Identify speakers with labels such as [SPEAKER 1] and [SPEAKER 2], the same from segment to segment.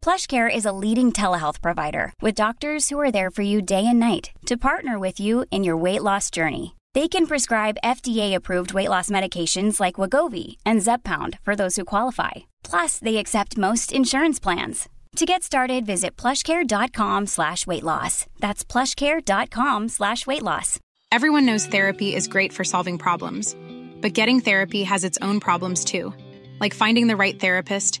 [SPEAKER 1] PlushCare is a leading telehealth provider with doctors who are there for you day and night to partner with you in your weight loss journey. They can prescribe FDA-approved weight loss medications like Wagovi and Zepbound for those who qualify. Plus, they accept most insurance plans. To get started, visit plushcare.com slash weight loss. That's plushcare.com slash weight loss.
[SPEAKER 2] Everyone knows therapy is great for solving problems, but getting therapy has its own problems too, like finding the right therapist,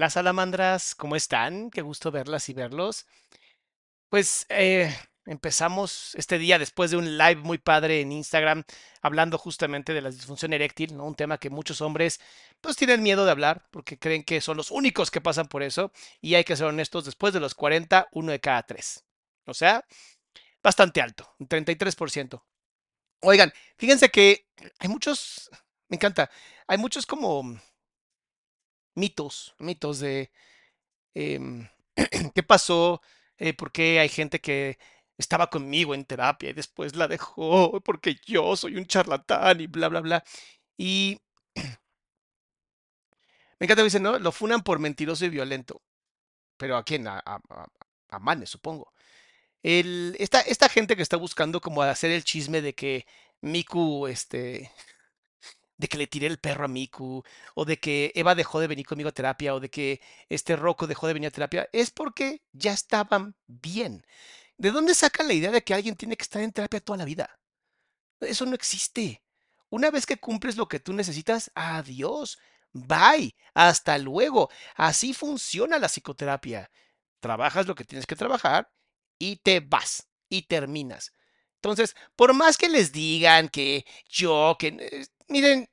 [SPEAKER 3] Hola salamandras, ¿cómo están? Qué gusto verlas y verlos. Pues eh, empezamos este día después de un live muy padre en Instagram hablando justamente de la disfunción eréctil, ¿no? Un tema que muchos hombres pues tienen miedo de hablar porque creen que son los únicos que pasan por eso y hay que ser honestos, después de los 40, uno de cada tres. O sea, bastante alto, un 33%. Oigan, fíjense que hay muchos, me encanta, hay muchos como mitos, mitos de em, qué pasó, eh, por qué hay gente que estaba conmigo en terapia y después la dejó porque yo soy un charlatán y bla, bla, bla. Y me encanta, dicen, ¿no? Lo funan por mentiroso y violento. Pero ¿a quién? A, a, a Manes, supongo. El, esta, esta gente que está buscando como hacer el chisme de que Miku, este, de que le tiré el perro a Miku, o de que Eva dejó de venir conmigo a terapia, o de que este Rocco dejó de venir a terapia, es porque ya estaban bien. ¿De dónde sacan la idea de que alguien tiene que estar en terapia toda la vida? Eso no existe. Una vez que cumples lo que tú necesitas, adiós, bye, hasta luego. Así funciona la psicoterapia. Trabajas lo que tienes que trabajar y te vas y terminas. Entonces, por más que les digan que yo, que eh, miren,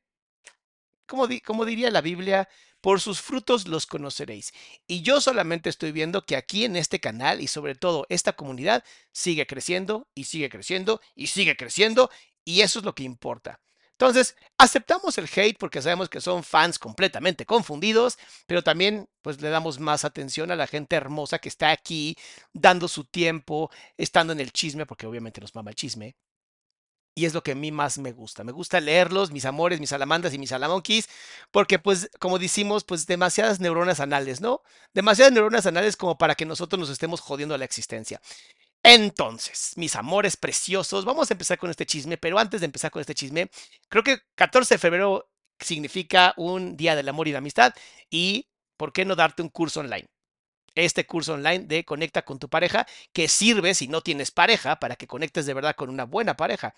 [SPEAKER 3] como, como diría la Biblia, por sus frutos los conoceréis. Y yo solamente estoy viendo que aquí en este canal y sobre todo esta comunidad sigue creciendo y sigue creciendo y sigue creciendo y eso es lo que importa. Entonces, aceptamos el hate porque sabemos que son fans completamente confundidos, pero también pues le damos más atención a la gente hermosa que está aquí dando su tiempo, estando en el chisme, porque obviamente nos mama el chisme, y es lo que a mí más me gusta. Me gusta leerlos, mis amores, mis salamandas y mis salamonquis, porque pues como decimos, pues demasiadas neuronas anales, ¿no? Demasiadas neuronas anales como para que nosotros nos estemos jodiendo la existencia. Entonces, mis amores preciosos, vamos a empezar con este chisme, pero antes de empezar con este chisme, creo que 14 de febrero significa un día del amor y la amistad y ¿por qué no darte un curso online? Este curso online de Conecta con tu pareja, que sirve si no tienes pareja, para que conectes de verdad con una buena pareja.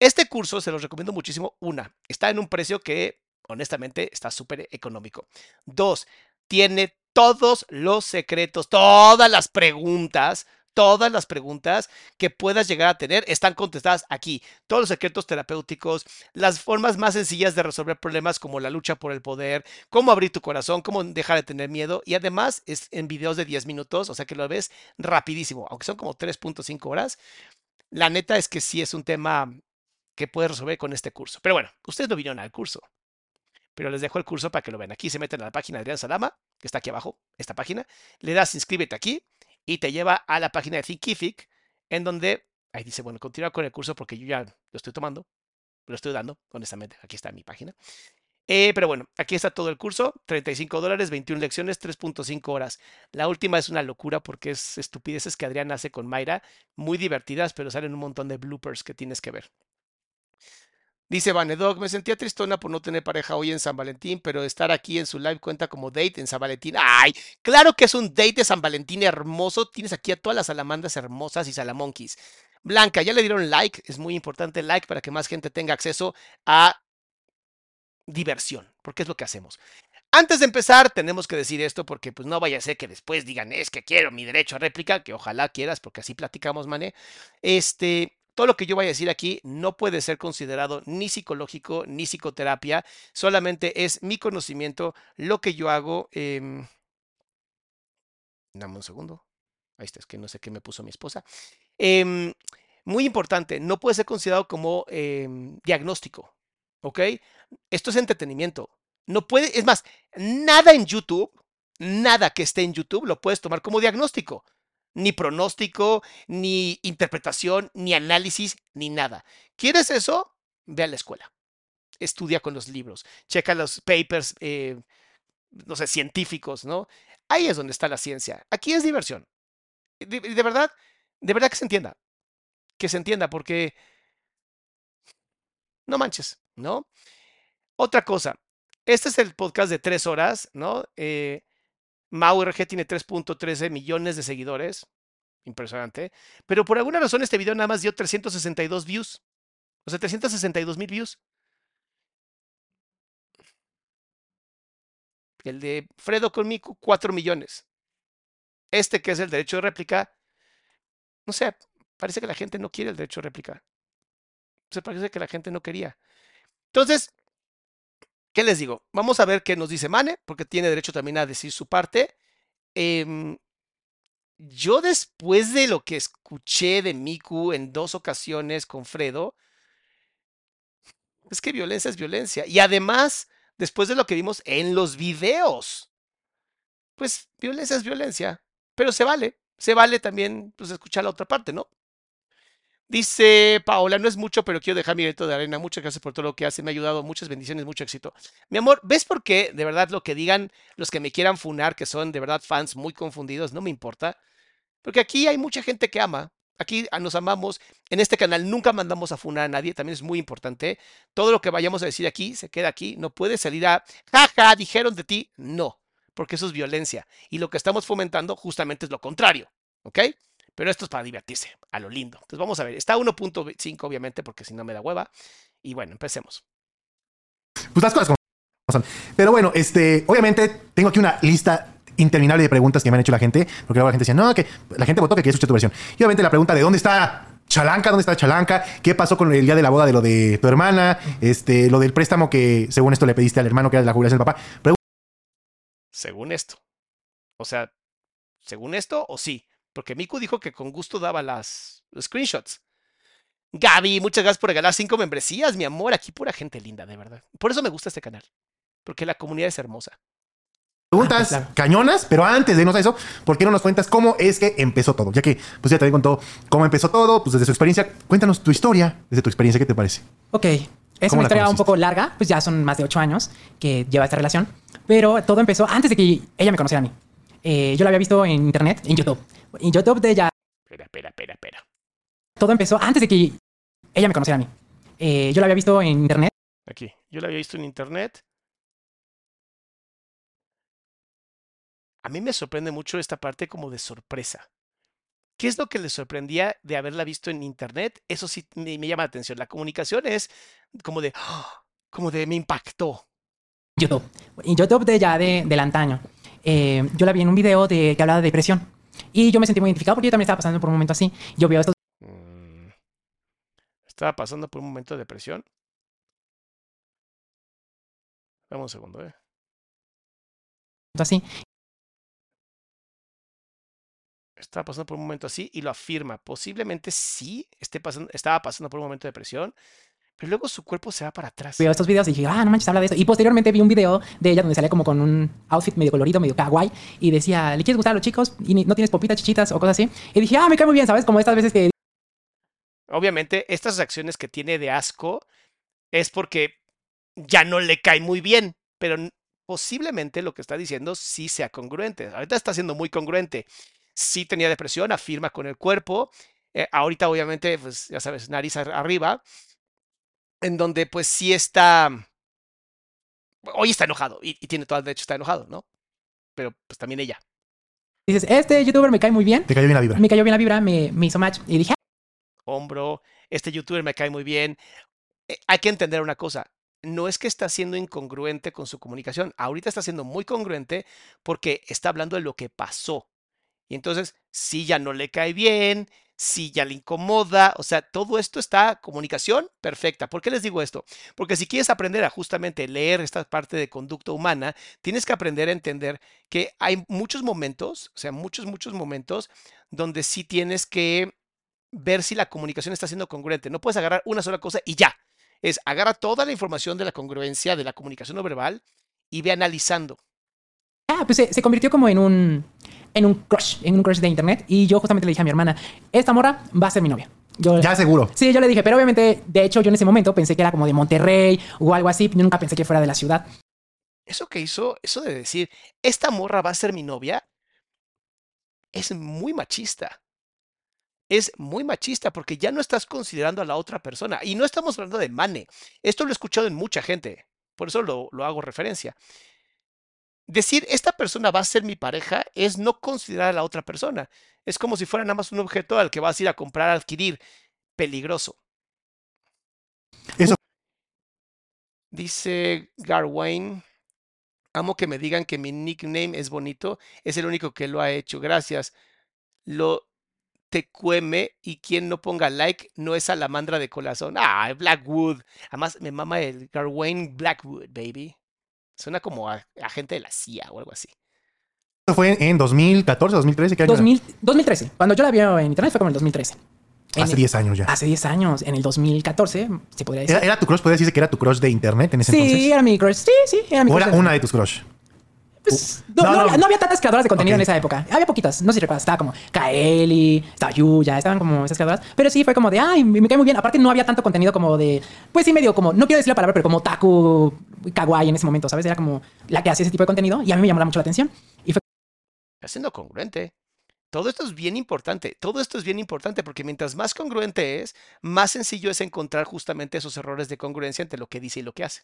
[SPEAKER 3] Este curso se los recomiendo muchísimo. Una, está en un precio que honestamente está súper económico. Dos, tiene todos los secretos, todas las preguntas, todas las preguntas que puedas llegar a tener están contestadas aquí. Todos los secretos terapéuticos, las formas más sencillas de resolver problemas como la lucha por el poder, cómo abrir tu corazón, cómo dejar de tener miedo. Y además es en videos de 10 minutos, o sea que lo ves rapidísimo, aunque son como 3.5 horas. La neta es que sí es un tema que puedes resolver con este curso. Pero bueno, ustedes no vinieron al curso pero les dejo el curso para que lo vean. Aquí se meten a la página de Adrián Salama, que está aquí abajo, esta página, le das inscríbete aquí y te lleva a la página de Thinkific, en donde, ahí dice, bueno, continúa con el curso porque yo ya lo estoy tomando, lo estoy dando, honestamente, aquí está mi página. Eh, pero bueno, aquí está todo el curso, 35 dólares, 21 lecciones, 3.5 horas. La última es una locura porque es estupideces que Adrián hace con Mayra, muy divertidas, pero salen un montón de bloopers que tienes que ver. Dice Vanedog, me sentía tristona por no tener pareja hoy en San Valentín, pero estar aquí en su live cuenta como date en San Valentín. ¡Ay! Claro que es un date de San Valentín hermoso. Tienes aquí a todas las salamandas hermosas y salamonquis. Blanca, ya le dieron like. Es muy importante el like para que más gente tenga acceso a diversión, porque es lo que hacemos. Antes de empezar, tenemos que decir esto porque pues no vaya a ser que después digan, es que quiero mi derecho a réplica, que ojalá quieras, porque así platicamos, mané. Este, todo lo que yo vaya a decir aquí no puede ser considerado ni psicológico ni psicoterapia, solamente es mi conocimiento, lo que yo hago. Eh... Dame un segundo. Ahí está, es que no sé qué me puso mi esposa. Eh, muy importante, no puede ser considerado como eh, diagnóstico, ¿ok? Esto es entretenimiento. No puede, es más, nada en YouTube, nada que esté en YouTube lo puedes tomar como diagnóstico ni pronóstico, ni interpretación, ni análisis, ni nada. ¿Quieres eso? Ve a la escuela. Estudia con los libros. Checa los papers, eh, no sé, científicos, ¿no? Ahí es donde está la ciencia. Aquí es diversión. De, de verdad, de verdad que se entienda. Que se entienda, porque no manches, ¿no? Otra cosa, este es el podcast de tres horas, ¿no? Eh, MauRG tiene 3.13 millones de seguidores. Impresionante. Pero por alguna razón este video nada más dio 362 views. O sea, 362 mil views. El de Fredo conmigo, 4 millones. Este que es el derecho de réplica, no sé, parece que la gente no quiere el derecho de réplica. Se parece que la gente no quería. Entonces, ¿Qué les digo? Vamos a ver qué nos dice Mane, porque tiene derecho también a decir su parte. Eh, yo después de lo que escuché de Miku en dos ocasiones con Fredo, es que violencia es violencia. Y además, después de lo que vimos en los videos, pues violencia es violencia. Pero se vale, se vale también pues, escuchar la otra parte, ¿no? Dice Paola, no es mucho, pero quiero dejar mi grito de arena. Muchas gracias por todo lo que hace. Me ha ayudado. Muchas bendiciones, mucho éxito. Mi amor, ¿ves por qué? De verdad, lo que digan los que me quieran funar, que son de verdad fans muy confundidos, no me importa. Porque aquí hay mucha gente que ama. Aquí nos amamos. En este canal nunca mandamos a funar a nadie. También es muy importante. Todo lo que vayamos a decir aquí se queda aquí. No puede salir a, jaja, dijeron de ti. No, porque eso es violencia. Y lo que estamos fomentando justamente es lo contrario. ¿Ok? Pero esto es para divertirse, a lo lindo. Entonces vamos a ver. Está 1.5 obviamente porque si no me da hueva. Y bueno, empecemos.
[SPEAKER 4] Pues las cosas como son. Pero bueno, este, obviamente tengo aquí una lista interminable de preguntas que me han hecho la gente, porque luego la gente decía, no, que la gente votó que quiere escuchar tu versión. Y obviamente la pregunta de dónde está Chalanca, ¿dónde está Chalanca? ¿Qué pasó con el día de la boda de lo de tu hermana? Este, lo del préstamo que según esto le pediste al hermano que era de la jubilación del papá.
[SPEAKER 3] según esto. O sea, según esto o sí. Porque Miku dijo que con gusto daba las los screenshots. Gaby, muchas gracias por regalar cinco membresías, mi amor. Aquí pura gente linda, de verdad. Por eso me gusta este canal. Porque la comunidad es hermosa.
[SPEAKER 4] Preguntas
[SPEAKER 3] Ah,
[SPEAKER 4] cañonas, pero antes de irnos a eso, ¿por qué no nos cuentas cómo es que empezó todo? Ya que, pues ya te contó cómo empezó todo, pues desde su experiencia. Cuéntanos tu historia, desde tu experiencia, ¿qué te parece?
[SPEAKER 5] Ok, es
[SPEAKER 4] ¿Cómo
[SPEAKER 5] una historia un poco larga, pues ya son más de ocho años que lleva esta relación, pero todo empezó antes de que ella me conociera a mí. Eh, yo la había visto en internet, en YouTube. En YouTube de ella,
[SPEAKER 3] Espera, espera, espera, espera.
[SPEAKER 5] todo empezó antes de que ella me conociera a mí. Eh, yo la había visto en internet,
[SPEAKER 3] Aquí. Yo la había visto en internet. A mí me sorprende mucho esta parte como de sorpresa. ¿Qué es lo que le sorprendía de haberla visto en internet? Eso sí me, me llama la atención. La comunicación es como de, ¡ah! como de me impactó.
[SPEAKER 5] YouTube. En YouTube de ya de, del antaño. Eh, yo la vi en un video de, que hablaba de depresión. Y yo me sentí muy identificado porque yo también estaba pasando por un momento así. Yo veo estos
[SPEAKER 3] Mm. Estaba pasando por un momento de depresión. Dame un segundo, ¿eh?
[SPEAKER 5] así.
[SPEAKER 3] Estaba pasando por un momento así y lo afirma. Posiblemente sí esté pasando, estaba pasando por un momento de depresión, pero luego su cuerpo se va para atrás.
[SPEAKER 5] Veo estos videos y dije, ah, no manches, habla de eso. Y posteriormente vi un video de ella donde salía como con un outfit medio colorido, medio kawaii. Y decía, ¿le quieres gustar a los chicos? Y no tienes popitas, chichitas o cosas así. Y dije, ah, me cae muy bien, ¿sabes? Como estas veces que
[SPEAKER 3] Obviamente, estas reacciones que tiene de asco es porque ya no le cae muy bien, pero posiblemente lo que está diciendo sí sea congruente. Ahorita está siendo muy congruente. Sí tenía depresión, afirma con el cuerpo. eh, ahorita, obviamente, pues ya sabes, nariz ar- arriba, en donde pues sí está... Hoy está enojado y, y tiene todo el derecho, está enojado, ¿no? Pero pues también ella.
[SPEAKER 5] dices, este youtuber me cae muy bien.
[SPEAKER 4] Te cayó bien la vibra.
[SPEAKER 5] Me cayó bien la vibra, me, me hizo match. Y dije,
[SPEAKER 3] hombro, este youtuber me cae muy bien. Eh, hay que entender una cosa, no es que está siendo incongruente con su comunicación, ahorita está siendo muy congruente porque está hablando de lo que pasó. Y entonces, si ya no le cae bien, si ya le incomoda, o sea, todo esto está comunicación perfecta. ¿Por qué les digo esto? Porque si quieres aprender a justamente leer esta parte de conducta humana, tienes que aprender a entender que hay muchos momentos, o sea, muchos, muchos momentos donde sí tienes que ver si la comunicación está siendo congruente. No puedes agarrar una sola cosa y ya. Es agarra toda la información de la congruencia de la comunicación no verbal y ve analizando.
[SPEAKER 5] Ah, pues se, se convirtió como en un, en un crush, en un crush de internet. Y yo justamente le dije a mi hermana, esta morra va a ser mi novia. Yo,
[SPEAKER 4] Ya seguro.
[SPEAKER 5] Sí, yo le dije, pero obviamente, de hecho, yo en ese momento pensé que era como de Monterrey o algo así. Yo nunca pensé que fuera de la ciudad.
[SPEAKER 3] Eso que hizo, eso de decir, esta morra va a ser mi novia, es muy machista. Es muy machista porque ya no estás considerando a la otra persona. Y no estamos hablando de Mane. Esto lo he escuchado en mucha gente. Por eso lo, lo hago referencia. Decir, esta persona va a ser mi pareja es no considerar a la otra persona. Es como si fuera nada más un objeto al que vas a ir a comprar, a adquirir. Peligroso.
[SPEAKER 4] Eso-
[SPEAKER 3] Dice Garwain. Amo que me digan que mi nickname es bonito. Es el único que lo ha hecho. Gracias. Lo tecueme y quien no ponga like no es salamandra de corazón. Ah, Blackwood. Además, me mama el Garwain Blackwood, baby. Suena como a, agente de la CIA o algo así.
[SPEAKER 4] Eso fue en 2014, 2013. ¿qué año era?
[SPEAKER 5] 2000 2013. Cuando yo la vi en internet fue como en el 2013. En
[SPEAKER 4] Hace
[SPEAKER 5] el-
[SPEAKER 4] 10 años ya.
[SPEAKER 5] Hace 10 años. En el 2014, se podría decir.
[SPEAKER 4] ¿Era, era tu crush? ¿Podrías decirse que era tu crush de internet en ese
[SPEAKER 5] sí,
[SPEAKER 4] entonces?
[SPEAKER 5] era mi crush. Sí, sí, era mi
[SPEAKER 4] ¿O
[SPEAKER 5] crush.
[SPEAKER 4] era una de tus crush?
[SPEAKER 5] Pues,
[SPEAKER 4] No,
[SPEAKER 5] no, no
[SPEAKER 4] no.
[SPEAKER 5] había, tantas creadoras de contenido en esa época. Había poquitas. No sé si recuerdas. Estaba como Kaeli, estaba Yuya, estaban como esas creadoras. Pero sí fue como de, ay, me, me cae muy bien. Aparte, no había tanto contenido como de, pues sí, medio como, no quiero decir la palabra, pero como taku, kawaii en ese momento, ¿sabes? Era como la que hacía ese tipo de contenido y a mí me llamó mucho la atención. Y fue
[SPEAKER 3] Está siendo congruente. Todo esto es bien importante. Todo esto es bien importante porque mientras más congruente es, más sencillo es encontrar justamente esos errores de congruencia entre lo que dice y lo que hace.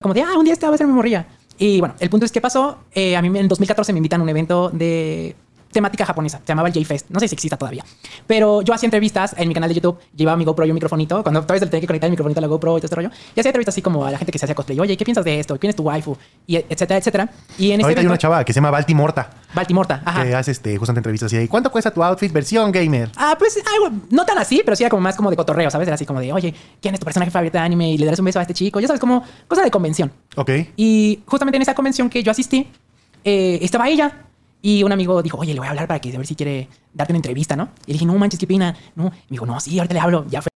[SPEAKER 5] Como de, ah, un día esta va a ser mi morrilla. Y bueno, el punto es que pasó. eh, a mí en 2014 me invitan a un evento de temática japonesa. Se llamaba el J-Fest. No sé si exista todavía. Pero yo hacía entrevistas en mi canal de YouTube. Llevaba mi GoPro y un microfonito. Cuando todavía tenía que conectar el microfonito a la GoPro y todo este rollo. Y hacía entrevistas así como a la gente que se hacía cosplay. Oye, ¿qué piensas de esto? ¿Quién es tu waifu? Y etcétera, etcétera. Y en ese
[SPEAKER 4] Ahorita hay
[SPEAKER 5] evento,
[SPEAKER 4] una chava que se llama Baltimorta,
[SPEAKER 5] Baltimorta. Ajá.
[SPEAKER 4] que hace este, justamente entrevistas así. ¿Cuánto cuesta tu outfit versión gamer?
[SPEAKER 5] Ah, pues algo, no tan así, pero sí era como más como de cotorreo, ¿sabes? Era así como de, oye, ¿quién es tu personaje favorito de anime? Y le darás un beso a este chico. Ya sabes, como cosa de convención.
[SPEAKER 4] Ok.
[SPEAKER 5] Y justamente en esa convención que yo asistí, eh, estaba ella. Y un amigo dijo, oye, le voy a hablar para que a ver si quiere darte una entrevista, ¿no? Y le dije, no manches, ¿qué opina? No. Y me dijo, no, sí, ahorita le hablo. Ya fue.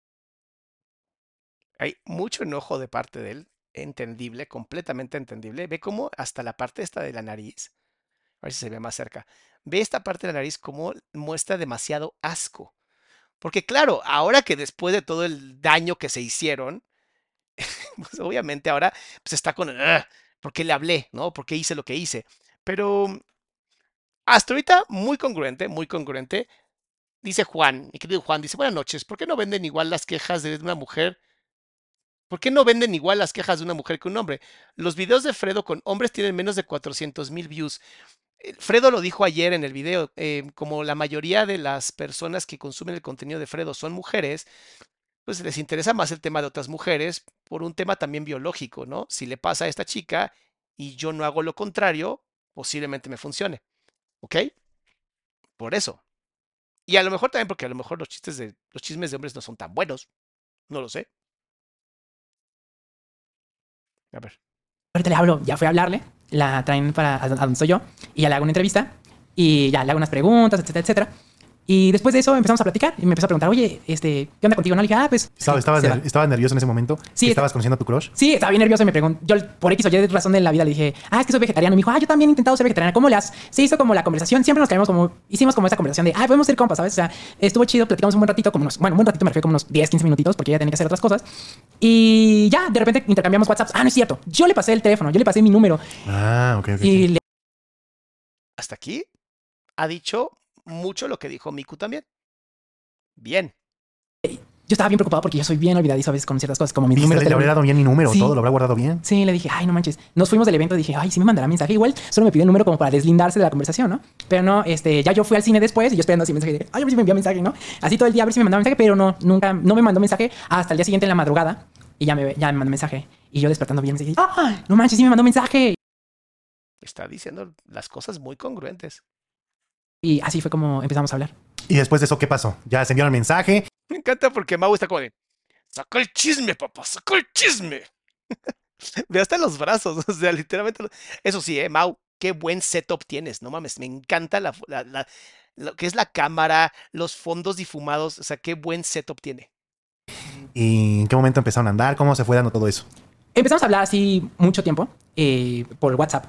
[SPEAKER 3] Hay mucho enojo de parte de él, entendible, completamente entendible. Ve cómo hasta la parte esta de la nariz, a ver si se ve más cerca, ve esta parte de la nariz como muestra demasiado asco. Porque claro, ahora que después de todo el daño que se hicieron, pues obviamente ahora pues está con, "Ugh, ¿por qué le hablé? ¿No? ¿Por qué hice lo que hice? Pero hasta ahorita muy congruente, muy congruente. Dice Juan, mi querido Juan, dice, buenas noches, ¿por qué no venden igual las quejas de una mujer? ¿Por qué no venden igual las quejas de una mujer que un hombre? Los videos de Fredo con hombres tienen menos de 400 mil views. Fredo lo dijo ayer en el video, eh, como la mayoría de las personas que consumen el contenido de Fredo son mujeres, pues les interesa más el tema de otras mujeres por un tema también biológico, ¿no? Si le pasa a esta chica y yo no hago lo contrario, posiblemente me funcione. ¿Ok? Por eso. Y a lo mejor también porque a lo mejor los chistes de los chismes de hombres no son tan buenos. No lo sé. A ver.
[SPEAKER 5] Ahorita le hablo, ya fui a hablarle, la traen para a donde estoy yo y ya le hago una entrevista y ya le hago unas preguntas, etcétera, etcétera. Y después de eso empezamos a platicar y me empezó a preguntar, oye, este, ¿qué onda contigo? No le dije, ah, pues.
[SPEAKER 4] Estaba-
[SPEAKER 5] sí,
[SPEAKER 4] ¿Estabas,
[SPEAKER 5] se
[SPEAKER 4] ner-
[SPEAKER 5] va".
[SPEAKER 4] estabas nervioso en ese momento?
[SPEAKER 5] Sí,
[SPEAKER 4] ¿Que ¿Estabas conociendo a tu crush?
[SPEAKER 5] Sí, estaba bien nervioso y me preguntó, yo por X o Y razón de la vida le dije, ah, es que soy vegetariano. Y me dijo, ah, yo también he intentado ser vegetariana. ¿Cómo le has? Se hizo como la conversación, siempre nos caímos como, hicimos como esa conversación de, ah, podemos ser compas, ¿sabes? O sea, estuvo chido, platicamos un buen ratito, como unos, bueno, un buen ratito me refiero como unos 10, 15 minutitos, porque ella tenía que hacer otras cosas. Y ya, de repente intercambiamos WhatsApp. Ah, no es cierto. Yo le pasé el teléfono, yo le pasé mi número.
[SPEAKER 4] Ah, ok, ok.
[SPEAKER 5] Y
[SPEAKER 4] ok.
[SPEAKER 5] le
[SPEAKER 3] Hasta aquí ha dicho mucho lo que dijo Miku también. Bien.
[SPEAKER 5] yo estaba bien preocupado porque yo soy bien olvidadizo a veces con ciertas cosas, como mi
[SPEAKER 4] Dijiste,
[SPEAKER 5] número. de
[SPEAKER 4] le habré
[SPEAKER 5] teléfono.
[SPEAKER 4] dado bien mi número,
[SPEAKER 5] Sí.
[SPEAKER 4] todo, lo habrá guardado bien.
[SPEAKER 5] Sí, le dije, ay, no manches. Nos fuimos del evento y dije, ay, sí me mandará mensaje. Igual solo me pidió el número como para deslindarse de la conversación, ¿no? Pero no, este, ya yo fui al cine después y yo esperando así mensaje de, ay, a ver si me envía mensaje, ¿no? Así todo el día a ver si me mandaba mensaje, pero no, nunca, no me mandó mensaje hasta el día siguiente en la madrugada y ya me, ya me mandó mensaje. Y yo despertando bien, dije, ah, no manches, sí me mandó mensaje.
[SPEAKER 3] Está diciendo las cosas muy congruentes.
[SPEAKER 5] Y así fue como empezamos a hablar.
[SPEAKER 4] Y después de eso, ¿qué pasó? Ya se enviaron mensaje.
[SPEAKER 3] Me encanta porque Mau está como de. ¡Saca el chisme, papá! ¡Saca el chisme! Ve hasta los brazos. O sea, literalmente. lo- Eso sí, ¿eh? Mau, qué buen setup tienes. No mames, me encanta la- la- lo que es la cámara, los fondos difumados. O sea, qué buen setup tiene.
[SPEAKER 4] ¿Y en qué momento empezaron a andar? ¿Cómo se fue dando todo eso?
[SPEAKER 5] Empezamos a hablar así mucho tiempo eh, por WhatsApp.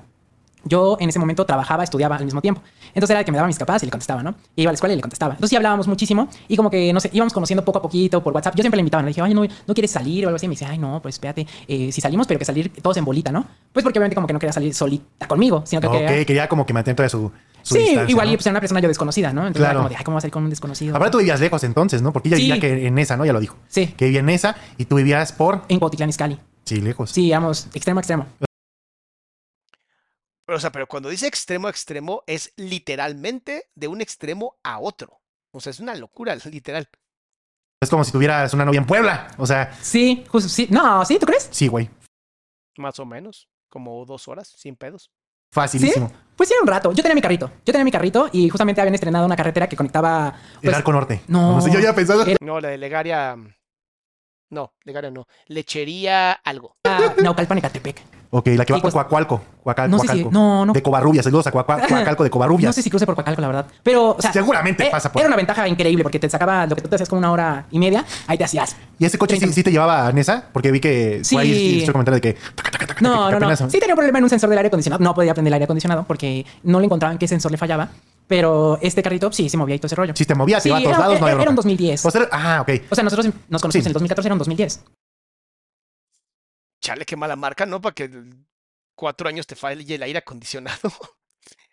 [SPEAKER 5] Yo en ese momento trabajaba, estudiaba al mismo tiempo. Entonces era de que me daba mis capaz y le contestaba, ¿no? Y iba a la escuela y le contestaba. Entonces sí hablábamos muchísimo y como que, no sé, íbamos conociendo poco a poquito por WhatsApp. Yo siempre le invitaba, le dije, oye, no, ¿no quieres salir o algo así? Y me dice, ay, no, pues espérate, eh, si salimos, pero que salir todos en bolita, ¿no? Pues porque obviamente como que no quería salir solita conmigo, sino que
[SPEAKER 4] Ok,
[SPEAKER 5] quería...
[SPEAKER 4] quería como que mantener toda su, su
[SPEAKER 5] Sí, igual
[SPEAKER 4] ¿no?
[SPEAKER 5] pues era una persona yo desconocida, ¿no? Entonces
[SPEAKER 4] Claro.
[SPEAKER 5] era como de, ay, ¿cómo va a salir con un desconocido?
[SPEAKER 4] Ahora tú vivías lejos entonces, ¿no? Porque ella
[SPEAKER 5] Sí.
[SPEAKER 4] vivía que en esa, ¿no? Ya lo dijo.
[SPEAKER 5] Sí,
[SPEAKER 4] Que vivía en esa y tú vivías por...
[SPEAKER 5] en Cuautitlán Izcalli.
[SPEAKER 4] Sí, lejos.
[SPEAKER 5] Sí, éramos extremo a extremo.
[SPEAKER 3] O sea, pero cuando dice extremo a extremo, es literalmente de un extremo a otro. O sea, es una locura, literal.
[SPEAKER 4] Es como si tuvieras una novia en Puebla. O sea,
[SPEAKER 5] Sí, justo, sí. No, ¿sí? ¿Tú crees?
[SPEAKER 4] sí, güey.
[SPEAKER 3] Más o menos. Como dos horas, sin pedos.
[SPEAKER 4] Facilísimo.
[SPEAKER 5] Pues sí, era un rato. Yo tenía mi carrito. Yo tenía mi carrito y justamente habían estrenado una carretera que conectaba.
[SPEAKER 4] El
[SPEAKER 5] pues,
[SPEAKER 4] arco norte.
[SPEAKER 5] no.
[SPEAKER 4] sé, yo ya pensaba...
[SPEAKER 5] Era-
[SPEAKER 3] No, la de Legaria. mm, No, Legaria no. Lechería algo.
[SPEAKER 5] a Naucalpan y Catepec.
[SPEAKER 4] Ok, la que va
[SPEAKER 5] Sí,
[SPEAKER 4] por
[SPEAKER 5] pues-
[SPEAKER 4] Coacualco. Coacal-
[SPEAKER 5] No sé si.
[SPEAKER 4] Coacalco.
[SPEAKER 5] No, no.
[SPEAKER 4] De Covarrubias. Saludos a Coacalco de Covarrubias.
[SPEAKER 5] No sé si cruce por Coacalco, la verdad. Pero, o sea,
[SPEAKER 4] Seguramente
[SPEAKER 5] eh,
[SPEAKER 4] pasa por
[SPEAKER 5] Era una ventaja increíble porque te sacaba lo que tú te hacías con una hora y media. Ahí te hacías.
[SPEAKER 4] ¿Y ese coche sí,
[SPEAKER 5] 30.
[SPEAKER 4] sí te llevaba a Nesa? Porque vi que
[SPEAKER 5] Sí.
[SPEAKER 4] por ahí estoy comentando de que...
[SPEAKER 5] No, no, no. Sí tenía un problema en un sensor del aire acondicionado. No podía prender el aire acondicionado porque no le encontraban qué sensor le fallaba. Pero este carrito sí se movía y todo ese rollo.
[SPEAKER 4] Si te movías, te
[SPEAKER 5] Sí,
[SPEAKER 4] iba a todos
[SPEAKER 5] era-
[SPEAKER 4] lados, no había
[SPEAKER 5] era- era un
[SPEAKER 4] bronca.
[SPEAKER 5] 2010.
[SPEAKER 4] O sea, ah, ok.
[SPEAKER 5] O sea, nosotros nos conocimos
[SPEAKER 4] Sí.
[SPEAKER 5] en el 2014, era un 2010.
[SPEAKER 3] Chale, qué mala marca, ¿no? Para que cuatro años te falle el aire acondicionado.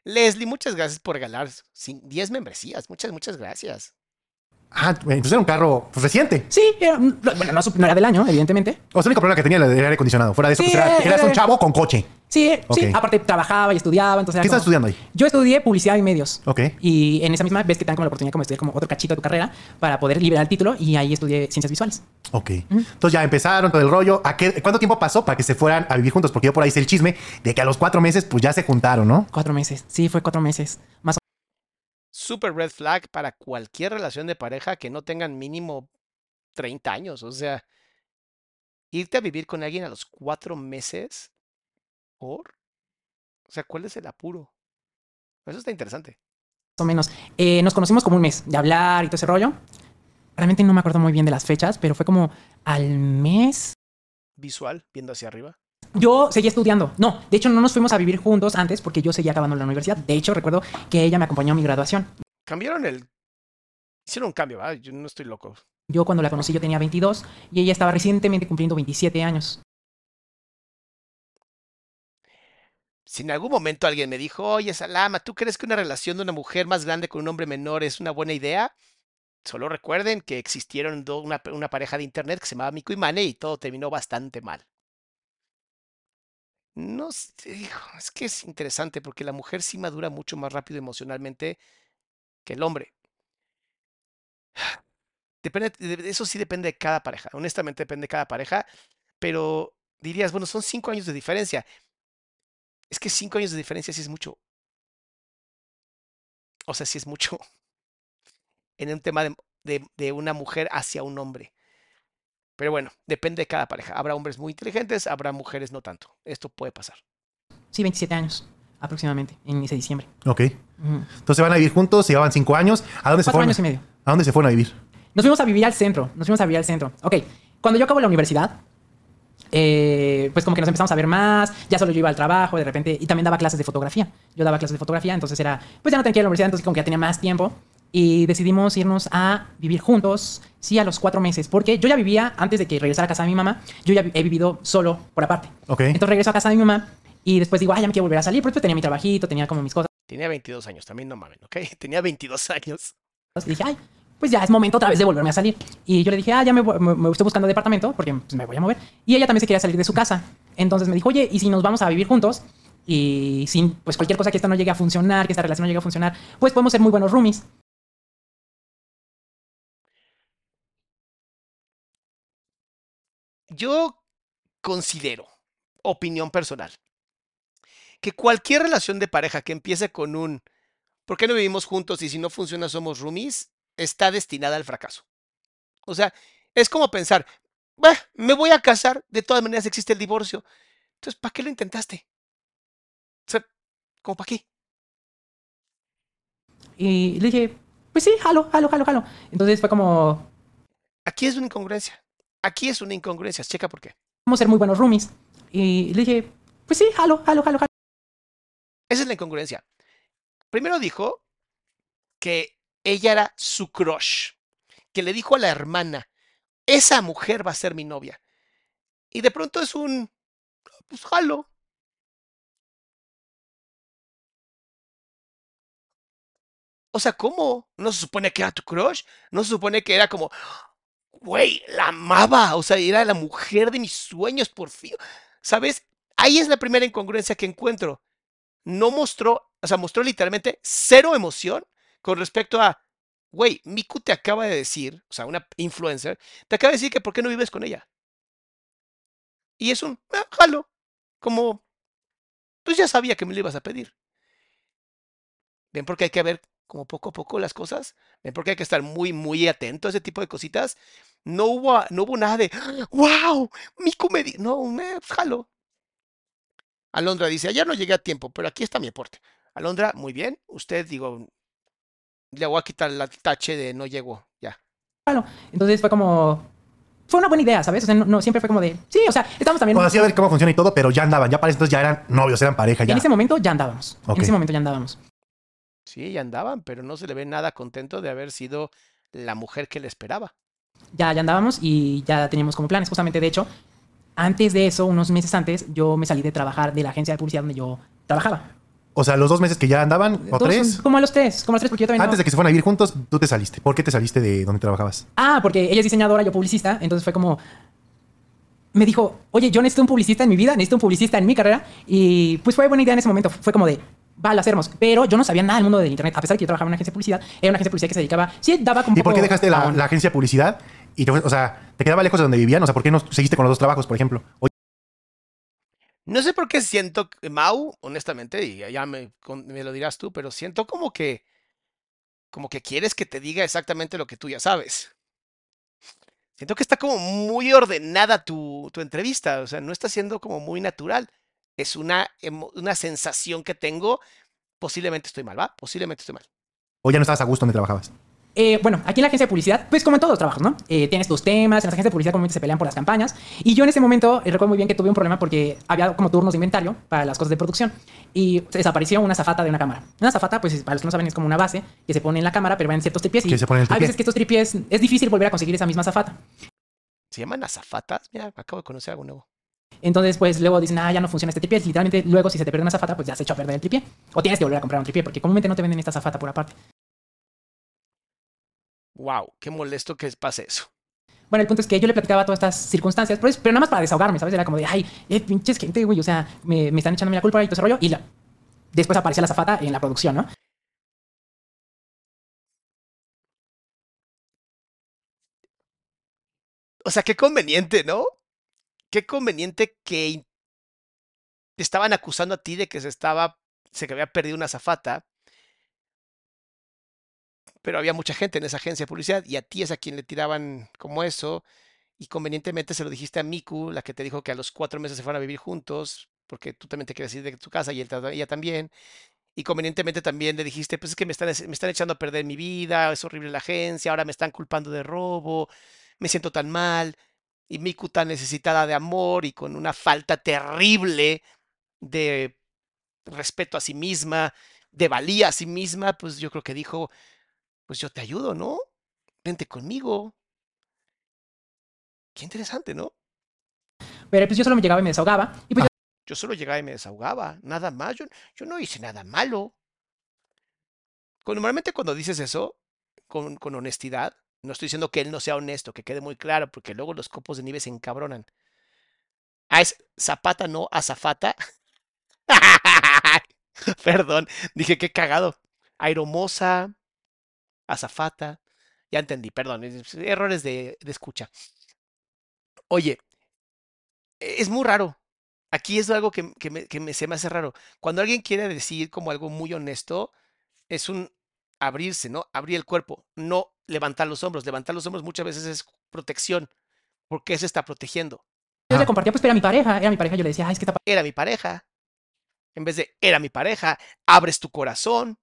[SPEAKER 3] Leslie, muchas gracias por regalar cin- 10 membresías. Muchas, muchas gracias.
[SPEAKER 4] Ah, entonces era un carro pues, reciente.
[SPEAKER 5] Sí, era, bueno, no, era del año, evidentemente.
[SPEAKER 4] O sea, el único problema que tenía era el aire acondicionado. Fuera de eso,
[SPEAKER 5] Sí,
[SPEAKER 4] pues era,
[SPEAKER 5] era-
[SPEAKER 4] eras un chavo con coche.
[SPEAKER 5] Sí, sí. Aparte trabajaba y estudiaba, entonces
[SPEAKER 4] ¿Qué estás estudiando ahí?
[SPEAKER 5] Yo estudié publicidad y medios.
[SPEAKER 4] Ok.
[SPEAKER 5] Y en esa misma ves que te dan como la oportunidad como de estudiar como otro cachito de tu carrera para poder liberar el título y ahí estudié ciencias visuales.
[SPEAKER 4] Ok. Entonces ya empezaron todo el rollo. ¿A qué, ¿Cuánto tiempo pasó para que se fueran a vivir juntos? Porque yo por ahí sé el chisme de que a los cuatro meses pues ya se juntaron, ¿no?
[SPEAKER 5] Cuatro meses. Sí, fue cuatro meses. Más o
[SPEAKER 3] Super red flag para cualquier relación de pareja que no tengan mínimo 30 años. O sea, irte a vivir con alguien a los cuatro meses. ¿Por? O sea, ¿cuál es el apuro? Eso está interesante.
[SPEAKER 5] o menos. Eh, nos conocimos como un mes de hablar y todo ese rollo. Realmente no me acuerdo muy bien de las fechas, pero fue como al mes.
[SPEAKER 3] Visual, viendo hacia arriba.
[SPEAKER 5] Yo seguía estudiando. No, de hecho no nos fuimos a vivir juntos antes porque yo seguía acabando la universidad. De hecho, recuerdo que ella me acompañó a mi graduación.
[SPEAKER 3] Cambiaron el. Hicieron un cambio, ¿verdad? Yo no estoy loco.
[SPEAKER 5] Yo cuando la conocí yo tenía 22 y ella estaba recientemente cumpliendo 27 años.
[SPEAKER 3] Si en algún momento alguien me dijo, oye, Salama, ¿tú crees que una relación de una mujer más grande con un hombre menor es una buena idea? Solo recuerden que existieron una, una pareja de internet que se llamaba Miku y Mane y todo terminó bastante mal. No es que es interesante porque la mujer sí madura mucho más rápido emocionalmente que el hombre. Depende, de- de- eso sí depende de cada pareja. Honestamente depende de cada pareja. Pero dirías, bueno, son cinco años de diferencia. Es que cinco años de diferencia sí es mucho. O sea, sí es mucho en un tema de, de- de una mujer hacia un hombre. Pero bueno, depende de cada pareja. Habrá hombres muy inteligentes, habrá mujeres no tanto. Esto puede pasar.
[SPEAKER 5] Sí, 27 años aproximadamente, en ese diciembre.
[SPEAKER 4] Ok. Entonces van a vivir juntos, se llevaban cinco años. ¿A dónde se
[SPEAKER 5] Cuatro
[SPEAKER 4] fueron?
[SPEAKER 5] años y medio.
[SPEAKER 4] ¿A dónde se fueron a vivir?
[SPEAKER 5] Nos fuimos a vivir al centro. Nos fuimos a vivir al centro. Ok. Cuando yo acabo la universidad, eh, pues como que nos empezamos a ver más. Ya solo yo iba al trabajo de repente. Y también daba clases de fotografía. Yo daba clases de fotografía. Entonces era, pues ya no tenía que ir a la universidad. Entonces como que ya tenía más tiempo. Y decidimos irnos a vivir juntos. Sí, a los cuatro meses. Porque yo ya vivía, antes de que regresara a casa de mi mamá, yo ya he vivido solo por aparte.
[SPEAKER 4] Ok.
[SPEAKER 5] Entonces regreso a casa de mi mamá. Y después digo, ay, ya me quiero volver a salir. Porque tenía mi trabajito, tenía como mis cosas.
[SPEAKER 3] Tenía 22 años, también no mamen, ¿ok? Tenía 22 años.
[SPEAKER 5] Y dije, ay, pues ya es momento otra vez de volverme a salir. Y yo le dije, ah, ya me, voy- me, me estoy buscando departamento porque pues, me voy a mover. Y ella también se quería salir de su casa. Entonces me dijo, oye, ¿y si nos vamos a vivir juntos? Y sin, pues cualquier cosa que esta no llegue a funcionar, que esta relación no llegue a funcionar, pues podemos ser muy buenos roomies.
[SPEAKER 3] Yo considero, opinión personal, que cualquier relación de pareja que empiece con un ¿por qué no vivimos juntos y si no funciona somos roomies? está destinada al fracaso. O sea, es como pensar, "Bah, me voy a casar, de todas maneras existe el divorcio. Entonces, ¿para qué lo intentaste? O sea, ¿cómo para qué?
[SPEAKER 5] Y le dije, pues sí, jalo, jalo, jalo, jalo. Entonces fue como,
[SPEAKER 3] Aquí es una incongruencia. Aquí es una incongruencia. Checa por qué.
[SPEAKER 5] vamos a ser muy buenos roomies. Y le dije, pues sí, jalo, jalo, jalo, jalo.
[SPEAKER 3] Esa es la incongruencia. Primero dijo que ella era su crush, que le dijo a la hermana, esa mujer va a ser mi novia. Y de pronto es un, pues jalo. O sea, ¿cómo? ¿No se supone que era tu crush? ¿No se supone que era como, güey, la amaba? O sea, era la mujer de mis sueños, por fin. ¿Sabes? Ahí es la primera incongruencia que encuentro no mostró, o sea, mostró literalmente cero emoción con respecto a, güey, Miku te acaba de decir, o sea, una influencer, te acaba de decir que por qué no vives con ella. Y es un, ah, jalo, como, pues ya sabía que me lo ibas a pedir. Ven porque hay que ver como poco a poco las cosas. Ven porque hay que estar muy, muy atento a ese tipo de cositas. No hubo, no hubo nada de, wow, Miku me di-". No, me, pues, jalo. Alondra dice, ayer no llegué a tiempo, pero aquí está mi aporte. Alondra, muy bien. Usted, digo, le voy a quitar la tache de no llegó. Ya.
[SPEAKER 5] jalo. Entonces fue como, fue una buena idea, ¿sabes? O sea, no, no, siempre fue como de, sí, o sea, estamos también...
[SPEAKER 4] Pues así a ver cómo funciona y todo, pero ya andaban. Ya para entonces ya eran novios, eran pareja ya.
[SPEAKER 5] En ese momento ya andábamos.
[SPEAKER 4] Ok.
[SPEAKER 5] En ese momento ya andábamos.
[SPEAKER 3] Sí, ya andaban, pero no se le ve nada contento de haber sido la mujer que le esperaba.
[SPEAKER 5] ya, ya andábamos y ya teníamos como planes. Justamente, de hecho, antes de eso, unos meses antes, yo me salí de trabajar de la agencia de publicidad donde yo trabajaba.
[SPEAKER 4] O sea, los dos meses que ya andaban, o
[SPEAKER 5] Todos-
[SPEAKER 4] tres.
[SPEAKER 5] Como a los tres, como a los tres, porque yo también.
[SPEAKER 4] Antes
[SPEAKER 5] no-
[SPEAKER 4] de que se fueran a vivir juntos, tú te saliste. ¿Por qué te saliste de donde trabajabas?
[SPEAKER 5] Ah, porque ella es diseñadora, yo publicista, entonces fue como. Me dijo, oye, yo necesito un publicista en mi vida, necesito un publicista en mi carrera. Y pues fue buena idea en ese momento. Fue como de, va, lo hacemos. Pero yo no sabía nada del mundo del internet. A pesar de que yo trabajaba en una agencia de publicidad, era una agencia de publicidad que se dedicaba. Sí, daba como.
[SPEAKER 4] ¿Y por qué dejaste la, agencia de publicidad? Y te, o sea, te quedaba lejos de donde vivían. O sea, ¿por qué no seguiste con los dos trabajos, por ejemplo? O-
[SPEAKER 3] No sé por qué siento, Mau, honestamente, y ya me, me lo dirás tú, pero siento como que, como que quieres que te diga exactamente lo que tú ya sabes. Siento que está como muy ordenada tu, tu entrevista, o sea, no está siendo como muy natural. Es una, emo- una sensación que tengo. Posiblemente estoy mal, ¿va? Posiblemente estoy mal.
[SPEAKER 4] o ya no estabas a gusto donde trabajabas.
[SPEAKER 5] Eh, bueno, aquí en la agencia de publicidad, pues como en todos los trabajos, ¿no? Eh, tienes tus temas, en las agencias de publicidad comúnmente se pelean por las campañas. Y yo en ese momento eh, recuerdo muy bien que tuve un problema porque había como turnos de inventario para las cosas de producción. Y desapareció una zafata de una cámara. Una zafata, pues para los que no saben, es como una base que se pone en la cámara, pero va en ciertos tripies. Y
[SPEAKER 4] Que se pone en el tripié.
[SPEAKER 5] veces que estos tripies es difícil volver a conseguir esa misma zafata.
[SPEAKER 3] ¿Se llaman azafatas? Mira, acabo de conocer algo nuevo.
[SPEAKER 5] Entonces, pues luego dicen, ah, ya no funciona este tripié. Literalmente, luego si se te pierde una zafata, pues ya se echó a perder el tripié. O tienes que volver a comprar un tripié porque comúnmente no te venden esta zafata por aparte.
[SPEAKER 3] Wow, qué molesto que pase eso.
[SPEAKER 5] Bueno, el punto es que yo le platicaba todas estas circunstancias, pero nada más para desahogarme, ¿sabes? Era como de, ay, eh, pinches gente, güey, o sea, me, me están echándome la culpa y todo ese rollo. Y la- después aparecía la zafata en la producción, ¿no?
[SPEAKER 3] O sea, qué conveniente, ¿no? Qué conveniente que te estaban acusando a ti de que se estaba, se que había perdido una zafata. pero había mucha gente en esa agencia de publicidad y a ti es a quien le tiraban como eso. Y convenientemente se lo dijiste a Miku, la que te dijo que a los cuatro meses se fueran a vivir juntos, porque tú también te quieres ir de tu casa y él, ella también. Y convenientemente también le dijiste, pues es que me están, me están echando a perder mi vida, es horrible la agencia, ahora me están culpando de robo, me siento tan mal. Y Miku tan necesitada de amor y con una falta terrible de respeto a sí misma, de valía a sí misma, pues yo creo que dijo, pues yo te ayudo, ¿no? Vente conmigo. Qué interesante, ¿no?
[SPEAKER 5] Pero pues yo solo me llegaba y me desahogaba. Y pues
[SPEAKER 3] Yo solo llegaba y me desahogaba, nada más. Yo, yo no hice nada malo. Normalmente cuando dices eso, con, con honestidad, no estoy diciendo que él no sea honesto, que quede muy claro, porque luego los copos de nieve se encabronan. Ah, es Zapata, no Azafata. Perdón, dije qué cagado. Aeromosa, Azafata. Ya entendí, perdón, es- errores de, de escucha. Oye, e- es muy raro. Aquí es algo que, que me- se me hace raro. Cuando alguien quiere decir como algo muy honesto, es un abrirse, ¿no? Abrir el cuerpo, no levantar los hombros. Levantar los hombros muchas veces es protección, porque se está protegiendo.
[SPEAKER 5] yo le compartía, pues era mi pareja, era mi pareja. Yo le decía, ay, es que está
[SPEAKER 3] Era mi pareja. En vez de era mi pareja, abres tu corazón.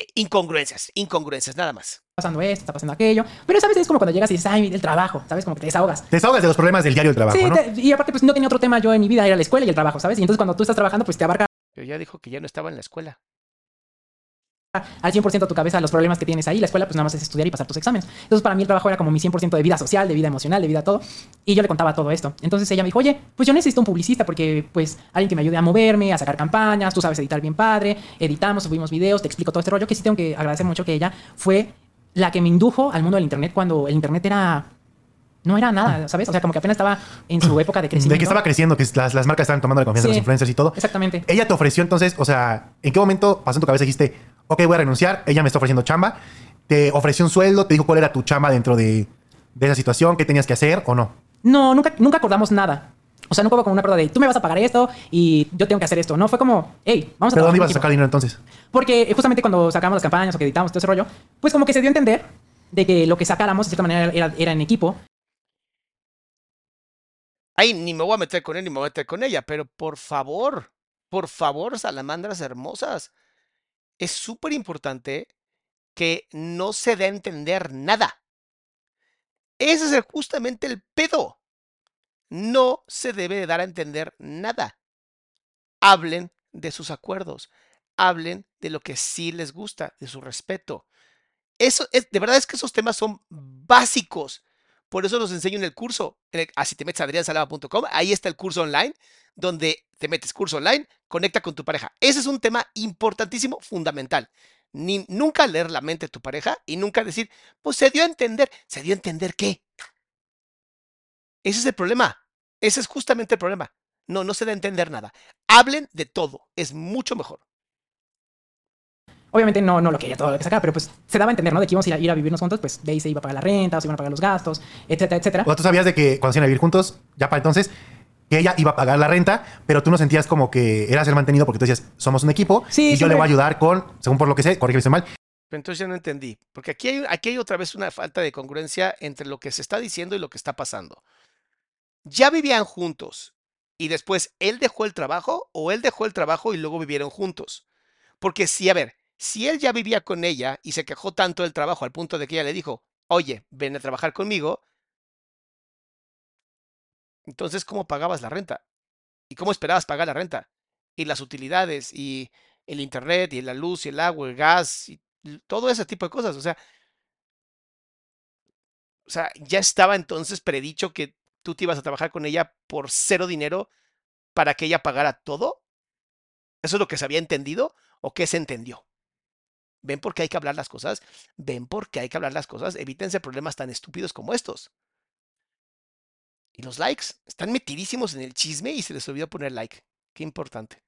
[SPEAKER 3] E- Incongruencias, incongruencias, nada más.
[SPEAKER 5] pasando esto, está pasando aquello. Pero, ¿sabes? Es como cuando llegas y dices, ay, el trabajo, ¿sabes? Como que te desahogas.
[SPEAKER 4] Te desahogas de los problemas del diario del trabajo,
[SPEAKER 5] sí,
[SPEAKER 4] ¿no?
[SPEAKER 5] te- y aparte, pues no tenía otro tema yo en mi vida, era la escuela y el trabajo, ¿sabes? Y entonces cuando tú estás trabajando, pues te abarca
[SPEAKER 3] Pero ya dijo que ya no estaba en la escuela.
[SPEAKER 5] Al 100% tu cabeza los problemas que tienes ahí. La escuela, pues nada más es estudiar y pasar tus exámenes. Entonces, para mí el trabajo era como mi 100% de vida social, de vida emocional, de vida todo. Y yo le contaba todo esto. Entonces ella me dijo, oye, pues yo necesito un publicista porque, pues, alguien que me ayude a moverme, a sacar campañas, tú sabes editar bien padre, editamos, subimos videos, te explico todo este rollo, que sí tengo que agradecer mucho que ella fue la que me indujo al mundo del Internet cuando el Internet era... No era nada, ¿sabes? O sea, como que apenas estaba en su época de crecimiento.
[SPEAKER 4] De que estaba creciendo, que las, las marcas estaban tomando la confianza de los influencers y todo.
[SPEAKER 5] Exactamente.
[SPEAKER 4] Ella te ofreció entonces, o sea, ¿en qué momento pasó en tu cabeza y dijiste, ok, voy a renunciar, ella me está ofreciendo chamba? ¿Te ofreció un sueldo? ¿Te dijo cuál era tu chamba dentro de, de esa situación? ¿Qué tenías que hacer o no?
[SPEAKER 5] No, nunca, nunca acordamos nada. O sea, nunca hubo como un acuerdo de tú me vas a pagar esto y yo tengo que hacer esto. No, fue como, hey, vamos a
[SPEAKER 4] ¿Pero dónde ibas a sacar dinero entonces?
[SPEAKER 5] Porque justamente cuando sacamos las campañas o que editamos todo ese rollo, pues como que se dio a entender de que lo que sacáramos de cierta manera era, era en equipo.
[SPEAKER 3] Ay, ni me voy a meter con él ni me voy a meter con ella, pero por favor, por favor, salamandras hermosas, es súper importante que no se dé a entender nada. Ese es justamente el pedo. No se debe de dar a entender nada. Hablen de sus acuerdos. Hablen de lo que sí les gusta, de su respeto. Eso es, de verdad es que esos temas son básicos. Por eso los enseño en el curso. En el, así te metes a ahí está el curso online, donde te metes curso online, conecta con tu pareja. Ese es un tema importantísimo, fundamental. Ni, nunca leer la mente de tu pareja y nunca decir, pues se dio a entender. ¿Se dio a entender qué? Ese es el problema. Ese es justamente el problema. No, no se da a entender nada. Hablen de todo. Es mucho mejor.
[SPEAKER 5] Obviamente no, no lo quería todo lo que sacara, pero pues se daba a entender, ¿no? De que íbamos a ir a, ir a vivirnos juntos, pues de ahí se iba a pagar la renta, o se iban a pagar los gastos, etcétera, etcétera.
[SPEAKER 4] O tú sabías de que cuando se iban a vivir juntos, ya para entonces, que ella iba a pagar la renta, pero tú no sentías como que eras el mantenido porque tú decías, somos un equipo
[SPEAKER 5] Sí,
[SPEAKER 4] y yo le voy a ayudar con, según por lo que sé, corrígeme si mal,
[SPEAKER 3] Pero entonces ya no entendí. Porque aquí hay, aquí hay otra vez una falta de congruencia entre lo que se está diciendo y lo que está pasando. ¿Ya vivían juntos y después él dejó el trabajo o él dejó el trabajo y luego vivieron juntos? Porque si, a ver, si él ya vivía con ella y se quejó tanto del trabajo al punto de que ella le dijo, oye, ven a trabajar conmigo, entonces ¿cómo pagabas la renta? ¿Y cómo esperabas pagar la renta? Y las utilidades y el internet y la luz y el agua, el gas y todo ese tipo de cosas. O sea, o sea, ya estaba entonces predicho que tú te ibas a trabajar con ella por cero dinero para que ella pagara todo. ¿Eso es lo que se había entendido o qué se entendió? ¿Ven por qué hay que hablar las cosas? ¿Ven por qué hay que hablar las cosas? Evítense problemas tan estúpidos como estos. Y los likes están metidísimos en el chisme y se les olvidó poner like. Qué importante.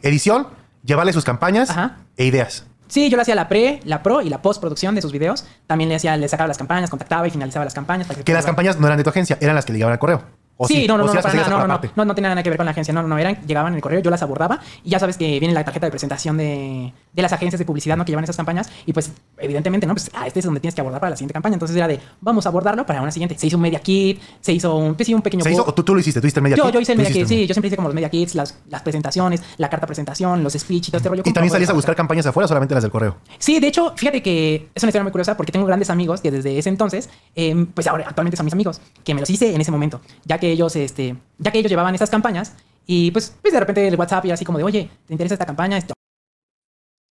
[SPEAKER 4] edición, llevarle sus campañas
[SPEAKER 5] Ajá.
[SPEAKER 4] e ideas.
[SPEAKER 5] Sí, yo le hacía la pre, la pro y la postproducción de sus videos. También le hacía, le sacaba las campañas, contactaba y finalizaba las campañas. para
[SPEAKER 4] Que las campañas no eran de tu agencia, eran las que le llegaban al correo. ¿O
[SPEAKER 5] sí, no, no,
[SPEAKER 4] ¿O
[SPEAKER 5] no,
[SPEAKER 4] sí
[SPEAKER 5] no, para nada, no, no, no, no, no tenía nada que ver con la agencia, no, no, no, eran, llegaban en el correo, yo las abordaba y ya sabes que viene la tarjeta de presentación de, de las agencias de publicidad, ¿no? Que llevan esas campañas y pues evidentemente, ¿no? Pues, ah, este es donde tienes que abordar para la siguiente campaña, entonces era de, vamos a abordarlo para una siguiente. Se hizo un media kit, se hizo un, pues, sí, un pequeño...
[SPEAKER 4] ¿Se hizo? ¿O tú, tú lo hiciste? ¿Tú hiciste el media
[SPEAKER 5] Yo,
[SPEAKER 4] kit?
[SPEAKER 5] yo hice el media kit, sí, yo siempre hice como los media kits, las, las presentaciones, la carta presentación, los speech y todo este rollo.
[SPEAKER 4] ¿Y también salías a buscar campañas afuera solamente las del correo?
[SPEAKER 5] Sí, de hecho, fíjate que es una historia muy curiosa porque tengo grandes amigos que desde ese entonces, eh, pues ahora actualmente son mis amigos, que me los hice en ese momento, ya que ellos, este, ya que ellos llevaban esas campañas y pues, pues de repente el WhatsApp y así como de, oye, ¿te interesa esta campaña?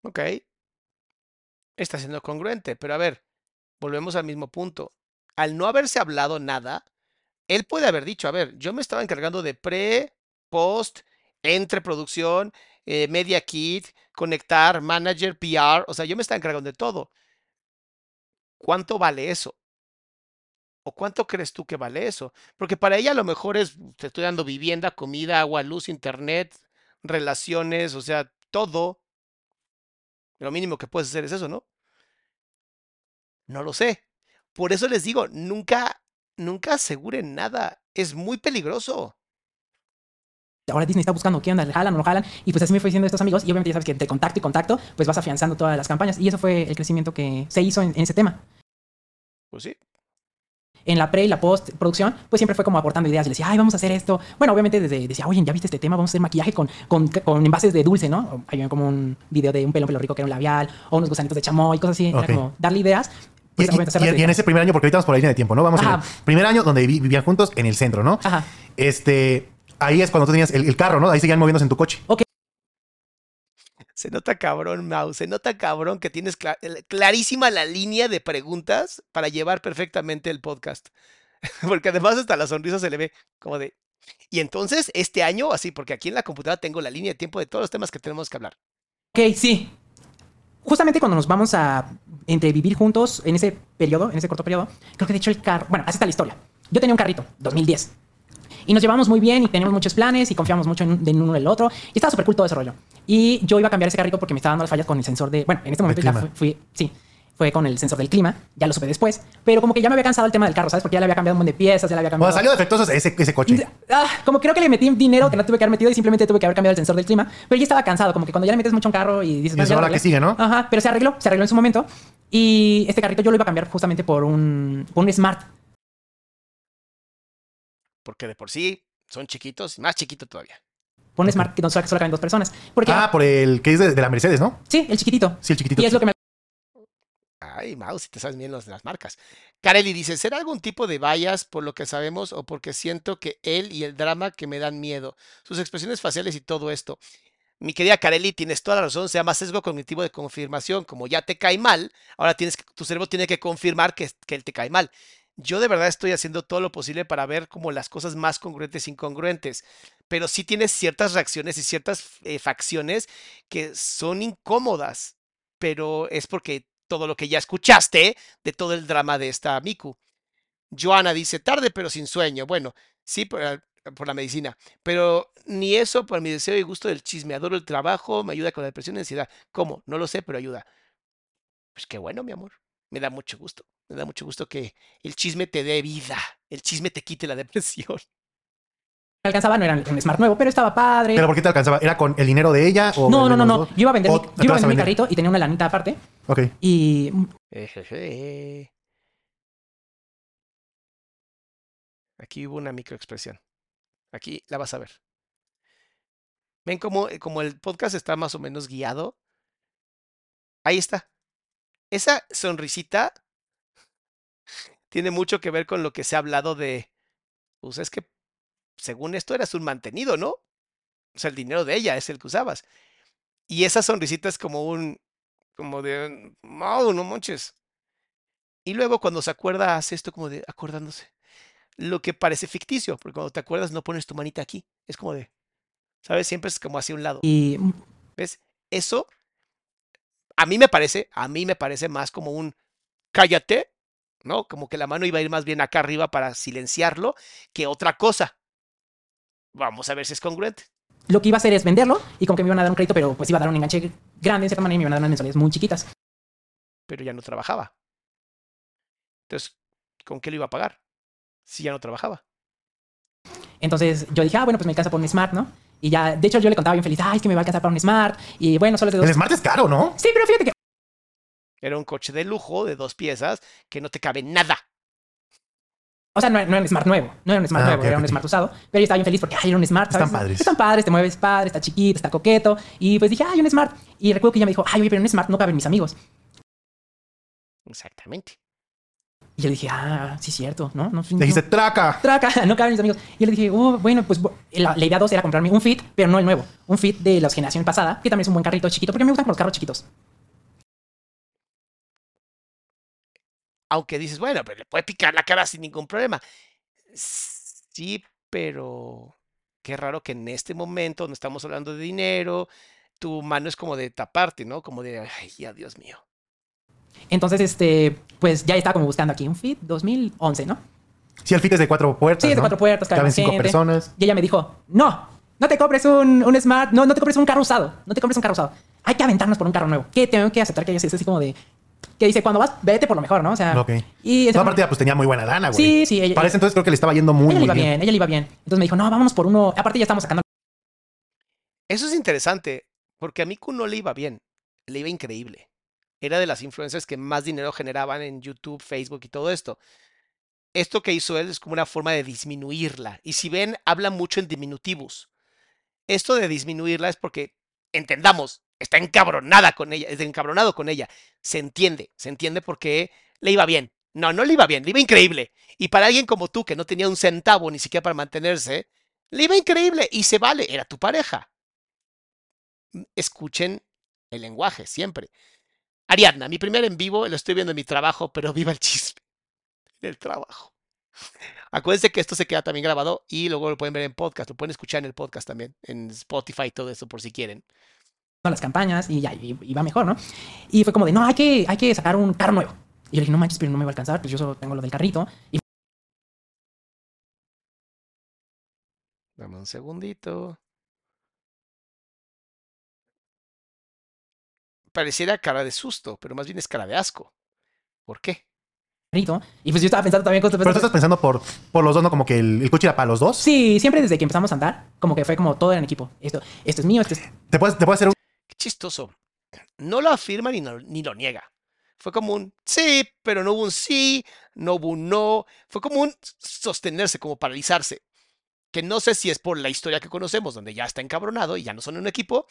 [SPEAKER 3] Ok. Está siendo congruente, pero a ver, volvemos al mismo punto. Al no haberse hablado nada, él puede haber dicho, a ver, yo me estaba encargando de pre, post, entre producción, eh, media kit, conectar, manager, PR, o sea, yo me estaba encargando de todo. ¿Cuánto vale eso? ¿O cuánto crees tú que vale eso? Porque para ella a lo mejor es, te estoy dando vivienda, comida, agua, luz, internet, relaciones, o sea, todo. Lo mínimo que puedes hacer es eso, ¿no? No lo sé. Por eso les digo, nunca, nunca aseguren nada. Es muy peligroso.
[SPEAKER 5] Ahora Disney está buscando qué onda, le jalan o no jalan. Y pues así me fue diciendo estos amigos. Y obviamente ya sabes que entre contacto y contacto, pues vas afianzando todas las campañas. Y eso fue el crecimiento que se hizo en, en ese tema.
[SPEAKER 3] Pues sí.
[SPEAKER 5] En la pre y la post producción, pues siempre fue como aportando ideas. Y le decía, ay, vamos a hacer esto. Bueno, obviamente desde decía, oye, ya viste este tema, vamos a hacer maquillaje con, con, con envases de dulce, ¿no? Hay como un video de un pelo, pelo rico que era un labial, o unos gusanitos de chamoy, cosas así.
[SPEAKER 4] Ok.
[SPEAKER 5] Era como darle ideas.
[SPEAKER 4] Y,
[SPEAKER 5] Pues,
[SPEAKER 4] y-
[SPEAKER 5] obviamente, hacerlas
[SPEAKER 4] y- y en ese primer año, porque ahorita vamos por la línea de tiempo, ¿no? Vamos en el
[SPEAKER 5] Ajá.
[SPEAKER 4] primer año donde vi- vivían juntos en el centro, ¿no?
[SPEAKER 5] Ajá.
[SPEAKER 4] Este, ahí es cuando tú tenías el, el carro, ¿no? Ahí seguían moviéndose en tu coche.
[SPEAKER 3] Se nota cabrón, Mau. Se nota cabrón que tienes clarísima la línea de preguntas para llevar perfectamente el podcast. Porque además hasta la sonrisa se le ve como de... Y entonces, este año, así, porque aquí en la computadora tengo la línea de tiempo de todos los temas que tenemos que hablar.
[SPEAKER 5] Ok, sí. Justamente cuando nos vamos a entre vivir juntos en ese periodo, en ese corto periodo, creo que de hecho el carro, bueno, así está la historia. Yo tenía un carrito, 2010. Y nos llevamos muy bien y teníamos muchos planes y confiamos mucho en, en uno en el otro. Y estaba súper cool todo ese rollo. Y yo iba a cambiar ese carrito porque me estaba dando las fallas con el sensor de... Bueno, en este momento ya fui, fui- Sí, fue con el sensor del clima. Ya lo supe después. Pero como que ya me había cansado el tema del carro, ¿sabes? Porque ya le había cambiado un montón de piezas, ya le había
[SPEAKER 4] O
[SPEAKER 5] cambiado...
[SPEAKER 4] sea, salió defectuoso ese, ese coche.
[SPEAKER 5] Ah, como creo que le metí dinero que no tuve que haber metido y simplemente tuve que haber cambiado el sensor del clima. Pero ya estaba cansado, como que cuando ya le metes mucho a un carro y dices,
[SPEAKER 4] Y
[SPEAKER 5] "Bueno,
[SPEAKER 4] es
[SPEAKER 5] ya lo
[SPEAKER 4] ahora que
[SPEAKER 5] arreglé".
[SPEAKER 4] sigue, ¿no?
[SPEAKER 5] Ajá, pero se arregló, se arregló en su momento. Y este carrito yo lo iba a cambiar justamente por un, por un Smart.
[SPEAKER 3] Porque de por sí son chiquitos, y más chiquito todavía.
[SPEAKER 5] Por un Smart que no solo, solo caben dos personas. Porque,
[SPEAKER 4] Ah, por el que es de, de la Mercedes, ¿no?
[SPEAKER 5] sí, el chiquitito.
[SPEAKER 4] Sí, el chiquitito.
[SPEAKER 5] Y es lo que me
[SPEAKER 3] Ay, Mau, si te sabes bien los de las marcas. Kareli dice, ¿será algún tipo de vallas por lo que sabemos o porque siento que él y el drama que me dan miedo? Sus expresiones faciales y todo esto. Mi querida Kareli, tienes toda la razón, se llama sesgo cognitivo de confirmación. Como ya te cae mal, ahora tienes que, tu cerebro tiene que confirmar que, que él te cae mal. Yo de verdad estoy haciendo todo lo posible para ver como las cosas más congruentes e incongruentes, pero sí tienes ciertas reacciones y ciertas eh, facciones que son incómodas, pero es porque todo lo que ya escuchaste de todo el drama de esta Miku. Joana dice, tarde pero sin sueño. Bueno, sí, por, por la medicina, pero ni eso por mi deseo y gusto del chisme. Adoro el trabajo, me ayuda con la depresión y ansiedad. ¿Cómo? No lo sé, pero ayuda. Pues qué bueno, mi amor. Me da mucho gusto. Me da mucho gusto que el chisme te dé vida. El chisme te quite la depresión.
[SPEAKER 5] alcanzaba no era un Smart nuevo, pero estaba padre.
[SPEAKER 4] ¿Pero por qué te alcanzaba? ¿Era con el dinero de ella? O
[SPEAKER 5] no, no, no, no. Yo iba a vender,
[SPEAKER 4] ¿O
[SPEAKER 5] mi, yo iba a vender mi carrito y tenía una lanita aparte.
[SPEAKER 4] Ok.
[SPEAKER 5] Y
[SPEAKER 3] Ejeje. Aquí hubo una microexpresión. Aquí la vas a ver. Ven cómo, eh, como el podcast está más o menos guiado. Ahí está. Esa sonrisita tiene mucho que ver con lo que se ha hablado de. Pues es que, según esto, eras un mantenido, ¿no? O sea, el dinero de ella es el que usabas. Y esa sonrisita es como un. Como de. No, no manches. Y luego cuando se acuerda, hace esto como de acordándose. Lo que parece ficticio, porque cuando te acuerdas no pones tu manita aquí. Es como de. ¿Sabes? Siempre es como hacia un lado.
[SPEAKER 5] y
[SPEAKER 3] ¿Ves? Eso. A mí me parece, a mí me parece más como un cállate, ¿no? Como que la mano iba a ir más bien acá arriba para silenciarlo que otra cosa. Vamos a ver si es congruente.
[SPEAKER 5] lo que iba a hacer es venderlo y como que me iban a dar un crédito, pero pues iba a dar un enganche grande en cierta manera y me iban a dar unas mensualidades muy chiquitas.
[SPEAKER 3] pero ya no trabajaba. Entonces, ¿con qué lo iba a pagar? Si ya no trabajaba.
[SPEAKER 5] Entonces yo dije, ah, bueno, pues me alcanza por un Smart, ¿no? Y ya, de hecho, yo le contaba bien feliz, ay, es que me va a alcanzar para un Smart. Y bueno, solo es de dos.
[SPEAKER 4] El Smart es caro, ¿no?
[SPEAKER 5] Sí, pero fíjate que
[SPEAKER 3] Era un coche de lujo de dos piezas que no te cabe nada.
[SPEAKER 5] O sea, no, no era un Smart nuevo, no era un Smart
[SPEAKER 4] Ah,
[SPEAKER 5] nuevo, era un. Smart usado. Pero yo estaba bien feliz porque, ay, era un Smart, ¿sabes?
[SPEAKER 4] Están padres.
[SPEAKER 5] Están padres, te mueves padre, está chiquito, está coqueto. Y pues dije, ay, un Smart. Y recuerdo que ella me dijo, ay, oye, pero un Smart no caben mis amigos.
[SPEAKER 3] Exactamente.
[SPEAKER 5] Y yo dije, ah, sí, cierto, ¿no? no,
[SPEAKER 4] Le dijiste, traca.
[SPEAKER 5] traca, no caben mis amigos. Y yo le dije, oh, bueno, pues la, la idea dos era comprarme un Fit, pero no el nuevo. Un Fit de la generación pasada, que también es un buen carrito chiquito, porque me gustan los carros chiquitos.
[SPEAKER 3] Aunque dices, bueno, pero le puede picar la cara sin ningún problema. Sí, pero qué raro que en este momento, no estamos hablando de dinero, tu mano es como de taparte, ¿no? Como de, ay, ya, Dios mío.
[SPEAKER 5] Entonces, este, pues ya estaba como buscando aquí un Fit 2011, ¿no?
[SPEAKER 4] Si el fit es de cuatro puertas.
[SPEAKER 5] Sí, es de
[SPEAKER 4] ¿no?
[SPEAKER 5] cuatro puertas, cabe
[SPEAKER 4] Caben cinco
[SPEAKER 5] gente.
[SPEAKER 4] personas.
[SPEAKER 5] Y ella me dijo, no, no te compres un, un Smart, no, no te compres un carro usado, no te compres un carro usado. Hay que aventarnos por un carro nuevo. Que tengo que aceptar que ella es así como de, que dice, cuando vas, vete por lo mejor, ¿no? O sea,
[SPEAKER 4] Ok.
[SPEAKER 5] y
[SPEAKER 4] No, aparte, pues tenía muy buena lana, güey.
[SPEAKER 5] Sí, sí, ella-
[SPEAKER 4] Para ese entonces creo que le estaba yendo muy,
[SPEAKER 5] ella le
[SPEAKER 4] muy
[SPEAKER 5] iba
[SPEAKER 4] bien.
[SPEAKER 5] bien. ella le iba bien. Entonces me dijo, no, vámonos por uno. Aparte ya estamos sacando.
[SPEAKER 3] Eso es interesante, porque a Miku no le iba bien, le iba increíble. Era de las influencers que más dinero generaban en YouTube, Facebook y todo esto. Esto que hizo él es como una forma de disminuirla. Y si ven, habla mucho en diminutivos. Esto de disminuirla es porque, entendamos, está encabronada con ella, es encabronado con ella. Se entiende, se entiende porque le iba bien. No, no le iba bien, le iba increíble. Y para alguien como tú, que no tenía un centavo ni siquiera para mantenerse, le iba increíble y se vale, era tu pareja escuchen el lenguaje, siempre. Ariadna, mi primer en vivo, lo estoy viendo en mi trabajo, pero viva el chisme. El trabajo. Acuérdense que esto se queda también grabado y luego lo pueden ver en podcast, lo pueden escuchar en el podcast también, en Spotify y todo eso por si quieren.
[SPEAKER 5] Las campañas y ya y- iba mejor, ¿no? Y fue como de, no, hay que, hay que sacar un carro nuevo. Y yo le dije, no manches, pero no me va a alcanzar, pues yo solo tengo lo del carrito. Y
[SPEAKER 3] Dame un segundito. Pareciera cara de susto, pero más bien es cara de asco. ¿Por qué?
[SPEAKER 5] carrito. Y pues yo estaba pensando también cosas.
[SPEAKER 4] Pero tú estás pensando por, por los dos, ¿no? Como que el, el coche era para los dos.
[SPEAKER 5] Sí, siempre desde que empezamos a andar, como que fue como todo en equipo. Esto, esto es mío, esto es...
[SPEAKER 4] Te puedes, te puedes hacer un...
[SPEAKER 3] Qué chistoso. No lo afirma ni, ni lo niega. Fue como un sí, pero no hubo un sí, no hubo un no. Fue como un sostenerse, como paralizarse. Que no sé si es por la historia que conocemos, donde ya está encabronado y ya no son un equipo.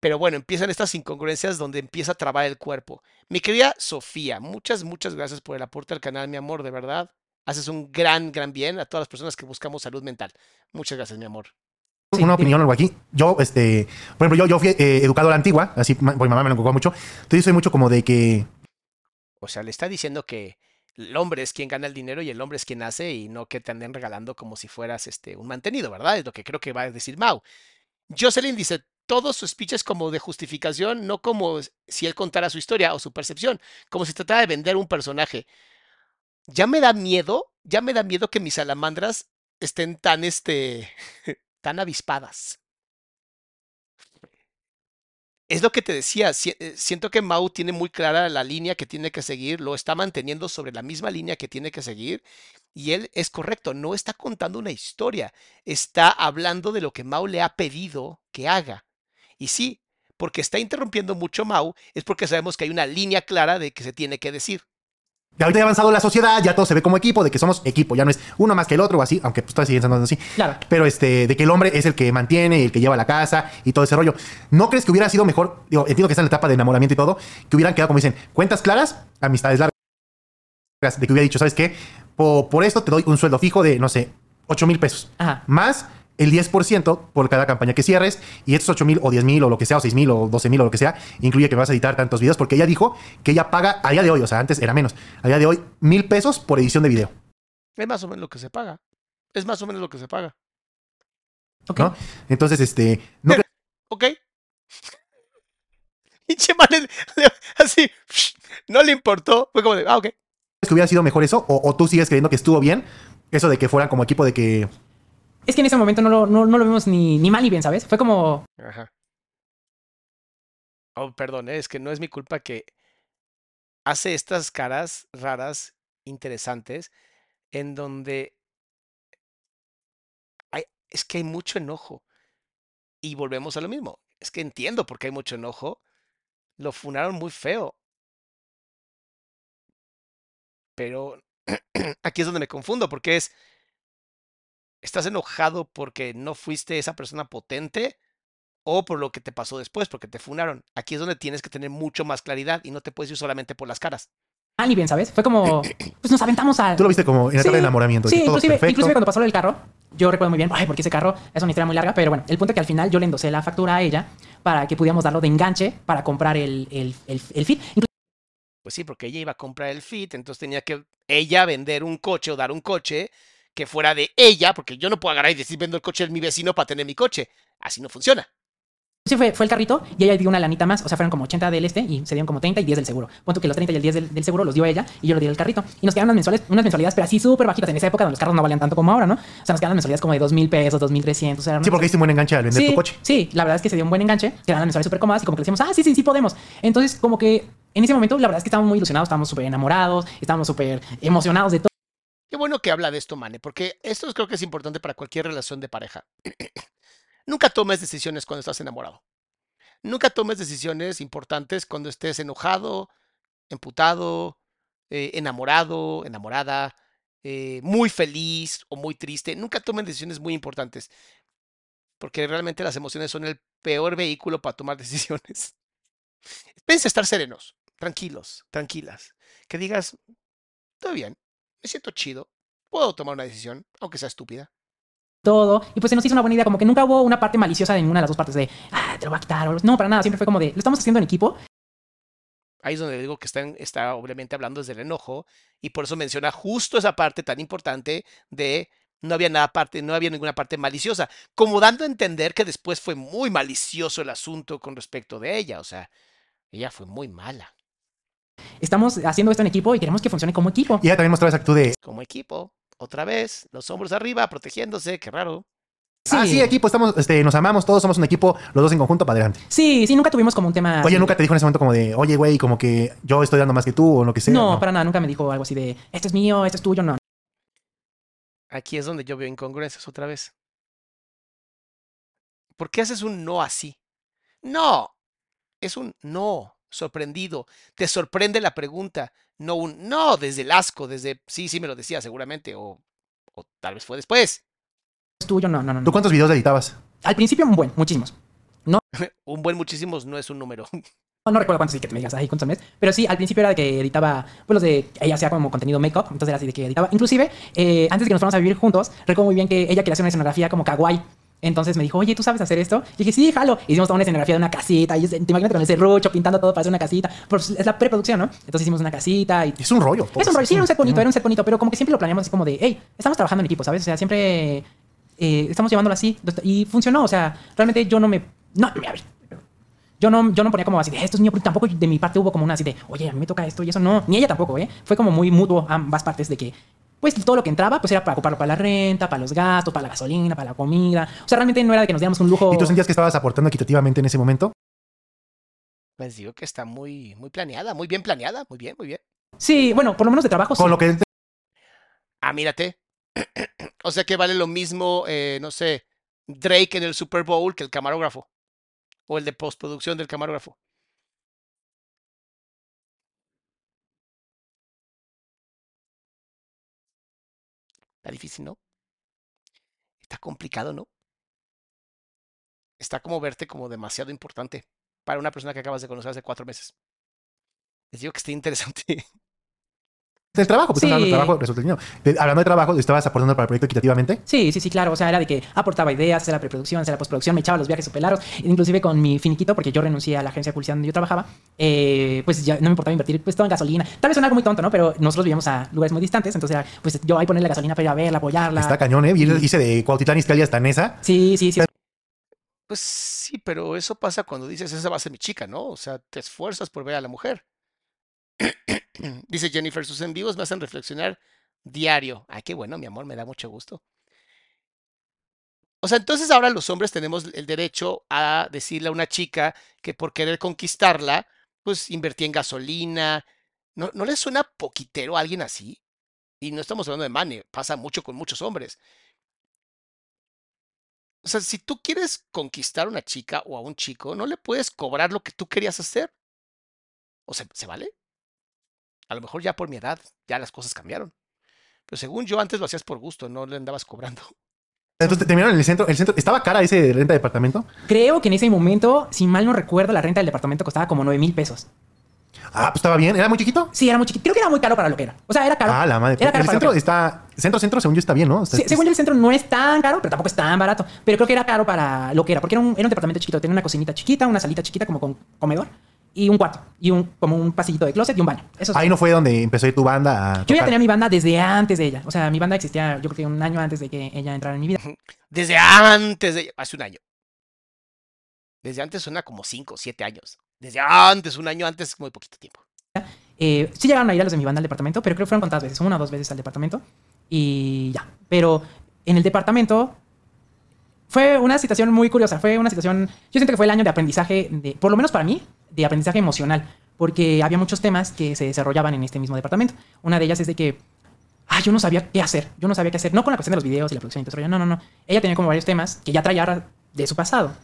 [SPEAKER 3] Pero bueno, empiezan estas incongruencias donde empieza a trabar el cuerpo. Mi querida Sofía, muchas, muchas gracias por el aporte al canal, mi amor, de verdad. Haces un gran, gran bien a todas las personas que buscamos salud mental. Muchas gracias, mi amor.
[SPEAKER 5] Sí,
[SPEAKER 4] una opinión o algo aquí. Yo, este, por ejemplo, yo, yo fui eh, educado a la antigua, así, ma- mi mamá me lo inculcó mucho. Entonces soy mucho como de que,
[SPEAKER 3] O sea, le está diciendo que el hombre es quien gana el dinero y el hombre es quien hace y no que te anden regalando como si fueras este, un mantenido, ¿verdad? Es lo que creo que va a decir Mau. Jocelyn dice, todo su speech es como de justificación, no como si él contara su historia o su percepción, como si tratara de vender un personaje. Ya me da miedo, ya me da miedo que mis salamandras estén tan, este, tan avispadas. Es lo que te decía, eh, siento que Mau tiene muy clara la línea que tiene que seguir, lo está manteniendo sobre la misma línea que tiene que seguir y él es correcto, no está contando una historia, está hablando de lo que Mau le ha pedido que haga. Y sí, porque está interrumpiendo mucho Mau, es porque sabemos que hay una línea clara de que se tiene que decir.
[SPEAKER 4] Que ahorita ya ha avanzado la sociedad, ya todo se ve como equipo, de que somos equipo, ya no es uno más que el otro o así, aunque pues todavía siguen siendo así.
[SPEAKER 5] Claro.
[SPEAKER 4] Pero este, de que el hombre es el que mantiene, el que lleva la casa y todo ese rollo. ¿No crees que hubiera sido mejor? Digo, entiendo que está en la etapa de enamoramiento y todo, que hubieran quedado como dicen, cuentas claras, amistades largas. De que hubiera dicho, ¿sabes qué? Po- por esto te doy un sueldo fijo de, no sé, 8 mil pesos.
[SPEAKER 5] Ajá.
[SPEAKER 4] Más el 10% por cada campaña que cierres. Y estos 8 mil o 10 mil o lo que sea, o 6 mil o 12 mil o lo que sea, incluye que me vas a editar tantos videos. Porque ella dijo que ella paga a día de hoy, o sea, antes era menos, a día de hoy, mil pesos por edición de video.
[SPEAKER 3] Es más o menos lo que se paga. Es más o menos lo que se paga.
[SPEAKER 5] Ok.
[SPEAKER 4] ¿no? Entonces, este, no
[SPEAKER 3] ¿Ok? Le- así, no le importó. Fue como de, ah, ok.
[SPEAKER 4] que hubiera sido mejor eso? ¿O, o tú sigues creyendo que estuvo bien? Eso de que fueran como equipo de que
[SPEAKER 5] Es que en ese momento no lo, no, no lo vimos ni, ni mal ni bien, ¿sabes? Fue como,
[SPEAKER 3] Ajá. Oh, perdón, eh, es que no es mi culpa que hace estas caras raras, interesantes, en donde es que hay mucho enojo. Y volvemos a lo mismo. Es que entiendo por qué hay mucho enojo. Lo funaron muy feo. Pero aquí es donde me confundo, porque es, ¿estás enojado porque no fuiste esa persona potente? O por lo que te pasó después, porque te funaron. Aquí es donde tienes que tener mucho más claridad y no te puedes ir solamente por las caras.
[SPEAKER 5] Ah, ni bien, ¿sabes? Fue como, pues nos aventamos a...
[SPEAKER 4] Tú lo viste como en la etapa de enamoramiento.
[SPEAKER 5] Sí,
[SPEAKER 4] todo
[SPEAKER 5] inclusive,
[SPEAKER 4] perfecto.
[SPEAKER 5] inclusive cuando pasó lo del carro, yo recuerdo muy bien, ay, porque ese carro es una historia muy larga, pero bueno, el punto es que al final yo le endosé la factura a ella para que pudiéramos darlo de enganche para comprar el, el, el, el fit.
[SPEAKER 3] Pues sí, porque ella iba a comprar el Fit, entonces tenía que ella vender un coche o dar un coche que fuera de ella, porque yo no puedo agarrar y decir vendo el coche de mi vecino para tener mi coche. Así no funciona.
[SPEAKER 5] Sí, fue, fue el carrito y ella dio una lanita más. O sea, fueron como 80 del este y se dieron como 30 y 10 del seguro. Punto que los 30 y el 10 del, del seguro los dio ella y yo lo di al carrito. Y nos quedaron unas, mensuales, unas mensualidades, pero así súper bajitas en esa época donde los carros no valían tanto como ahora, ¿no? O sea, nos quedaron mensualidades como de 2 mil pesos, 2 mil 300. O sea,
[SPEAKER 4] Sí, porque diste un buen enganche al vender
[SPEAKER 5] sí,
[SPEAKER 4] tu coche.
[SPEAKER 5] Sí, la verdad es que se dio un buen enganche. Quedaron las mensualidades súper cómodas y como que decíamos, ah, sí, sí, sí podemos. Entonces, como que en ese momento, la verdad es que estábamos muy ilusionados, estábamos súper enamorados, estábamos súper emocionados de todo.
[SPEAKER 3] Qué bueno que habla de esto, Mane, porque esto creo que es importante para cualquier relación de pareja. Nunca tomes decisiones cuando estás enamorado. Nunca tomes decisiones importantes cuando estés enojado, emputado, eh, enamorado, enamorada, eh, muy feliz o muy triste. Nunca tomen decisiones muy importantes, porque realmente las emociones son el peor vehículo para tomar decisiones. Piensa estar serenos, tranquilos, tranquilas. Que digas, todo bien, me siento chido, puedo tomar una decisión, aunque sea estúpida.
[SPEAKER 5] todo. Y pues se nos hizo una buena idea, como que nunca hubo una parte maliciosa de ninguna de las dos partes de, ah, te lo voy a quitar. o- No, para nada, siempre fue como de, lo estamos haciendo en equipo.
[SPEAKER 3] Ahí es donde digo que está obviamente hablando desde el enojo y por eso menciona justo esa parte tan importante de no había nada parte, no había ninguna parte maliciosa, como dando a entender que después fue muy malicioso el asunto con respecto de ella, o sea, ella fue muy mala
[SPEAKER 5] Estamos haciendo esto en equipo y queremos que funcione como equipo.
[SPEAKER 4] Y ella también mostraba esa actitud de,
[SPEAKER 3] como equipo. Otra vez, los hombros arriba, protegiéndose, qué raro.
[SPEAKER 4] ah, sí, equipo, estamos, este, nos amamos, todos somos un equipo, los dos en conjunto para adelante.
[SPEAKER 5] Sí, sí, nunca tuvimos como un tema.
[SPEAKER 4] Oye, nunca te dijo en ese momento como de, oye, güey, como que yo estoy dando más que tú o lo que sea.
[SPEAKER 5] No, para nada, nunca me dijo algo así de, este es mío, este es tuyo, no.
[SPEAKER 3] Aquí es donde yo veo incongruencias otra vez. ¿Por qué haces un no así? No, es un no, sorprendido. Te sorprende la pregunta, no un no desde el asco, desde sí, sí me lo decía seguramente, o, o tal vez fue después.
[SPEAKER 5] Es tuyo, no, no, no.
[SPEAKER 4] ¿Tú
[SPEAKER 5] no.
[SPEAKER 4] cuántos videos editabas?
[SPEAKER 5] Al principio, un buen, muchísimos.
[SPEAKER 3] Un buen muchísimos no es un número.
[SPEAKER 5] No, no recuerdo cuántos sí que te me digas, ay, cuántos meses. Pero sí, al principio era de que editaba, pues los de, ella hacía como contenido make-up, entonces era así de que editaba. Inclusive, eh, antes de que nos fuéramos a vivir juntos, recuerdo muy bien que ella quería hacer una escenografía como kawaii. Entonces me dijo, oye, ¿tú sabes hacer esto? Y dije, sí, jalo. Hicimos toda una escenografía de una casita. Y te imaginas con el serrucho pintando todo para hacer una casita. Pues es la preproducción, ¿no? Entonces hicimos una casita y
[SPEAKER 4] Es un rollo.
[SPEAKER 5] Es un rollo, sí, era un set bonito, era un set bonito, pero como que siempre lo planeamos así como de, hey, estamos trabajando en equipo, ¿sabes? O sea, siempre eh, estamos llevándolo así y funcionó, o sea, realmente yo no me... No, a ver, yo no, yo no ponía como así de, esto es mío, pero tampoco de mi parte hubo como una así de, oye, a mí me toca esto y eso, no, ni ella tampoco, ¿eh? Fue como muy mutuo ambas partes de que, pues todo lo que entraba, pues era para ocuparlo para la renta, para los gastos, para la gasolina, para la comida, o sea, realmente no era de que nos diéramos un lujo...
[SPEAKER 4] ¿Y tú sentías que estabas aportando equitativamente en ese momento?
[SPEAKER 3] Les digo que está muy, muy planeada, muy bien planeada, muy bien, muy bien.
[SPEAKER 5] Sí, bueno, por lo menos de trabajo, sí.
[SPEAKER 4] Con lo que
[SPEAKER 3] Ah, mírate. o sea que vale lo mismo, eh, no sé, Drake en el Super Bowl que el camarógrafo. O el de postproducción del camarógrafo. Difícil, ¿no? Está complicado, ¿no? Está como verte como demasiado importante para una persona que acabas de conocer hace cuatro meses. Les digo que está interesante.
[SPEAKER 4] El trabajo, pues
[SPEAKER 5] Sí.
[SPEAKER 4] hablando de trabajo, resulta el dinero. Hablando de trabajo, ¿estabas aportando para el proyecto equitativamente?
[SPEAKER 5] Sí, sí, sí, claro. O sea, era de que aportaba ideas, hacía la preproducción, hacía la postproducción, me echaba los viajes super largos. Inclusive con mi finiquito, porque yo renuncié a la agencia de publicidad donde yo trabajaba, eh, pues ya no me importaba invertir pues todo en gasolina. Tal vez suena algo muy tonto, ¿no? Pero nosotros vivíamos a lugares muy distantes, entonces era, pues yo ahí ponerle gasolina para ir a verla, apoyarla.
[SPEAKER 4] Está cañón, ¿eh? Ir- Hice de Cuautitlán Izcalli hasta Nesa.
[SPEAKER 5] Sí, sí, sí.
[SPEAKER 3] Pues sí, pero eso pasa cuando dices, esa va a ser mi chica, ¿no? O sea, te esfuerzas por ver a la mujer. Dice Jennifer, sus en vivos me hacen reflexionar diario. Ay, qué bueno, mi amor, me da mucho gusto. O sea, entonces ahora los hombres tenemos el derecho a decirle a una chica que por querer conquistarla, pues invertí en gasolina. ¿No, ¿No le suena poquitero a alguien así? Y no estamos hablando de Mane, pasa mucho con muchos hombres. O sea, si tú quieres conquistar a una chica o a un chico, no le puedes cobrar lo que tú querías hacer. ¿O se, se vale? A lo mejor ya por mi edad, ya las cosas cambiaron. Pero según yo, antes lo hacías por gusto, no le andabas cobrando.
[SPEAKER 4] Entonces terminaron en el centro. El centro ¿Estaba cara ese de renta de departamento?
[SPEAKER 5] Creo que en ese momento, si mal no recuerdo, la renta del departamento costaba como 9 mil pesos.
[SPEAKER 4] Ah, pues estaba bien. ¿Era muy chiquito?
[SPEAKER 5] Sí, era muy chiquito. Creo que era muy caro para lo que era. O sea, era caro.
[SPEAKER 4] Ah, la madre.
[SPEAKER 5] Era caro
[SPEAKER 4] el
[SPEAKER 5] para
[SPEAKER 4] centro
[SPEAKER 5] que era.
[SPEAKER 4] está. Centro, centro, según yo, está bien, ¿no?
[SPEAKER 5] Sí, según yo, el centro no es tan caro, pero tampoco es tan barato. Pero creo que era caro para lo que era, porque era un, era un departamento chiquito. Tenía una cocinita chiquita, una salita chiquita como con comedor y un cuarto y un como un pasillito de closet y un baño. Eso sí.
[SPEAKER 4] Ahí no fue donde empezó tu banda a.
[SPEAKER 5] Yo ya
[SPEAKER 4] tocar.
[SPEAKER 5] tenía mi banda desde antes de ella. O sea, mi banda existía, yo creo que un año antes de que ella entrara en mi vida.
[SPEAKER 3] Desde antes de... Hace un año. Desde antes suena como 5 o 7 años. Desde antes, un año antes, muy poquito tiempo.
[SPEAKER 5] Eh, sí llegaron a ir a los de mi banda al departamento, pero creo que fueron contadas veces, una o dos veces al departamento y ya. Pero en el departamento fue una situación muy curiosa. Fue una situación, yo siento que fue el año de aprendizaje, de, por lo menos para mí, de aprendizaje emocional, porque había muchos temas que se desarrollaban en este mismo departamento. Una de ellas es de que, ah, yo no sabía qué hacer, yo no sabía qué hacer, no con la cuestión de los videos y la producción y todo eso, no, no, no. Ella tenía como varios temas que ya traía de su pasado.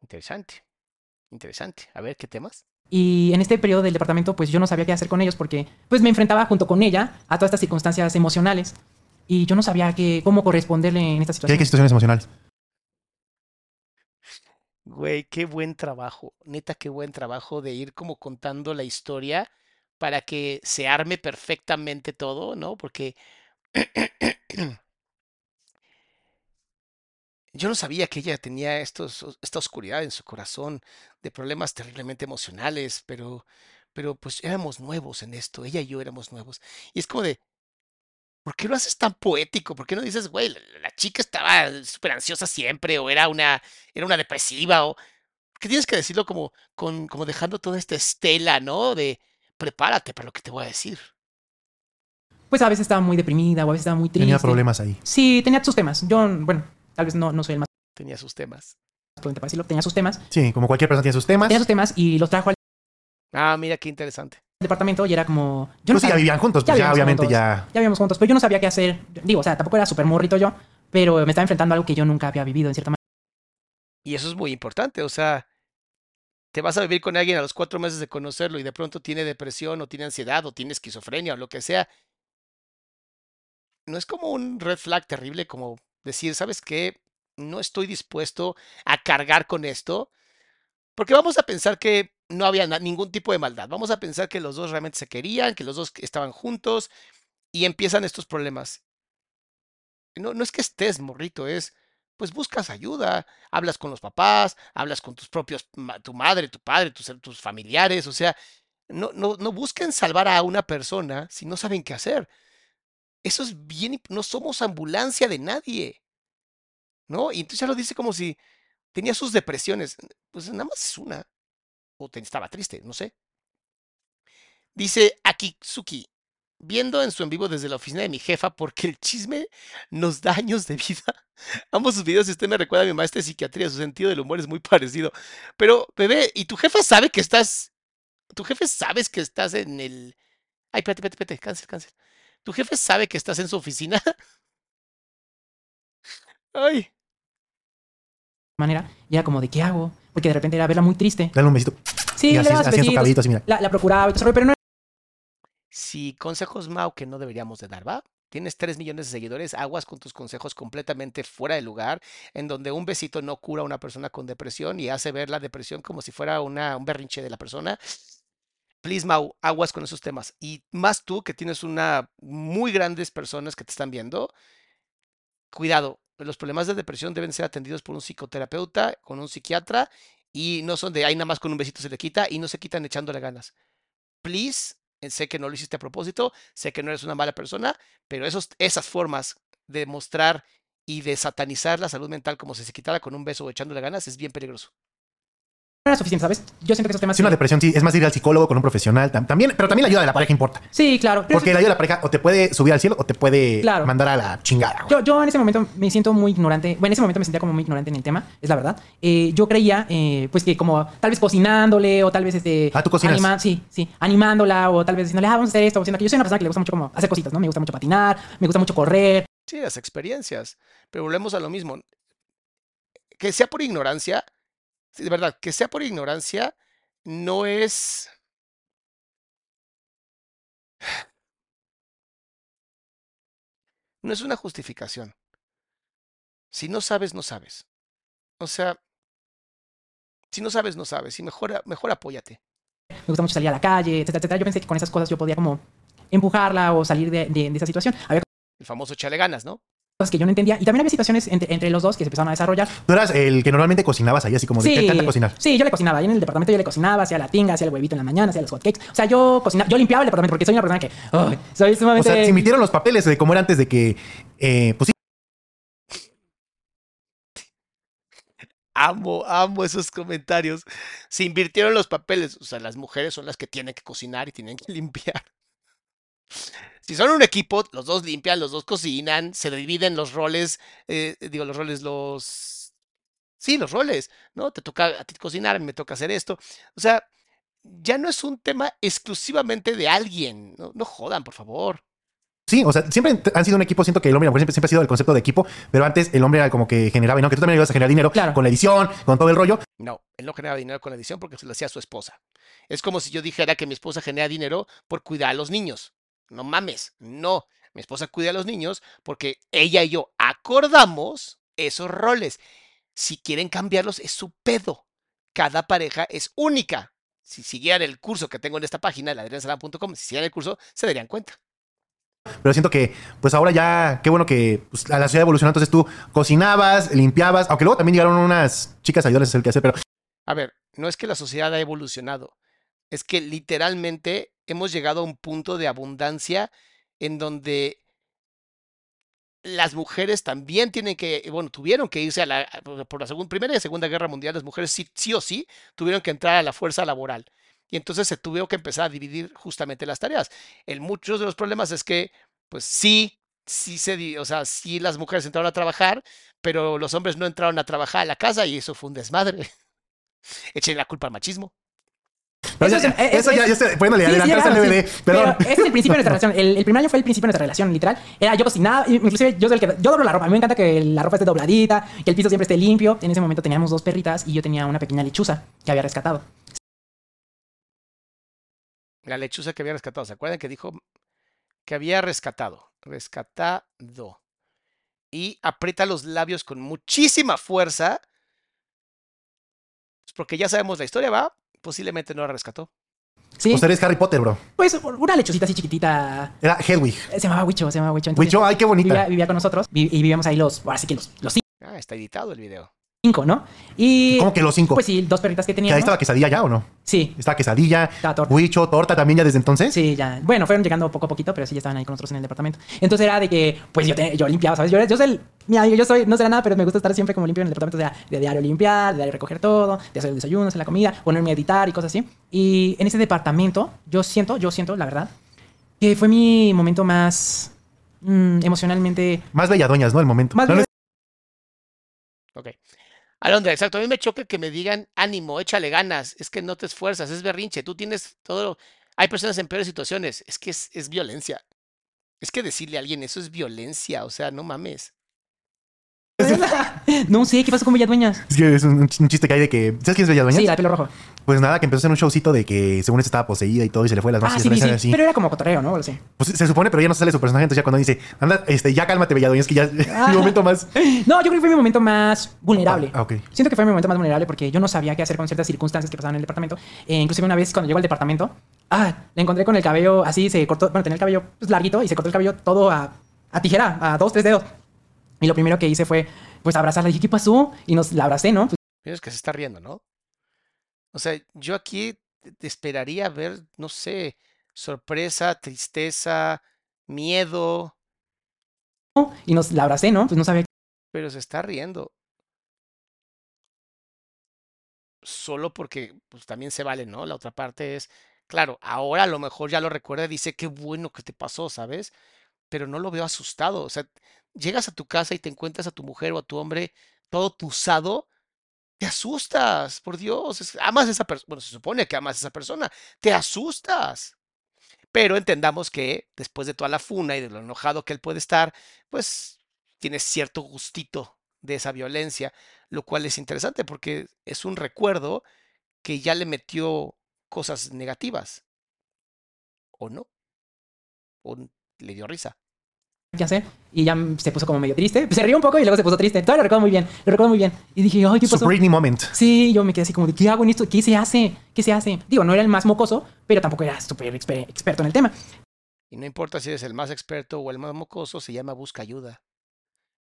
[SPEAKER 3] Interesante. Interesante. A ver, ¿qué temas?
[SPEAKER 5] Y en este periodo del departamento, pues yo no sabía qué hacer con ellos porque pues me enfrentaba junto con ella a todas estas circunstancias emocionales y yo no sabía que, cómo corresponderle en esta
[SPEAKER 4] ¿Qué,
[SPEAKER 5] situación.
[SPEAKER 4] qué situaciones emocionales?
[SPEAKER 3] Güey, qué buen trabajo. Neta, qué buen trabajo de ir como contando la historia para que se arme perfectamente todo, ¿no? Porque yo no sabía que ella tenía estos, os- esta oscuridad en su corazón de problemas terriblemente emocionales, pero, pero pues éramos nuevos en esto, ella y yo éramos nuevos. Y es como de, ¿por qué lo haces tan poético? ¿Por qué no dices, güey, la, la chica estaba súper ansiosa siempre o era una, era una depresiva o... ¿Qué tienes que decirlo como, con, como dejando toda esta estela, ¿no? De prepárate para lo que te voy a decir.
[SPEAKER 5] Pues a veces estaba muy deprimida o a veces estaba muy triste.
[SPEAKER 4] Tenía problemas ahí.
[SPEAKER 5] Sí, tenía sus temas. Yo, bueno, tal vez no, no soy el más
[SPEAKER 3] Tenía sus temas.
[SPEAKER 5] prudente para decirlo. Tenía sus temas.
[SPEAKER 4] Sí, como cualquier persona tiene sus temas.
[SPEAKER 5] Tenía sus temas y los trajo al
[SPEAKER 3] Ah, mira qué interesante.
[SPEAKER 5] Departamento y era como... Yo no
[SPEAKER 4] Pues sí, ya
[SPEAKER 5] sabía-
[SPEAKER 4] vivían juntos, pues ya, obviamente
[SPEAKER 5] juntos.
[SPEAKER 4] ya.
[SPEAKER 5] Ya vivíamos juntos, pero yo no sabía qué hacer. Digo, o sea, tampoco era súper morrito yo, pero me estaba enfrentando a algo que yo nunca había vivido en cierta manera.
[SPEAKER 3] Y eso es muy importante, o sea, te vas a vivir con alguien a los cuatro meses de conocerlo y de pronto tiene depresión o tiene ansiedad o tiene esquizofrenia o lo que sea. No es como un red flag terrible como decir, ¿sabes qué? No estoy dispuesto a cargar con esto, porque vamos a pensar que no había ningún tipo de maldad. Vamos a pensar que los dos realmente se querían, que los dos estaban juntos y empiezan estos problemas. No, no es que estés morrito, es pues buscas ayuda, hablas con los papás, hablas con tus propios, tu madre, tu padre, tus, tus familiares, o sea, no, no, no busquen salvar a una persona si no saben qué hacer. Eso es bien, no somos ambulancia de nadie, ¿no? Y entonces ya lo dice como si tenía sus depresiones, pues nada más es una, o estaba triste, no sé. Dice Akitsuki, viendo en su en vivo desde la oficina de mi jefa porque el chisme nos da años de vida. Ambos sus videos, usted me recuerda a mi maestra de psiquiatría, su sentido del humor es muy parecido. Pero, bebé, ¿y tu jefa sabe que estás, tu jefe sabes que estás en el... Ay, espérate, espérate, espérate, cáncer, cáncer. ¿Tu jefe sabe que estás en su oficina? Ay,
[SPEAKER 5] manera. Y era como, ¿de qué hago? Porque de repente era verla muy triste.
[SPEAKER 4] Dale un besito.
[SPEAKER 5] Sí,
[SPEAKER 4] y
[SPEAKER 5] le
[SPEAKER 4] así, hacían su cabellito así, mira.
[SPEAKER 5] La, la procuraba y todo eso, pero no
[SPEAKER 3] sí, consejos Mau que no deberíamos de dar, ¿va? Tienes 3 millones de seguidores, aguas con tus consejos completamente fuera de lugar, en donde un besito no cura a una persona con depresión y hace ver la depresión como si fuera una, un berrinche de la persona. Please, Mau, aguas con esos temas. Y más tú, que tienes una muy grandes personas que te están viendo, cuidado, los problemas de depresión deben ser atendidos por un psicoterapeuta, con un psiquiatra, y no son de ahí nada más con un besito se le quita y no se quitan echándole ganas. Please, eh, sé que no lo hiciste a propósito, sé que no eres una mala persona, pero esos, esas formas de mostrar y de satanizar la salud mental como si se quitara con un beso o echándole ganas es bien peligroso.
[SPEAKER 5] Era suficiente, ¿sabes? Yo siento que esos temas...
[SPEAKER 4] Sí, una depresión, sí, es más ir al psicólogo con un profesional. tam- También, pero también la ayuda de la pareja importa.
[SPEAKER 5] Sí, claro. pero
[SPEAKER 4] Porque la ayuda de la pareja o te puede subir al cielo o te puede
[SPEAKER 5] Claro.
[SPEAKER 4] mandar a la chingada.
[SPEAKER 5] Yo, yo en ese momento me siento muy ignorante. Bueno, en ese momento me sentía como muy ignorante en el tema, es la verdad. Eh, yo creía, eh, pues que como tal vez cocinándole o tal vez este.
[SPEAKER 4] Ah, ¿tú cocinas?
[SPEAKER 5] anima- sí, sí, animándola o tal vez diciéndole, ah, vamos a hacer esto, o haciendo aquello. Yo soy una persona que le gusta mucho como hacer cositas, ¿no? Me gusta mucho patinar, me gusta mucho correr.
[SPEAKER 3] Sí, las experiencias. Pero volvemos a lo mismo. Que sea por ignorancia, de verdad, que sea por ignorancia, no es. No es una justificación. Si no sabes, no sabes. O sea, si no sabes, no sabes. Y mejor, mejor apóyate.
[SPEAKER 5] Me gusta mucho salir a la calle, etcétera, etcétera. Yo pensé que con esas cosas yo podía como empujarla o salir de, de- de esa situación. Había
[SPEAKER 3] El famoso chale ganas, ¿no?
[SPEAKER 5] Cosas que yo no entendía. Y también había situaciones entre, entre los dos que se empezaron a desarrollar.
[SPEAKER 4] Tú eras el que normalmente cocinabas ahí, así como de
[SPEAKER 5] Sí,
[SPEAKER 4] ¿qué te encanta cocinar?
[SPEAKER 5] sí, yo le cocinaba. Ahí en el departamento yo le cocinaba, hacía la tinga, hacía el huevito en la mañana, hacía los hotcakes. O sea, yo cocinaba, yo limpiaba el departamento porque soy una persona que ay, soy
[SPEAKER 4] O sea, se invirtieron los papeles de cómo era antes de que, eh, pues sí,
[SPEAKER 3] Amo, amo esos comentarios. Se invirtieron los papeles. O sea, las mujeres son las que tienen que cocinar y tienen que limpiar. Si son un equipo, los dos limpian, los dos cocinan, se dividen los roles, eh, digo, los roles, los... Sí, los roles, ¿no? Te toca a ti cocinar, a mí me toca hacer esto. O sea, ya no es un tema exclusivamente de alguien. No, no jodan, por favor.
[SPEAKER 4] Sí, o sea, siempre han sido un equipo. Siento que el hombre y la mujer siempre, siempre ha sido el concepto de equipo, pero antes el hombre era como que generaba, no, que tú también ibas a generar dinero
[SPEAKER 5] Claro.
[SPEAKER 4] con la edición, con todo el rollo.
[SPEAKER 3] No, él no genera dinero con la edición porque se lo hacía a su esposa. Es como si yo dijera que mi esposa genera dinero por cuidar a los niños. No mames, no. Mi esposa cuida a los niños porque ella y yo acordamos esos roles. Si quieren cambiarlos, es su pedo. Cada pareja es única. Si siguieran el curso que tengo en esta página, ladriansalam.com, si siguieran el curso, se darían cuenta.
[SPEAKER 4] Pero siento que, pues ahora ya, qué bueno que pues, a la ciudad evolucionó. Entonces tú cocinabas, limpiabas, aunque luego también llegaron unas chicas ayudarles a hacer el que hacer, pero
[SPEAKER 3] A ver, no es que la sociedad ha evolucionado, es que literalmente hemos llegado a un punto de abundancia en donde las mujeres también tienen que, bueno, tuvieron que irse a la, por la Primera y Segunda Guerra Mundial, las mujeres sí, sí o sí tuvieron que entrar a la fuerza laboral. Y entonces se tuvieron que empezar a dividir justamente las tareas. En muchos de los problemas es que, pues sí, sí se, o sea, sí las mujeres entraron a trabajar, pero los hombres no entraron a trabajar a la casa y eso fue un desmadre. Echen la culpa al machismo.
[SPEAKER 4] Pero
[SPEAKER 5] Eso
[SPEAKER 4] ya,
[SPEAKER 5] es- es-
[SPEAKER 4] eso ya,
[SPEAKER 5] es-
[SPEAKER 4] ya estoy poniéndole
[SPEAKER 5] Sí, sí,
[SPEAKER 4] adelantarse al
[SPEAKER 5] claro,
[SPEAKER 4] DVD,
[SPEAKER 5] sí.
[SPEAKER 4] perdón.
[SPEAKER 5] Pero ese es el principio de nuestra relación. El, el primer año fue el principio de nuestra relación, literal. Era yo cocinaba, inclusive yo soy el que yo doblo la ropa. A mí me encanta que la ropa esté dobladita, que el piso siempre esté limpio. En ese momento teníamos dos perritas y yo tenía una pequeña lechuza que había rescatado.
[SPEAKER 3] La lechuza que había rescatado. ¿Se acuerdan que dijo que había rescatado? Rescatado. Y aprieta los labios con muchísima fuerza. Pues porque ya sabemos la historia, ¿va? Posiblemente no la rescató.
[SPEAKER 5] Sí,
[SPEAKER 4] Pues eres Harry Potter, bro.
[SPEAKER 5] pues una lechucita así chiquitita.
[SPEAKER 4] Era Hedwig.
[SPEAKER 5] Se llamaba Wicho, se llamaba Wicho. Entonces,
[SPEAKER 4] Wicho, ay, qué bonita.
[SPEAKER 5] Vivía, vivía con nosotros y vivíamos ahí los, ahora sí que los, los
[SPEAKER 3] Ah, está editado el video.
[SPEAKER 5] Cinco, ¿no? Y.
[SPEAKER 4] ¿Cómo que los cinco?
[SPEAKER 5] Pues sí, dos perritas que
[SPEAKER 4] ¿Que ahí estaba quesadilla ya o no?
[SPEAKER 5] Sí,
[SPEAKER 4] Estaba quesadilla,
[SPEAKER 5] Estaba torta.
[SPEAKER 4] huicho, torta también ya desde entonces.
[SPEAKER 5] Sí, ya. Bueno, fueron llegando poco a poquito, pero sí ya estaban ahí con nosotros en el departamento. Entonces era de que, pues yo, te- yo limpiaba, ¿sabes? Yo, yo soy, el- mira, yo soy, no será nada, pero me gusta estar siempre como limpio en el departamento. O sea, de diario limpiar, de diario recoger todo, de hacer el desayuno, hacer la comida, ponerme a editar y cosas así. Y en ese departamento, yo siento, yo siento, la verdad, que fue mi momento más mm, emocionalmente.
[SPEAKER 4] Más belladoñas, ¿no? El momento.
[SPEAKER 5] Más
[SPEAKER 4] No, no
[SPEAKER 3] Ok. Alondra, exacto. A mí me choca que me digan ánimo, échale ganas. Es que no te esfuerzas, es berrinche. Tú tienes todo. Hay personas en peores situaciones. Es que es, es violencia. Es que decirle a alguien eso es violencia. O sea, no mames.
[SPEAKER 5] no sé, ¿qué pasó con Belladueñas?
[SPEAKER 4] Es que es un, un chiste que hay de que. ¿Sabes quién es Belladoñas?
[SPEAKER 5] Sí, la de pelo rojo.
[SPEAKER 4] Pues nada, que empezó a hacer un showcito de que según esta estaba poseída y todo y se le fue las manos
[SPEAKER 5] Ah,
[SPEAKER 4] y
[SPEAKER 5] sí, sí,
[SPEAKER 4] le
[SPEAKER 5] sí.
[SPEAKER 4] así.
[SPEAKER 5] Pero era como cotorreo, ¿no?
[SPEAKER 4] Pues se supone, pero ya no sale su personaje. Entonces ya cuando dice, anda, este, ya cálmate, Belladoñas, que ya es mi momento más.
[SPEAKER 5] No, yo creo que fue mi momento más vulnerable.
[SPEAKER 4] Ah, ok.
[SPEAKER 5] Siento que fue mi momento más vulnerable porque yo no sabía qué hacer con ciertas circunstancias que pasaban en el departamento. Eh, inclusive una vez cuando llego al departamento, ah, la encontré con el cabello así, se cortó, bueno, tenía el cabello pues, larguito y se cortó el cabello todo a, a tijera, a dos, tres dedos. Y lo primero que hice fue, pues, abrazarla. Y dije, ¿qué pasó? Y nos la abracé, ¿no? Pues,
[SPEAKER 3] es que se está riendo, ¿no? O sea, yo aquí te esperaría ver, no sé, sorpresa, tristeza, miedo,
[SPEAKER 5] y nos la abracé, ¿no? Pues no sabía.
[SPEAKER 3] pero se está riendo. Solo porque pues también se vale, ¿no? La otra parte es, claro, ahora a lo mejor ya lo recuerda y dice, qué bueno que te pasó, ¿sabes? Pero no lo veo asustado. O sea, llegas a tu casa y te encuentras a tu mujer o a tu hombre todo tusado, te asustas, por Dios. amas a esa persona. Bueno, se supone que amas a esa persona. Te asustas. Pero entendamos que después de toda la funa y de lo enojado que él puede estar, pues tienes cierto gustito de esa violencia, lo cual es interesante porque es un recuerdo que ya le metió cosas negativas. ¿O no? ¿O le dio risa?
[SPEAKER 5] ¿Qué hacer? Y ya se puso como medio triste. Se rió un poco y luego se puso triste. Todavía lo recuerdo muy bien. Lo recuerdo muy bien. Y dije, ay, ¿qué
[SPEAKER 4] Su
[SPEAKER 5] pasó?
[SPEAKER 4] Britney moment.
[SPEAKER 5] Sí, yo me quedé así como de, ¿qué hago en esto? ¿Qué se hace? ¿Qué se hace? Digo, no era el más mocoso, pero tampoco era súper exper- experto en el tema.
[SPEAKER 3] Y no importa si eres el más experto o el más mocoso, se llama busca ayuda.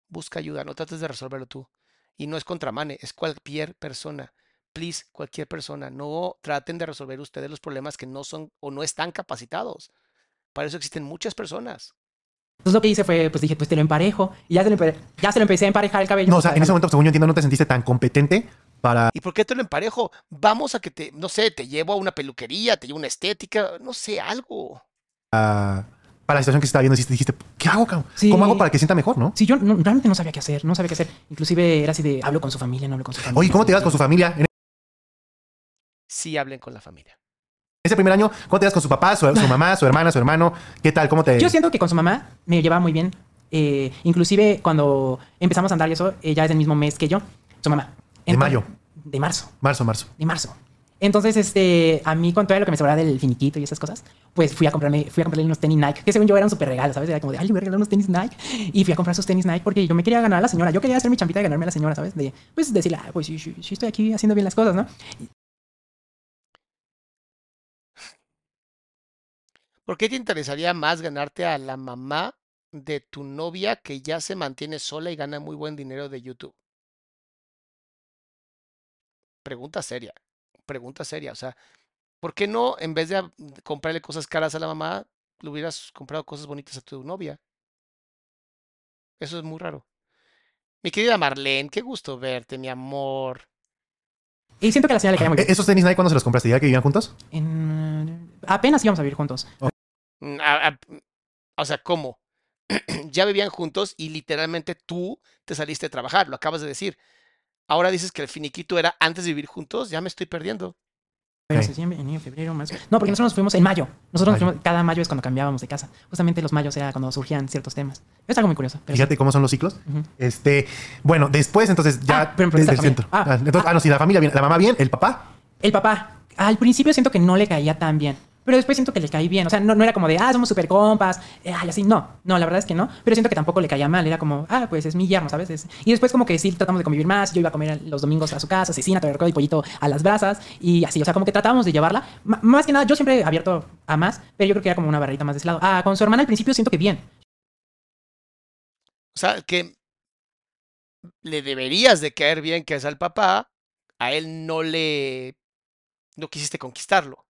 [SPEAKER 3] Busca ayuda, no trates de resolverlo tú. Y no es contra Mane, es cualquier persona. Please, cualquier persona. No traten de resolver ustedes los problemas que no son o no están capacitados. Para eso existen muchas personas.
[SPEAKER 5] Entonces lo que hice fue, pues dije, pues te lo emparejo. Y ya se lo, empe- ya se lo empecé a emparejar el cabello.
[SPEAKER 4] No, o sea, en ese momento, según yo entiendo, no te sentiste tan competente para
[SPEAKER 3] ¿Y por qué te lo emparejo? Vamos a que te, no sé, te llevo a una peluquería, te llevo a una estética, no sé, algo.
[SPEAKER 4] para la situación que se estaba viendo. Dijiste, dijiste, ¿qué hago, cabrón?
[SPEAKER 5] Sí.
[SPEAKER 4] ¿Cómo hago para que sienta mejor, no?
[SPEAKER 5] Sí, yo no- realmente no sabía qué hacer, no sabía qué hacer. Inclusive era así de, hablo con su familia, no hablo con su familia.
[SPEAKER 4] Oye, ¿cómo te llevas con su familia?
[SPEAKER 3] Sí hablen con la familia.
[SPEAKER 4] Ese primer año, ¿cómo te llevas con su papá, su, su mamá, su hermana, su hermano? ¿Qué tal? ¿Cómo te...?
[SPEAKER 5] Yo siento que con su mamá me llevaba muy bien. Eh, inclusive cuando empezamos a andar y eso, ella es del mismo mes que yo, su mamá.
[SPEAKER 4] De mayo.
[SPEAKER 5] De marzo,
[SPEAKER 4] Marzo, marzo.
[SPEAKER 5] de marzo. Entonces, este, a mí con todo lo que me sobraba del finiquito y esas cosas, pues fui a comprarme, fui a comprarle unos tenis Nike, que según yo eran súper regalos, ¿sabes? Era como de, ay, le voy a regalar unos tenis Nike. Y fui a comprar esos tenis Nike porque yo me quería ganar a la señora. Yo quería hacer mi champita de ganarme a la señora, ¿sabes? De, pues decirle, ah, pues sí, sí, sí estoy aquí haciendo bien las cosas, ¿no?
[SPEAKER 3] ¿Por qué te interesaría más ganarte a la mamá de tu novia que ya se mantiene sola y gana muy buen dinero de YouTube? Pregunta seria, pregunta seria. O sea, ¿por qué no, en vez de comprarle cosas caras a la mamá, le hubieras comprado cosas bonitas a tu novia? Eso es muy raro. Mi querida Marlene, qué gusto verte, mi amor.
[SPEAKER 5] Y siento que la señora le caía muy
[SPEAKER 4] ¿E-
[SPEAKER 5] bien.
[SPEAKER 4] ¿Esos tenis Nike cuándo se los compraste? ¿Ya que vivían juntos?
[SPEAKER 5] En- apenas íbamos a vivir juntos.
[SPEAKER 3] A- a- o sea, ¿cómo? ya vivían juntos y literalmente tú te saliste a trabajar, lo acabas de decir. Ahora dices que el finiquito era antes de vivir juntos, ya me estoy perdiendo.
[SPEAKER 5] Pero
[SPEAKER 4] Ok.
[SPEAKER 5] septiembre, enero, febrero, marzo. No, porque nosotros nos fuimos en mayo. Nosotros nos fuimos- cada mayo es cuando cambiábamos de casa. Justamente los mayos era cuando surgían ciertos temas. Es algo muy curioso. Pero sí.
[SPEAKER 4] Fíjate cómo son los ciclos. Este, bueno, después entonces ya
[SPEAKER 5] Ah, pero- pero
[SPEAKER 4] desde
[SPEAKER 5] esta
[SPEAKER 4] el
[SPEAKER 5] familia.
[SPEAKER 4] centro.
[SPEAKER 5] Ah,
[SPEAKER 4] Ah, entonces, ah, no, sí, la familia bien, la mamá bien, el papá.
[SPEAKER 5] El papá, al principio siento que no le caía tan bien. Pero después siento que le caí bien. O sea, no, no era como de, ah, somos super compas. eh, ay, así. No, no, la verdad es que no. Pero siento que tampoco le caía mal. Era como, ah, pues es mi yerno, ¿sabes? Es- Y después como que sí tratamos de convivir más. Yo iba a comer los domingos a su casa, cecina, torreco y pollito a las brasas. Y así, o sea, como que tratábamos de llevarla. Más que nada, yo siempre he abierto a más. Pero yo creo que era como una barrita más de ese lado. Ah, con su hermana al principio siento que bien.
[SPEAKER 3] O sea, que le deberías de caer bien que es al papá, a él no le... no quisiste conquistarlo.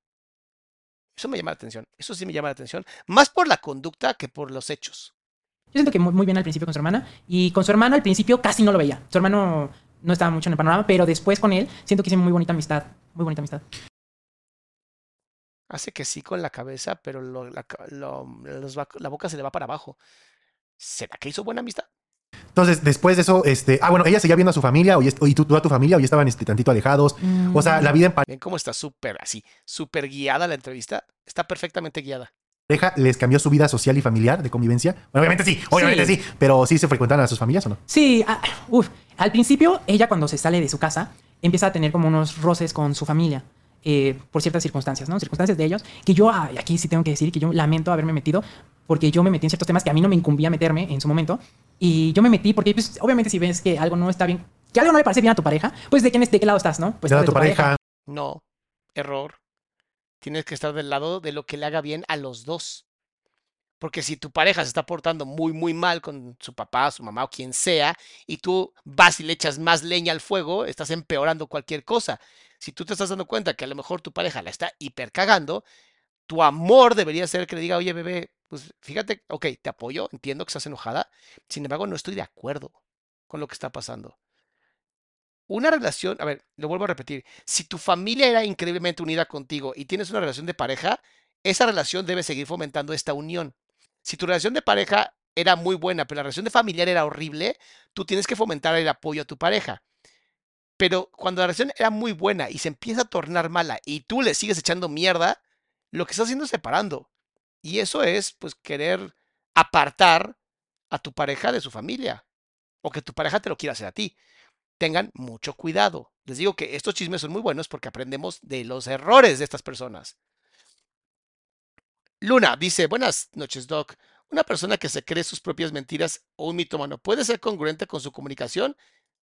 [SPEAKER 3] Eso me llama la atención, eso sí me llama la atención, más por la conducta que por los hechos.
[SPEAKER 5] Yo siento que muy, muy bien al principio con su hermana. Y con su hermano al principio casi no lo veía. Su hermano no estaba mucho en el panorama, pero después con él siento que hice muy bonita amistad. Muy bonita amistad.
[SPEAKER 3] Hace que sí con la cabeza, pero lo- la, lo- los la boca se le va para abajo. ¿Será que hizo buena amistad?
[SPEAKER 4] Entonces, después de eso, este, ah, bueno, ella seguía viendo a su familia o y, y tú, tú a tu familia o ya estaban este, tantito alejados. O sea, la vida en
[SPEAKER 3] Ven cómo está súper así, súper guiada la entrevista. Está perfectamente guiada.
[SPEAKER 4] pareja les cambió su vida social y familiar de convivencia. Bueno, obviamente sí, obviamente sí, pero sí se frecuentaban a sus familias o no.
[SPEAKER 5] Sí, ah, uf. al principio ella cuando se sale de su casa empieza a tener como unos roces con su familia. Eh, por ciertas circunstancias, ¿no? Circunstancias de ellos, que yo ah, aquí sí tengo que decir que yo lamento haberme metido, porque yo me metí en ciertos temas que a mí no me incumbía meterme en su momento, y yo me metí porque, pues, obviamente si ves que algo no está bien, que algo no le parece bien a tu pareja, pues de, quién es- de qué lado estás, ¿no? Pues
[SPEAKER 4] Era
[SPEAKER 5] de
[SPEAKER 4] tu pareja.
[SPEAKER 3] No, error. Tienes que estar del lado de lo que le haga bien a los dos. Porque si tu pareja se está portando muy, muy mal con su papá, su mamá o quien sea, y tú vas y le echas más leña al fuego, estás empeorando cualquier cosa. Si tú te estás dando cuenta que a lo mejor tu pareja la está hipercagando, tu amor debería ser que le diga, oye, bebé, pues fíjate, ok, te apoyo, entiendo que estás enojada, sin embargo, no estoy de acuerdo con lo que está pasando. Una relación, a ver, lo vuelvo a repetir, si tu familia era increíblemente unida contigo y tienes una relación de pareja, esa relación debe seguir fomentando esta unión. Si tu relación de pareja era muy buena, pero la relación de familiar era horrible, tú tienes que fomentar el apoyo a tu pareja. Pero cuando la relación era muy buena y se empieza a tornar mala y tú le sigues echando mierda, lo que estás haciendo es separando. Y eso es, pues, querer apartar a tu pareja de su familia. o que tu pareja te lo quiera hacer a ti. Tengan mucho cuidado. Les digo que estos chismes son muy buenos porque aprendemos de los errores de estas personas. Luna dice, buenas noches, Doc. Una persona que se cree sus propias mentiras o un mitómano puede ser congruente con su comunicación.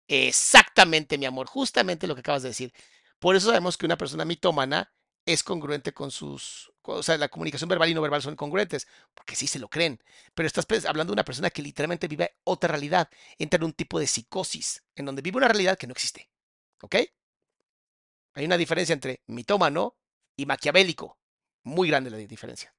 [SPEAKER 3] Exactamente, mi amor, justamente lo que acabas de decir. Por eso sabemos que una persona mitómana es congruente con sus, o sea, la comunicación verbal y no verbal son congruentes, porque sí se lo creen. Pero estás hablando de una persona que literalmente vive otra realidad, entra en un tipo de psicosis, en donde vive una realidad que no existe. ¿Ok? Hay una diferencia entre mitómano y maquiavélico. Muy grande la diferencia.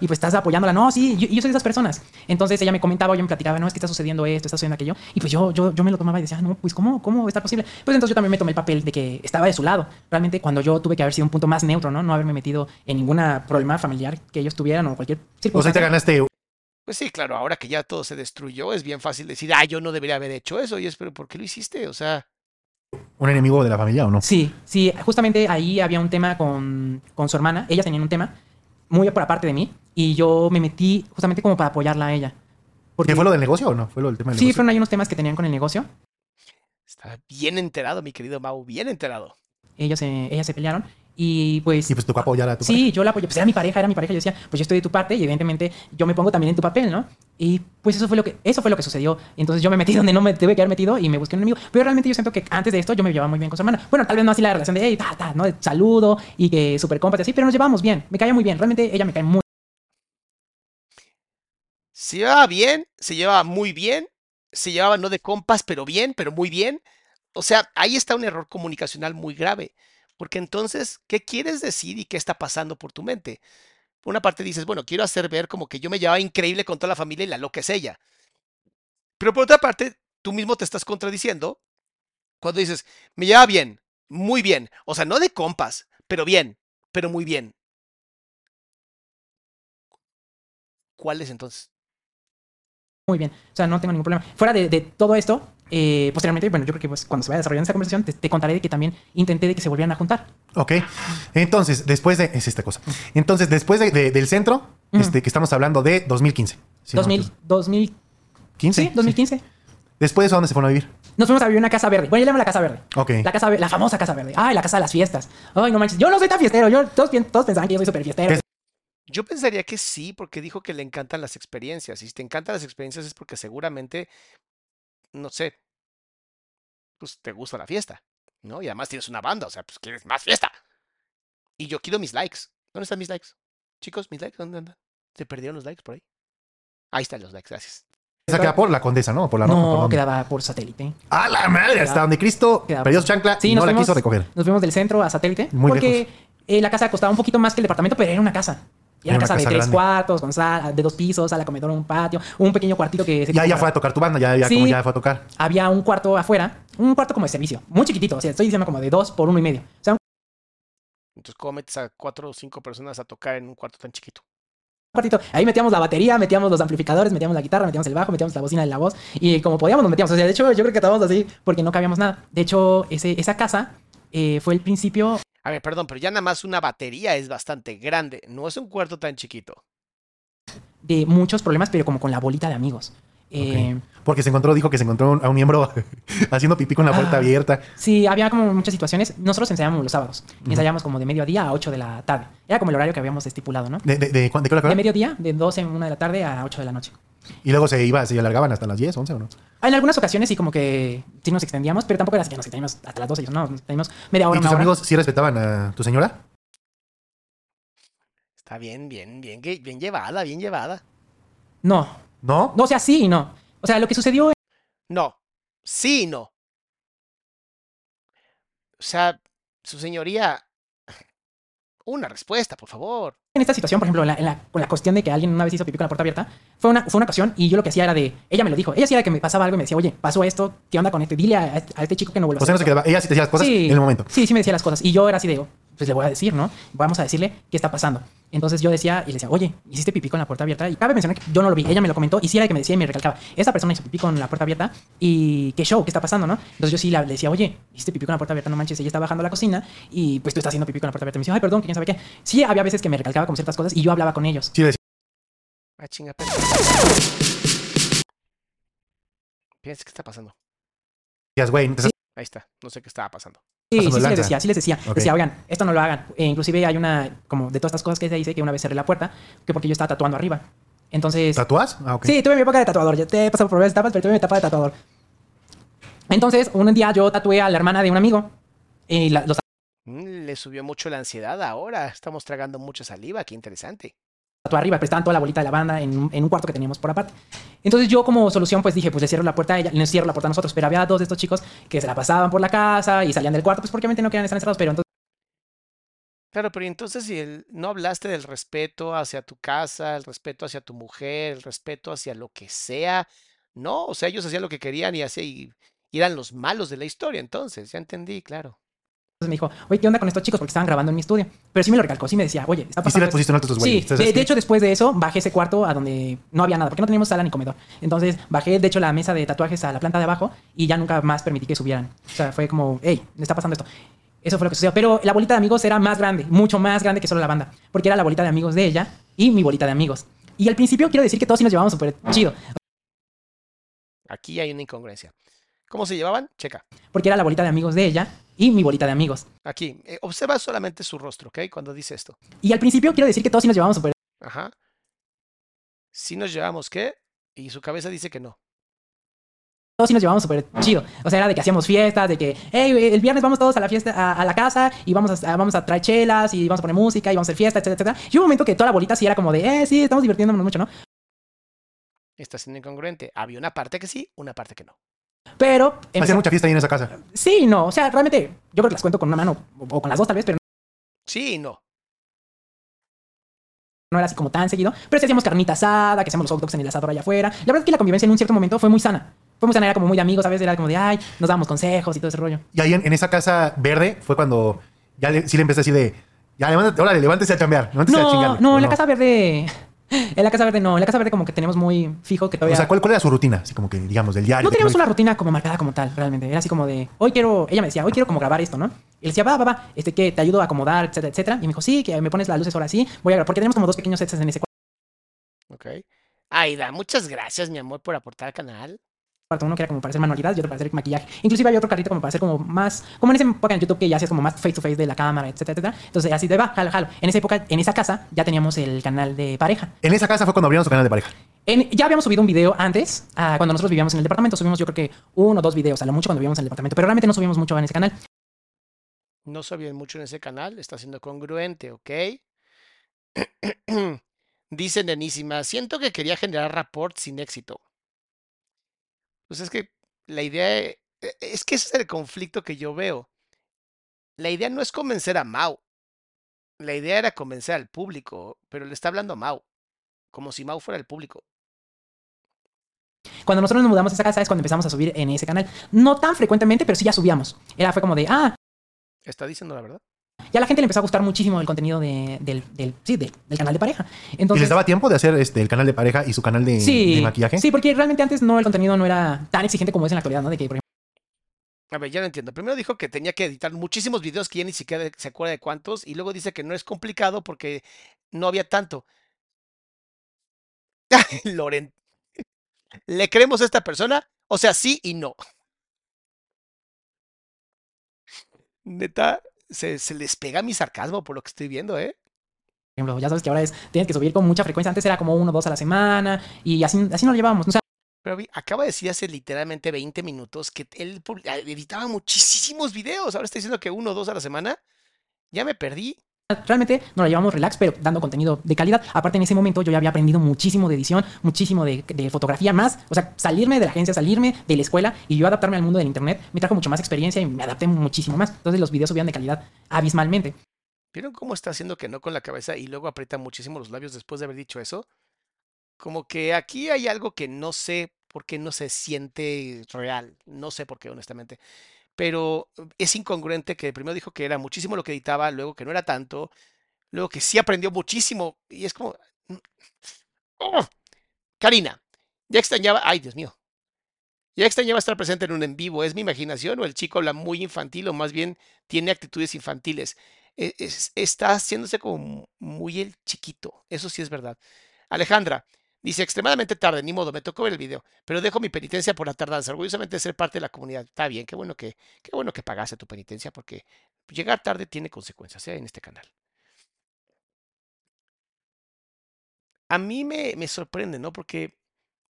[SPEAKER 5] Y pues estás apoyándola. No, sí, yo, yo soy de esas personas. Entonces ella me comentaba, yo me platicaba, no, es que está sucediendo esto, está sucediendo aquello. Y pues yo, yo, yo me lo tomaba y decía, no, pues ¿cómo, ¿cómo está posible? Pues entonces yo también me tomé el papel de que estaba de su lado. Realmente cuando yo tuve que haber sido un punto más neutro, ¿no? No haberme metido en ningún problema familiar que ellos tuvieran o cualquier circunstancia.
[SPEAKER 4] O sea, te ganaste.
[SPEAKER 3] Pues sí, claro, ahora que ya todo se destruyó, es bien fácil decir, ah, yo no debería haber hecho eso. Y es, pero ¿por qué lo hiciste? O sea...
[SPEAKER 4] ¿Un enemigo de la familia o no?
[SPEAKER 5] Sí, sí, justamente ahí había un tema con, con su hermana. Ellas tenían un tema muy por aparte de mí y yo me metí justamente como para apoyarla a ella.
[SPEAKER 4] Porque... ¿Fue lo del negocio o no? ¿Fue lo del tema del
[SPEAKER 5] sí,
[SPEAKER 4] negocio?
[SPEAKER 5] fueron ahí unos temas que tenían con el negocio.
[SPEAKER 3] Está bien enterado, mi querido Mau, bien enterado.
[SPEAKER 5] Ellos ellas se pelearon y pues...
[SPEAKER 4] Y pues tocó apoyar a tu
[SPEAKER 5] Sí, yo la apoyé. Pues era mi pareja, era mi pareja. Yo decía, pues yo estoy de tu parte y evidentemente yo me pongo también en tu papel, ¿no? Y pues eso fue lo que, eso fue lo que sucedió. Entonces yo me metí donde no me tuve que haber metido y me busqué un enemigo. Pero realmente yo siento que antes de esto yo me llevaba muy bien con su hermana. Bueno, tal vez no así la relación de, hey, ta, ta, ¿no? De saludo y que súper compas y así, pero nos llevábamos bien. Me caía muy bien. Realmente ella me cae muy
[SPEAKER 3] Se llevaba bien, se llevaba muy bien, se llevaba no de compas, pero bien, pero muy bien. O sea, ahí está un error comunicacional muy grave. Porque entonces, ¿qué quieres decir y qué está pasando por tu mente? Por una parte dices, bueno, quiero hacer ver como que yo me llevaba increíble con toda la familia y la loca es ella. Pero por otra parte, tú mismo te estás contradiciendo cuando dices, me lleva bien, muy bien. O sea, no de compas, pero bien, pero muy bien. ¿Cuál es entonces?
[SPEAKER 5] muy bien. O sea, no tengo ningún problema. Fuera de, de todo esto, eh, posteriormente, bueno, yo creo que pues, cuando se vaya desarrollando esa conversación, te, te, contaré de que también intenté de que se volvieran a juntar.
[SPEAKER 4] Ok. Entonces, después de... Es esta cosa. Entonces, después de, de, del centro, uh -huh. este, que estamos hablando de 2015.
[SPEAKER 5] Si 2000, no, 2015. Sí, 2015. Sí.
[SPEAKER 4] Después de eso, ¿dónde se fueron a vivir?
[SPEAKER 5] Nos fuimos a vivir en una casa verde. Bueno, yo llamo la casa verde.
[SPEAKER 4] Ok.
[SPEAKER 5] La, casa, la famosa casa verde. Ay, la casa de las fiestas. Ay, no manches. Yo no soy tan fiestero. Yo, todos, todos pensaban que yo soy súper fiestero.
[SPEAKER 3] Yo pensaría que sí, porque dijo que le encantan las experiencias. Y si te encantan las experiencias es porque seguramente, no sé, pues te gusta la fiesta, ¿no? Y además tienes una banda, o sea, pues quieres más fiesta. Y yo quiero mis likes. ¿Dónde están mis likes? Chicos, mis likes, ¿dónde andan? ¿Se perdieron los likes por ahí? Ahí están los likes, gracias.
[SPEAKER 4] Esa queda por la Condesa, ¿no? Por la
[SPEAKER 5] no, por quedaba por satélite.
[SPEAKER 4] ¡Ah, la madre! Quedaba, hasta donde Cristo perdió su chancla sí, y no fuimos, la quiso recoger.
[SPEAKER 5] Nos fuimos del centro a satélite. Muy porque eh, la casa costaba un poquito más que el departamento, pero era una casa. Y era una casa, casa de tres grande. cuartos, con sala, de dos pisos, sala, comedor, un patio, un pequeño cuartito que...
[SPEAKER 4] Se ya, ya fue a tocar tu banda, ya, ya, sí, como ya fue a tocar.
[SPEAKER 5] Había un cuarto afuera, un cuarto como de servicio, muy chiquitito, o sea, estoy diciendo como de dos por uno y medio. O sea, un...
[SPEAKER 3] Entonces, ¿cómo metes a cuatro o cinco personas a tocar en un cuarto tan chiquito?
[SPEAKER 5] cuartito. Ahí metíamos la batería, metíamos los amplificadores, metíamos la guitarra, metíamos el bajo, metíamos la bocina de la voz y como podíamos nos metíamos. O sea, de hecho, yo creo que estábamos así porque no cabíamos nada. De hecho, ese, esa casa eh, fue el principio...
[SPEAKER 3] A ver, perdón, pero ya nada más una batería es bastante grande, no es un cuarto tan chiquito
[SPEAKER 5] de muchos problemas, pero como con la bolita de amigos.
[SPEAKER 4] Okay. Eh, Porque se encontró, dijo que se encontró a un miembro haciendo pipí con la puerta ah, abierta.
[SPEAKER 5] Sí, había como muchas situaciones. Nosotros ensayábamos los sábados. Uh -huh. Ensayábamos como de mediodía a 8 de la tarde. Era como el horario que habíamos estipulado, ¿no?
[SPEAKER 4] ¿De, de, de, de, de qué hora?
[SPEAKER 5] De mediodía, de 12 en una de la tarde a 8 de la noche.
[SPEAKER 4] ¿Y luego se iba, se alargaban hasta las 10, 11 o no?
[SPEAKER 5] En algunas ocasiones sí como que sí nos extendíamos, pero tampoco era así que nos extendíamos hasta las 12. No, nos extendíamos media hora,
[SPEAKER 4] ¿Y tus
[SPEAKER 5] hora.
[SPEAKER 4] amigos sí respetaban a tu señora?
[SPEAKER 3] Está bien, bien, bien, bien llevada, bien llevada.
[SPEAKER 5] No.
[SPEAKER 4] ¿No?
[SPEAKER 5] No, o sea, sí y no. O sea, lo que sucedió.
[SPEAKER 3] No. Sí y no. O sea, su señoría. Una respuesta, por favor.
[SPEAKER 5] En esta situación, por ejemplo, en la, en la, con la cuestión de que alguien una vez hizo pipí con la puerta abierta, fue una, fue una ocasión y yo lo que hacía era de. Ella me lo dijo. Ella sí era que me pasaba algo y me decía, oye, pasó esto, ¿qué onda con este? Dile a, a este chico que no vuelva
[SPEAKER 4] o sea,
[SPEAKER 5] a
[SPEAKER 4] hacer. No se quedaba, ella sí te decía las cosas
[SPEAKER 5] sí,
[SPEAKER 4] en el momento.
[SPEAKER 5] Sí, sí me decía las cosas. Y yo era así de, pues le voy a decir, ¿no? Vamos a decirle qué está pasando. Entonces yo decía y le decía, oye, hiciste pipí con la puerta abierta. Y cabe mencionar que yo no lo vi, ella me lo comentó y sí era la que me decía y me recalcaba, esta persona hizo pipí con la puerta abierta y qué show, qué está pasando, ¿no? Entonces yo sí le decía, oye, hiciste pipí con la puerta abierta, no manches, ella está bajando a la cocina y pues tú estás haciendo pipí con la puerta abierta. Y me decía, ay, perdón, que quién sabe qué. Sí, había veces que me recalcaba con ciertas cosas y yo hablaba con ellos.
[SPEAKER 4] Sí, decía.
[SPEAKER 3] Ah, chinga, pero... Piensa, ¿qué está pasando?
[SPEAKER 4] Estás-
[SPEAKER 3] Ahí está. No sé qué estaba pasando.
[SPEAKER 5] Sí, sí, sí les decía, sí les decía.
[SPEAKER 4] Ok.
[SPEAKER 5] Decía, oigan, esto no lo hagan. E inclusive hay una, como de todas estas cosas que se dice, que una vez cerré la puerta, que porque yo estaba tatuando arriba. Entonces,
[SPEAKER 4] ¿Tatuás? Ah, ok.
[SPEAKER 5] Sí, tuve mi época de tatuador. Ya te he pasado por varias etapas, pero tuve mi etapa de tatuador. Entonces, un día yo tatué a la hermana de un amigo. Y la- los
[SPEAKER 3] Mm, le subió mucho la ansiedad ahora. Estamos tragando mucha saliva. Qué interesante.
[SPEAKER 5] Tatué arriba, pero estaban toda la bolita de la banda en, un- cuarto que teníamos por aparte. Entonces yo como solución pues dije, pues le cierro la puerta a ella, le cierro la puerta a nosotros, pero había dos de estos chicos que se la pasaban por la casa y salían del cuarto, pues porque obviamente no querían estar encerrados, pero entonces
[SPEAKER 3] Claro, pero entonces si no hablaste del respeto hacia tu casa, el respeto hacia tu mujer, el respeto hacia lo que sea, no, o sea, ellos hacían lo que querían y y, y eran los malos de la historia, entonces, ya entendí, claro.
[SPEAKER 5] Me dijo, oye, ¿qué onda con estos chicos? Porque estaban grabando en mi estudio. Pero sí me lo recalcó, sí me decía, oye, está
[SPEAKER 4] Y sí
[SPEAKER 5] pasando
[SPEAKER 4] les
[SPEAKER 5] esto".
[SPEAKER 4] pusiste en alto tus güeyes.
[SPEAKER 5] Sí,
[SPEAKER 4] Entonces,
[SPEAKER 5] de, de hecho después de eso bajé ese cuarto a donde no había nada, porque no teníamos sala ni comedor. Entonces bajé de hecho la mesa de tatuajes a la planta de abajo y ya nunca más permití que subieran. O sea, fue como, hey, me está pasando esto. Eso fue lo que sucedió. Pero la bolita de amigos era más grande, mucho más grande que solo la banda, porque era la bolita de amigos de ella y mi bolita de amigos. Y al principio quiero decir que todos sí nos llevábamos súper chido,
[SPEAKER 3] Aquí hay una incongruencia. ¿Cómo se llevaban? Checa.
[SPEAKER 5] porque era la bolita de amigos de ella y mi bolita de amigos.
[SPEAKER 3] Aquí, eh, observa solamente su rostro, ¿ok? Cuando dice esto.
[SPEAKER 5] Y al principio quiero decir que todos sí nos llevábamos súper
[SPEAKER 3] Ajá. Si nos llevamos, ¿qué? Y su cabeza dice que no.
[SPEAKER 5] todos sí nos llevábamos súper chido. O sea, era de que hacíamos fiestas, de que, hey, el viernes vamos todos a la fiesta, a, a la casa y vamos a, vamos a traer chelas y vamos a poner música y vamos a hacer fiesta, etcétera, etcétera. Y hubo un momento que toda la bolita sí era como de, eh, sí, estamos divirtiéndonos mucho, ¿no?
[SPEAKER 3] Está siendo incongruente. Había una parte que sí, una parte que no.
[SPEAKER 5] Pero,
[SPEAKER 4] Hacían mucha fiesta ahí en esa casa.
[SPEAKER 5] sí, no, o sea, realmente, yo creo que las cuento con una mano o, o con las dos tal vez, pero
[SPEAKER 3] Sí y no.
[SPEAKER 5] no era así como tan seguido. Pero sí hacíamos carnita asada, que hacíamos los hot dogs en el asador allá afuera. La verdad es que la convivencia en un cierto momento fue muy sana. Fue muy sana, era como muy de amigos, ¿sabes? Era como de, ay, nos dábamos consejos y todo ese rollo.
[SPEAKER 4] Y ahí en, en esa casa verde fue cuando ya le, sí le empecé así de, ya levántate, órale, levántese a chambear, levántese a
[SPEAKER 5] No,
[SPEAKER 4] chingarle.
[SPEAKER 5] no,
[SPEAKER 4] ¿o
[SPEAKER 5] en la casa verde. En la casa verde no, en la casa verde como que tenemos muy fijo que todavía.
[SPEAKER 4] O sea, ¿cuál, ¿cuál era su rutina? Así como que, digamos, del diario.
[SPEAKER 5] no teníamos
[SPEAKER 4] tenía-
[SPEAKER 5] una rutina como marcada como tal, realmente. Era así como de, hoy quiero, ella me decía, hoy quiero como grabar esto, ¿no? Y le decía, va, va, va, este que te ayudo a acomodar, etcétera, etcétera. Y me dijo, sí, que me pones las luces ahora sí, voy a grabar, porque tenemos como dos pequeños sets en ese
[SPEAKER 3] Ok. Aida, muchas gracias, mi amor, por aportar al canal.
[SPEAKER 5] Cuarto. Uno que era como para hacer manualidades y otro para hacer maquillaje. Inclusive había otro carrito como para hacer como más, como en esa época en YouTube que ya hacías como más face to face de la cámara, etcétera, etcétera. Entonces así de, va, jalo, jalo. En esa época, en esa casa, ya teníamos el canal de pareja.
[SPEAKER 4] En esa casa fue cuando abrieron su canal de pareja.
[SPEAKER 5] En- ya habíamos subido un video antes, cuando nosotros vivíamos en el departamento, subimos yo creo que uno o dos videos, a lo mucho cuando vivíamos en el departamento, pero realmente no subimos mucho en ese canal.
[SPEAKER 3] No sabían mucho en ese canal, está siendo congruente, ¿ok? Dice Nenísima, siento que quería generar rapport sin éxito. Pues es que la idea, e- e- es que ese es el conflicto que yo veo. La idea no es convencer a Mau. La idea era convencer al público, pero le está hablando a Mau, como si Mau fuera el público.
[SPEAKER 5] Cuando nosotros nos mudamos a esa casa es cuando empezamos a subir en ese canal. No tan frecuentemente, pero sí ya subíamos. Era, fue como de, ah,
[SPEAKER 3] ¿Está diciendo la verdad?
[SPEAKER 5] Ya a la gente le empezó a gustar muchísimo el contenido de- del, del, sí, del, del canal de pareja.
[SPEAKER 4] ¿Y
[SPEAKER 5] Entonces,
[SPEAKER 4] les daba tiempo de hacer este, el canal de pareja y su canal de,
[SPEAKER 5] sí,
[SPEAKER 4] de maquillaje?
[SPEAKER 5] Sí, porque realmente antes no, el contenido no era tan exigente como es en la actualidad, ¿no? De que, por ejemplo,
[SPEAKER 3] A ver, ya no entiendo. Primero dijo que tenía que editar muchísimos videos que ya ni siquiera se acuerda de cuántos, y luego dice que no es complicado porque no había tanto. Loren, ¿le creemos a esta persona? O sea, sí y no. Neta, se, se les pega mi sarcasmo por lo que estoy viendo, ¿eh?
[SPEAKER 5] por ejemplo, ya sabes que ahora es, tienes que subir con mucha frecuencia. Antes era como uno o dos a la semana y así, así nos llevábamos. O sea,
[SPEAKER 3] Pero acaba de decir hace literalmente 20 minutos que él editaba muchísimos videos. Ahora está diciendo que uno o dos a la semana. Ya me perdí.
[SPEAKER 5] Realmente nos lo llevamos relax, pero dando contenido de calidad. Aparte, en ese momento yo ya había aprendido muchísimo de edición, muchísimo de, de fotografía más. O sea, salirme de la agencia, salirme de la escuela y yo adaptarme al mundo del internet me trajo mucho más experiencia y me adapté muchísimo más. Entonces los videos subían de calidad abismalmente.
[SPEAKER 3] ¿Vieron cómo está haciendo que no con la cabeza y luego aprieta muchísimo los labios después de haber dicho eso? Como que aquí hay algo que no sé por qué no se siente real. No sé por qué, honestamente. Pero eh, es incongruente que primero dijo que era muchísimo lo que editaba, luego que no era tanto, luego que sí aprendió muchísimo. Y es como... mm, ¡Oh! Karina, ya extrañaba... Ay, Dios mío. Ya extrañaba estar presente en un en vivo. ¿Es mi imaginación o el chico habla muy infantil o más bien tiene actitudes infantiles? e- es- está haciéndose como muy el chiquito. Eso sí es verdad. Alejandra, Dice, extremadamente tarde, ni modo, me tocó ver el video, pero dejo mi penitencia por la tardanza, orgullosamente ser parte de la comunidad. Está bien, qué bueno que, qué bueno que pagase tu penitencia, porque llegar tarde tiene consecuencias ¿eh? en este canal. A mí me, me sorprende, ¿no? Porque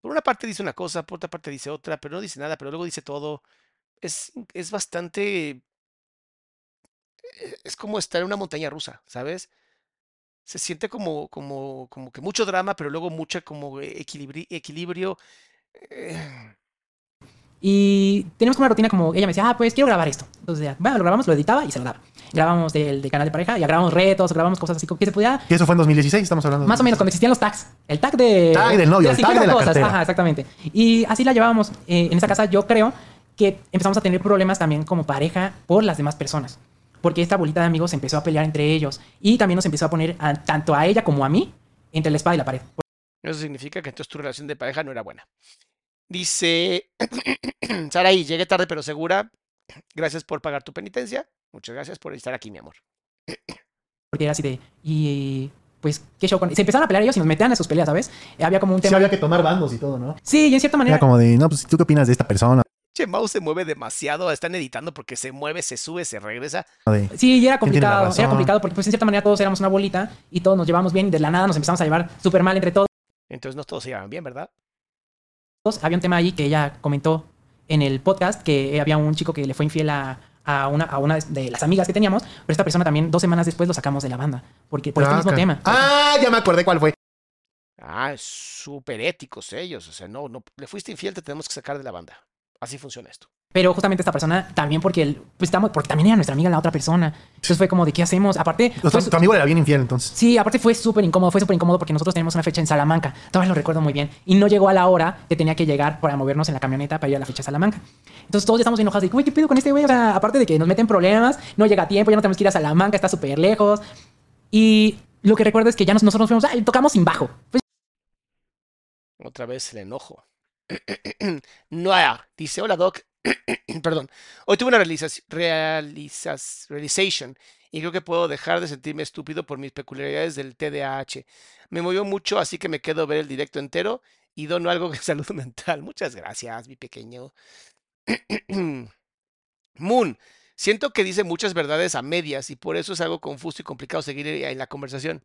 [SPEAKER 3] por una parte dice una cosa, por otra parte dice otra, pero no dice nada, pero luego dice todo. Es, es bastante... e- Es como estar en una montaña rusa, ¿sabes? Se siente como, como, como que mucho drama, pero luego mucha como equilibri- equilibrio. eh,
[SPEAKER 5] Y tenemos como una rutina como ella me decía, ah, pues quiero grabar esto. Entonces, ya, bueno, lo grabamos, lo editaba y se lo daba. Grabamos del, del canal de pareja, ya grabamos retos, grabamos cosas así como que se podía.
[SPEAKER 4] Y eso fue en 2016, estamos hablando. de-
[SPEAKER 5] Más o menos cuando existían los tags. El tag de.
[SPEAKER 4] Tag del novio, el tag
[SPEAKER 5] 50
[SPEAKER 4] de la
[SPEAKER 5] cosas.
[SPEAKER 4] cartera.
[SPEAKER 5] Ajá, exactamente. Y así la llevábamos. Eh, en esa casa, yo creo que empezamos a tener problemas también como pareja por las demás personas. Porque esta bolita de amigos empezó a pelear entre ellos. Y también nos empezó a poner a- tanto a ella como a mí entre la espada y la pared.
[SPEAKER 3] Eso significa que entonces tu relación de pareja no era buena. Dice Saraí, llegué tarde pero segura. Gracias por pagar tu penitencia. Muchas gracias por estar aquí, mi amor.
[SPEAKER 5] Porque era así de. Y. Pues, ¿qué show con.? Se empezaron a pelear ellos y nos metían a sus peleas, ¿sabes? Eh, había como un
[SPEAKER 4] Sí,
[SPEAKER 5] tema.
[SPEAKER 4] había que tomar bandos y todo, ¿no?
[SPEAKER 5] Sí, y en cierta manera.
[SPEAKER 4] Era como de, no, pues, ¿tú qué opinas de esta persona?
[SPEAKER 3] Che, Mau se mueve demasiado. Están editando porque se mueve, se sube, se regresa.
[SPEAKER 4] De-
[SPEAKER 5] Sí, y era
[SPEAKER 4] ¿Quién tiene la
[SPEAKER 5] complicado. Era complicado porque, pues, en cierta manera todos éramos una bolita y todos nos llevamos bien y de la nada nos empezamos a llevar súper mal entre todos.
[SPEAKER 3] Entonces no todos se llevan bien, ¿verdad?
[SPEAKER 5] Había un tema ahí que ella comentó en el podcast que había un chico que le fue infiel a, a una, a una de las amigas que teníamos, pero esta persona también dos semanas después lo sacamos de la banda porque por este mismo tema.
[SPEAKER 4] Ah, ya me acordé cuál fue.
[SPEAKER 3] Ah, súper éticos ellos. O sea, no, no, le fuiste infiel, te tenemos que sacar de la banda. Así funciona esto.
[SPEAKER 5] Pero justamente esta persona también porque, el- pues, estamos, porque también era nuestra amiga la otra persona. Entonces fue como de qué hacemos. Aparte, fue
[SPEAKER 4] tu amigo era bien infiel, entonces.
[SPEAKER 5] Sí, aparte fue súper incómodo, fue súper incómodo porque nosotros teníamos una fecha en Salamanca, todavía lo recuerdo muy bien, y no llegó a la hora que tenía que llegar para movernos en la camioneta para ir a la fecha de Salamanca. Entonces todos ya estamos enojados de, güey, ¿qué pido con este güey? O sea, aparte de que nos meten problemas, no llega a tiempo, ya no tenemos que ir a Salamanca, está súper lejos. Y lo que recuerdo es que ya nos- nosotros fuimos, "Ay, tocamos sin bajo. Pues
[SPEAKER 3] Otra vez el enojo. Noah dice: Hola, Doc. Perdón. Hoy tuve una realization y creo que puedo dejar de sentirme estúpido por mis peculiaridades del TDAH. Me movió mucho, así que me quedo ver el directo entero y dono algo de salud mental. Muchas gracias, mi pequeño. Moon. Siento que dice muchas verdades a medias y por eso es algo confuso y complicado seguir en la conversación.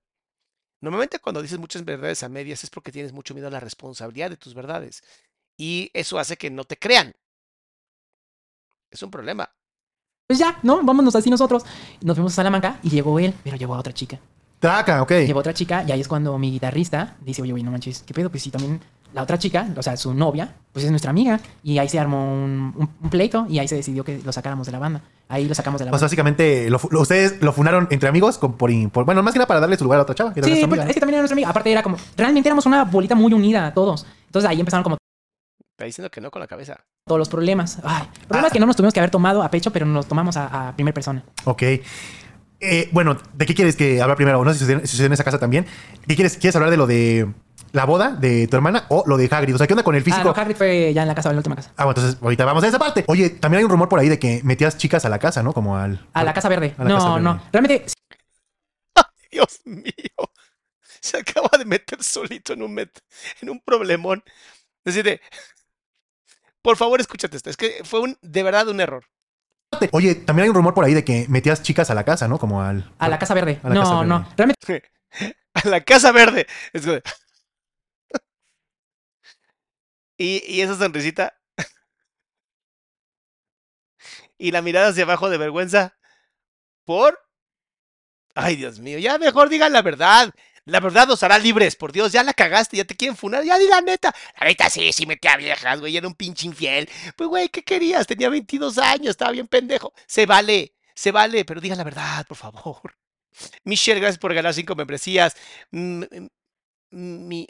[SPEAKER 3] Normalmente cuando dices muchas verdades a medias es porque tienes mucho miedo a la responsabilidad de tus verdades. Y eso hace que no te crean. Es un problema.
[SPEAKER 5] pues ya, ¿no? Vámonos así nosotros. Nos fuimos a Salamanca y llegó él, pero llevó a otra chica.
[SPEAKER 4] Traca, ok.
[SPEAKER 5] Llevó a otra chica y ahí es cuando mi guitarrista dice, oye, oye, no manches, ¿qué pedo? Pues sí, también la otra chica, o sea, su novia, pues es nuestra amiga. Y ahí se armó un, un- un pleito y ahí se decidió que lo sacáramos de la banda. Ahí lo sacamos de la
[SPEAKER 4] O sea,
[SPEAKER 5] banda.
[SPEAKER 4] básicamente, lo fu- lo- ustedes lo funaron entre amigos con- por, por- Bueno, más que nada para darle su lugar a otra chava. Que
[SPEAKER 5] Sí, pues,
[SPEAKER 4] amiga,
[SPEAKER 5] es que también era nuestra amiga. Aparte era como, realmente éramos una bolita muy unida todos. Entonces ahí empezaron como
[SPEAKER 3] Está diciendo que no con la cabeza.
[SPEAKER 5] todos los problemas. Ay, problemas que no nos tuvimos que haber tomado a pecho, pero nos tomamos a, a primera persona.
[SPEAKER 4] Ok. Eh, bueno, ¿de qué quieres que hablar primero? No sé si sucedió en esa casa también. ¿Qué quieres? ¿Quieres hablar de lo de la boda de tu hermana o lo de Hagrid? O sea, ¿qué onda con el
[SPEAKER 5] Ah,
[SPEAKER 4] físico?
[SPEAKER 5] no, Hagrid fue ya en la casa, en la última casa.
[SPEAKER 4] Ah, bueno, entonces ahorita vamos a esa parte. Oye, también hay un rumor por ahí de que metías chicas a la casa, ¿no? Como al...
[SPEAKER 5] A la Casa Verde.
[SPEAKER 4] La
[SPEAKER 5] no,
[SPEAKER 4] Casa Verde.
[SPEAKER 5] no. Realmente,
[SPEAKER 3] Dios mío. Se acaba de meter solito en un, met- en un problemón. Decide, por favor, escúchate esto. Es que fue un, de verdad un error.
[SPEAKER 4] Oye, también hay un rumor por ahí de que metías chicas a la casa, ¿no? Como al...
[SPEAKER 5] a la Casa Verde.
[SPEAKER 4] A la
[SPEAKER 5] no,
[SPEAKER 4] Casa Verde.
[SPEAKER 5] no. Realmente
[SPEAKER 3] A la Casa Verde. Es y, y esa sonrisita. y la mirada hacia abajo de vergüenza. ¿Por? Ay, Dios mío. Ya mejor digan la verdad. La verdad os hará libres. Por Dios, ya la cagaste. Ya te quieren funar. Ya di la neta. La neta sí, sí metía a viejas, güey. Era un pinche infiel. Pues, güey, ¿qué querías? Tenía 22 años. Estaba bien pendejo. Se vale. Se vale. Pero digan la verdad, por favor. Michelle, gracias por ganar cinco membresías. Mm, mm, Mi,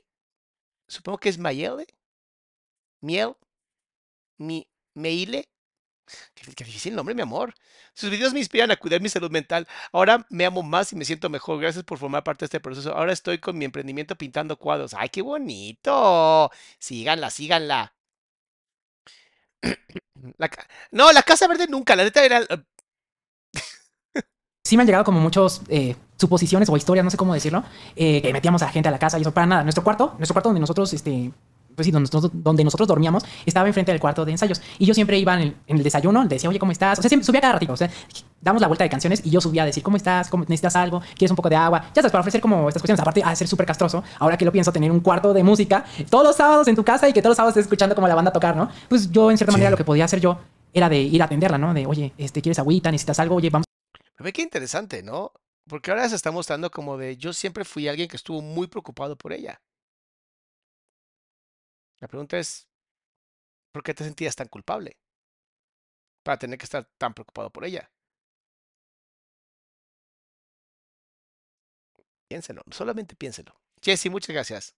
[SPEAKER 3] supongo que es Mayele. Miel. Mi, Meile. Qué, difícil nombre, mi amor. Sus videos me inspiran a cuidar mi salud mental. Ahora me amo más y me siento mejor. Gracias por formar parte de este proceso. Ahora estoy con mi emprendimiento pintando cuadros. ¡Ay, qué bonito! Síganla, síganla. La no, la Casa Verde nunca. La neta era.
[SPEAKER 5] sí me han llegado como muchos eh, suposiciones o historias, no sé cómo decirlo, eh, que metíamos a gente a la casa y eso para nada. Nuestro cuarto, nuestro cuarto donde nosotros, este, pues sí, donde nosotros, donde nosotros dormíamos, estaba enfrente del cuarto de ensayos. Y yo siempre iba en el, en el desayuno, le decía, oye, ¿cómo estás? O sea, siempre subía cada ratito, o sea, damos la vuelta de canciones y yo subía a decir, ¿cómo estás? ¿Cómo, ¿Necesitas algo? ¿Quieres un poco de agua? Ya sabes, para ofrecer como estas cuestiones. Aparte, a ser súper castroso, ahora que lo pienso, tener un cuarto de música todos los sábados en tu casa y que todos los sábados estés escuchando como la banda tocar, ¿no? Pues yo, en cierta
[SPEAKER 4] Sí.
[SPEAKER 5] manera, lo que podía hacer yo era de ir a atenderla, ¿no? De, oye, este, ¿quieres agüita? ¿Necesitas algo? Oye, vamos
[SPEAKER 3] Ve qué interesante, ¿no? Porque ahora se está mostrando como de yo siempre fui alguien que estuvo muy preocupado por ella. La pregunta es, ¿por qué te sentías tan culpable? Para tener que estar tan preocupado por ella. Piénselo, solamente piénselo. Jesse, muchas gracias.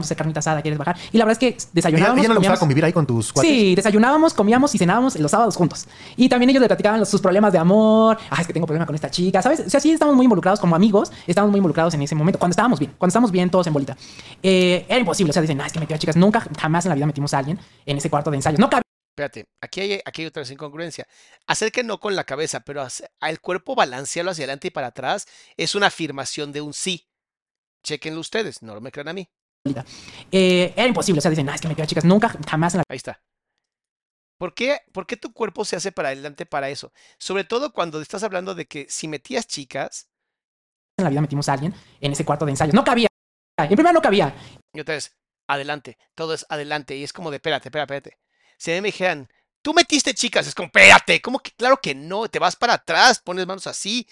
[SPEAKER 5] A hacer carnita asada, ¿quieres bajar? Y la verdad es que
[SPEAKER 4] ¿Ella,
[SPEAKER 5] desayunábamos.
[SPEAKER 4] ella no le gustaba
[SPEAKER 5] comíamos-
[SPEAKER 4] convivir ahí con tus cuates?
[SPEAKER 5] Sí, desayunábamos, comíamos y cenábamos los sábados juntos. Y también ellos le platicaban los- sus problemas de amor. Ah, es que tengo problema con esta chica, ¿sabes? O sea, sí estamos muy involucrados como amigos, estábamos muy involucrados en ese momento, cuando estábamos bien, cuando estábamos bien todos en bolita. Eh, era imposible, o sea, dicen, no, es que metió a chicas. Nunca, jamás en la vida metimos a alguien en ese cuarto de ensayo. No cabía
[SPEAKER 3] Espérate, aquí hay, aquí hay otra incongruencia. Hacer que no con la cabeza, pero el cuerpo balancearlo hacia adelante y para atrás es una afirmación de un sí. Chequenlo ustedes, no me crean a mí.
[SPEAKER 5] Eh, era imposible, o sea, dicen, no, es que metió a chicas. Nunca, jamás en la
[SPEAKER 3] Ahí está. ¿Por qué, ¿Por qué tu cuerpo se hace para adelante para eso? Sobre todo cuando estás hablando de que si metías chicas,
[SPEAKER 5] en la vida metimos a alguien en ese cuarto de ensayo. No cabía. En primer no cabía.
[SPEAKER 3] y otra vez, adelante, todo es adelante. Y es como de, espérate, espérate, espérate. Si a mí me dijeran, tú metiste chicas, es como, espérate, ¿cómo que? Claro que no, te vas para atrás, pones manos así,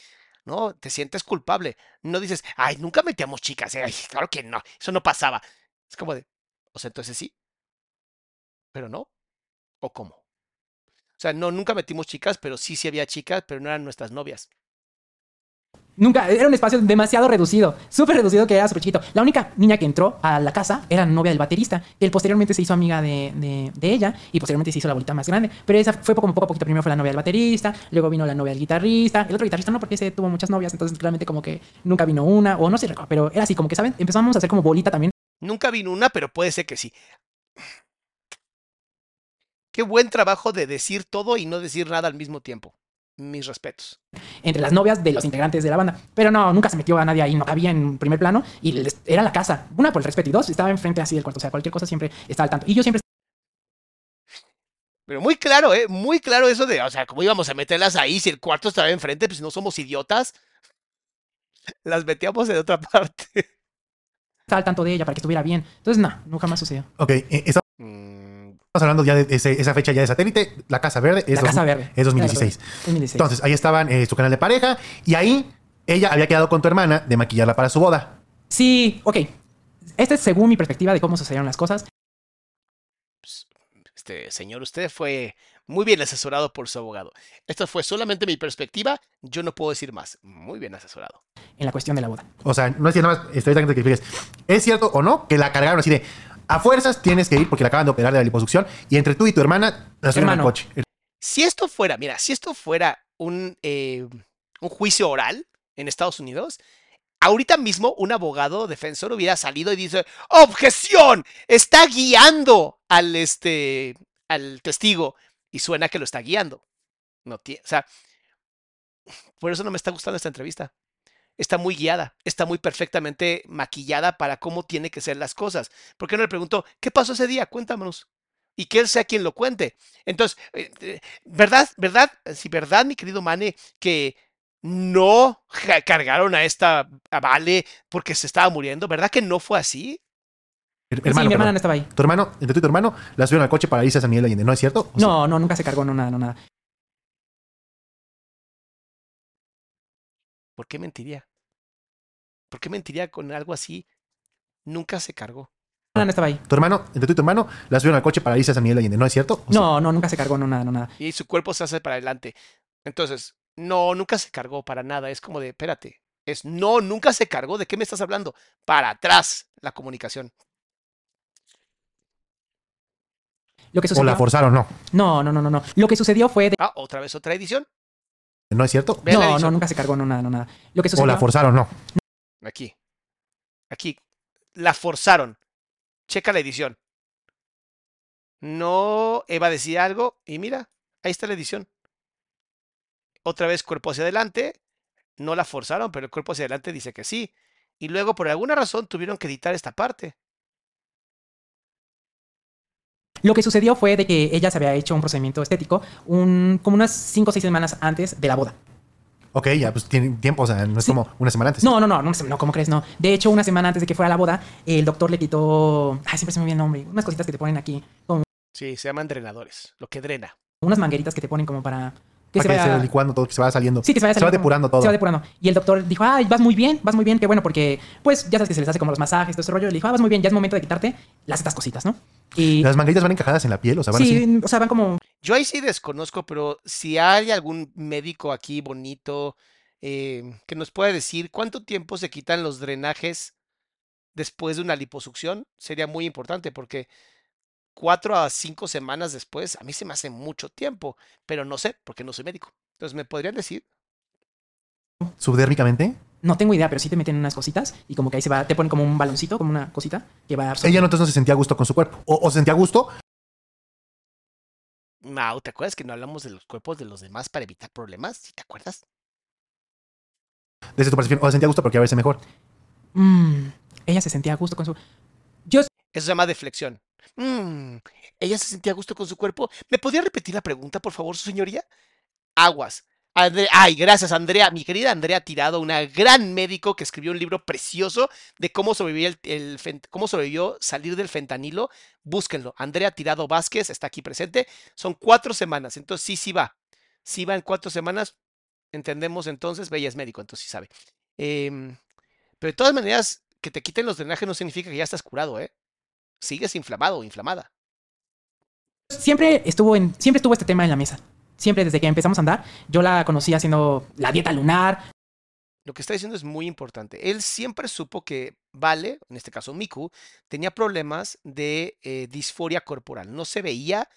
[SPEAKER 3] ¿no? Te sientes culpable. No dices, ay, nunca metíamos chicas, eh, claro que no, eso no pasaba. Es como de, o sea, entonces sí, pero no, ¿o cómo? O sea, no, nunca metimos chicas, pero sí, sí había chicas, pero no eran nuestras novias.
[SPEAKER 5] Nunca, era un espacio demasiado reducido, súper reducido que era súper chiquito. La única niña que entró a la casa era la novia del baterista. Él posteriormente se hizo amiga de, de- ella y posteriormente se hizo la bolita más grande. Pero esa fue como poco a poquito. Primero fue la novia del baterista, luego vino la novia del guitarrista. El otro guitarrista no, porque ese tuvo muchas novias, entonces realmente como que nunca vino una, o no sé, pero era así, como que, ¿saben? Empezamos a hacer como bolita también.
[SPEAKER 3] Nunca vino una, pero puede ser que sí. Qué buen trabajo de decir todo y no decir nada al mismo tiempo. Mis respetos.
[SPEAKER 5] entre las novias de los integrantes de la banda. Pero no, nunca se metió a nadie ahí, no cabía en primer plano y les- era la casa. Una por el respeto y dos, estaba enfrente así del cuarto. O sea, cualquier cosa siempre estaba al tanto. Y yo siempre
[SPEAKER 3] Pero muy claro, ¿eh? Muy claro eso de, o sea, ¿cómo íbamos a meterlas ahí si el cuarto estaba enfrente? Pues si no somos idiotas. Las metíamos en otra parte.
[SPEAKER 5] estaba al tanto de ella para que estuviera bien. Entonces, no, nunca más sucedió.
[SPEAKER 4] Ok, eh, estamos hablando ya de ese- esa fecha ya de satélite. La Casa Verde es,
[SPEAKER 5] la
[SPEAKER 4] dos-
[SPEAKER 5] Casa Verde.
[SPEAKER 4] es 2016.
[SPEAKER 5] 2016.
[SPEAKER 4] Entonces, ahí estaban eh, su canal de pareja y ahí ella había quedado con tu hermana de maquillarla para su boda.
[SPEAKER 5] sí, ok. Este es según mi perspectiva de cómo sucedieron las cosas.
[SPEAKER 3] pues, este señor, usted fue muy bien asesorado por su abogado. Esto fue solamente mi perspectiva. Yo no puedo decir más. Muy bien asesorado.
[SPEAKER 5] en la cuestión de la boda.
[SPEAKER 4] O sea, no decía nada más, de que expliques. ¿Es cierto o no que la cargaron así de a fuerzas tienes que ir porque la acaban de operar de la liposucción y entre tú y tu hermana la subieron al coche?
[SPEAKER 3] Si esto fuera, mira, si esto fuera un, eh, un juicio oral en Estados Unidos, ahorita mismo un abogado defensor hubiera salido y dice, objeción, está guiando al, este, al testigo y suena que lo está guiando. No tie- o sea, por eso no me está gustando esta entrevista. Está muy guiada, está muy perfectamente maquillada para cómo tiene que ser las cosas. ¿Por qué no le pregunto, ¿qué pasó ese día? Cuéntanos. Y que él sea quien lo cuente. Entonces, eh, eh, ¿verdad? ¿Verdad? Sí, ¿verdad, mi querido Mane, que no cargaron a esta a Vale porque se estaba muriendo? ¿Verdad que no fue así?
[SPEAKER 5] Sí, mi hermana no estaba ahí.
[SPEAKER 4] Tu hermano, entre tú y tu hermano, la subieron al coche para irse a San Miguel de Allende, ¿no es cierto?
[SPEAKER 5] No, no, nunca se cargó, no, nada, no, nada.
[SPEAKER 3] ¿Por qué mentiría? ¿Por qué mentiría con algo así? Nunca se cargó.
[SPEAKER 5] Hermana no estaba ahí.
[SPEAKER 4] Tu hermano, entre tú y tu hermano, la subieron al coche para irse a San Miguel de Allende, ¿no es cierto?
[SPEAKER 5] No, no, nunca se cargó, no, nada, no, nada.
[SPEAKER 3] Y su cuerpo se hace para adelante. Entonces, no, nunca se cargó para nada. Es como de, espérate. Es no, nunca se cargó. ¿De qué me estás hablando? Para atrás la comunicación.
[SPEAKER 5] Lo que
[SPEAKER 4] O la forzaron, no.
[SPEAKER 5] no, no, no, no, no. Lo que sucedió fue de.
[SPEAKER 3] Ah, otra vez otra edición.
[SPEAKER 4] ¿No es cierto?
[SPEAKER 5] No, no, nunca se cargó, no, nada, no, nada. Lo que
[SPEAKER 4] O la forzaron, no.
[SPEAKER 3] Aquí. Aquí. La forzaron. Checa la edición. No, Eva decía algo y mira, ahí está la edición. Otra vez cuerpo hacia adelante No la forzaron, pero el cuerpo hacia adelante dice que sí. Y luego, por alguna razón, tuvieron que editar esta parte.
[SPEAKER 5] Lo que sucedió fue de que ella se había hecho un procedimiento estético un, como unas 5 o 6 semanas antes de la boda.
[SPEAKER 4] Ok, ya, pues tiene tiempo, o sea, no es
[SPEAKER 5] Sí.
[SPEAKER 4] como una semana antes.
[SPEAKER 5] No, no, no, no, no, ¿cómo crees? No. De hecho, una semana antes de que fuera la boda, el doctor le quitó. Ay, siempre se me olvida el nombre. Unas cositas que te ponen aquí. Como
[SPEAKER 3] Sí, se llaman drenadores, lo que drena.
[SPEAKER 5] unas mangueritas que te ponen como para. Que
[SPEAKER 4] Para
[SPEAKER 5] se
[SPEAKER 4] que se
[SPEAKER 5] vaya.
[SPEAKER 4] vaya licuando todo, que se vaya saliendo.
[SPEAKER 5] Sí, que se vaya
[SPEAKER 4] Se va
[SPEAKER 5] saliendo como-
[SPEAKER 4] depurando todo.
[SPEAKER 5] Se va depurando. Y el doctor dijo, ay, vas muy bien, vas muy bien, qué bueno, porque, pues, ya sabes que se les hace como los masajes, todo ese rollo. Le dijo, ah, vas muy bien, ya es momento de quitarte las estas cositas, ¿no? Y.
[SPEAKER 4] Las manguitas van encajadas en la piel, o sea, van así.
[SPEAKER 5] Sí, o sea, van como.
[SPEAKER 3] Yo ahí sí desconozco, pero si hay algún médico aquí bonito eh, que nos pueda decir cuánto tiempo se quitan los drenajes después de una liposucción, sería muy importante porque cuatro a cinco semanas después, a mí se me hace mucho tiempo, pero no sé porque no soy médico. Entonces, ¿me podrían decir?
[SPEAKER 4] Subdérmicamente.
[SPEAKER 5] No tengo idea, pero sí te meten unas cositas y como que ahí se va, te ponen como un baloncito, como una cosita que va a dar.
[SPEAKER 4] Ella no, entonces no se sentía a gusto con su cuerpo. O, o se sentía a gusto.
[SPEAKER 3] Mau, ¿te acuerdas que no hablamos de los cuerpos de los demás para evitar problemas? ¿Sí te acuerdas?
[SPEAKER 4] Desde tu percepción, o se sentía a gusto porque a verse mejor.
[SPEAKER 5] Mm, ella se sentía a gusto con su.
[SPEAKER 3] Eso se llama deflexión. Mm, ¿Ella se sentía a gusto con su cuerpo? ¿Me podría repetir la pregunta, por favor, su señoría? Aguas. Ay, gracias, Andrea. Mi querida Andrea Tirado, una gran médico que escribió un libro precioso de cómo sobrevivió, el, cómo sobrevivió salir del fentanilo. Búsquenlo. Andrea Tirado Vázquez está aquí presente. Son cuatro semanas. Entonces, sí, sí va. Sí va en cuatro semanas. Entendemos entonces. Ella es médico, entonces sí sabe. Em, pero de todas maneras, que te quiten los drenajes no significa que ya estás curado, ¿eh? Sigues inflamado o inflamada.
[SPEAKER 5] siempre estuvo en, siempre estuvo este tema en la mesa. Siempre desde que empezamos a andar, yo la conocí haciendo la dieta lunar,
[SPEAKER 3] Lo que está diciendo es muy importante. Él siempre supo que Vale, en este caso Miku, tenía problemas de eh, disforia corporal. No se veía,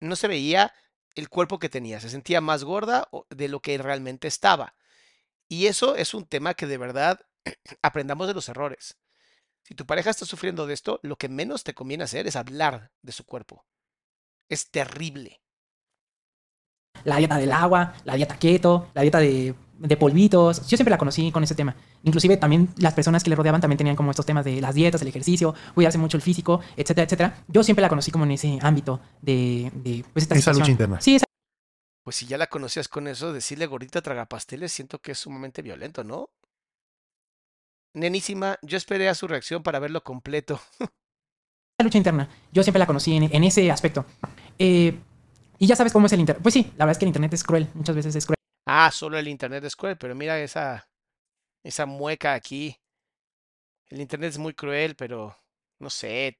[SPEAKER 3] no se veía el cuerpo que tenía. Se sentía más gorda de lo que realmente estaba. Y eso es un tema que de verdad aprendamos de los errores. Si tu pareja está sufriendo de esto, lo que menos te conviene hacer es hablar de su cuerpo. Es terrible.
[SPEAKER 5] la dieta del agua, la dieta keto, la dieta de, de polvitos. Yo siempre la conocí con ese tema. Inclusive también las personas que le rodeaban también tenían como estos temas de las dietas, el ejercicio, cuidarse mucho el físico, etcétera, etcétera. Yo siempre la conocí como en ese ámbito de, de pues, esta
[SPEAKER 4] Esa lucha interna.
[SPEAKER 5] Sí, esa
[SPEAKER 3] Pues si ya la conocías con eso, decirle gordita tragapasteles, siento que es sumamente violento, ¿no? Nenísima, yo esperé a su reacción para verlo completo.
[SPEAKER 5] lucha interna. Yo siempre la conocí en, en ese aspecto. Eh, y ya sabes cómo es el internet. Pues sí, la verdad es que el internet es cruel. Muchas veces es cruel.
[SPEAKER 3] Ah, solo el internet es cruel, pero mira esa, esa mueca aquí. El internet es muy cruel, pero no sé,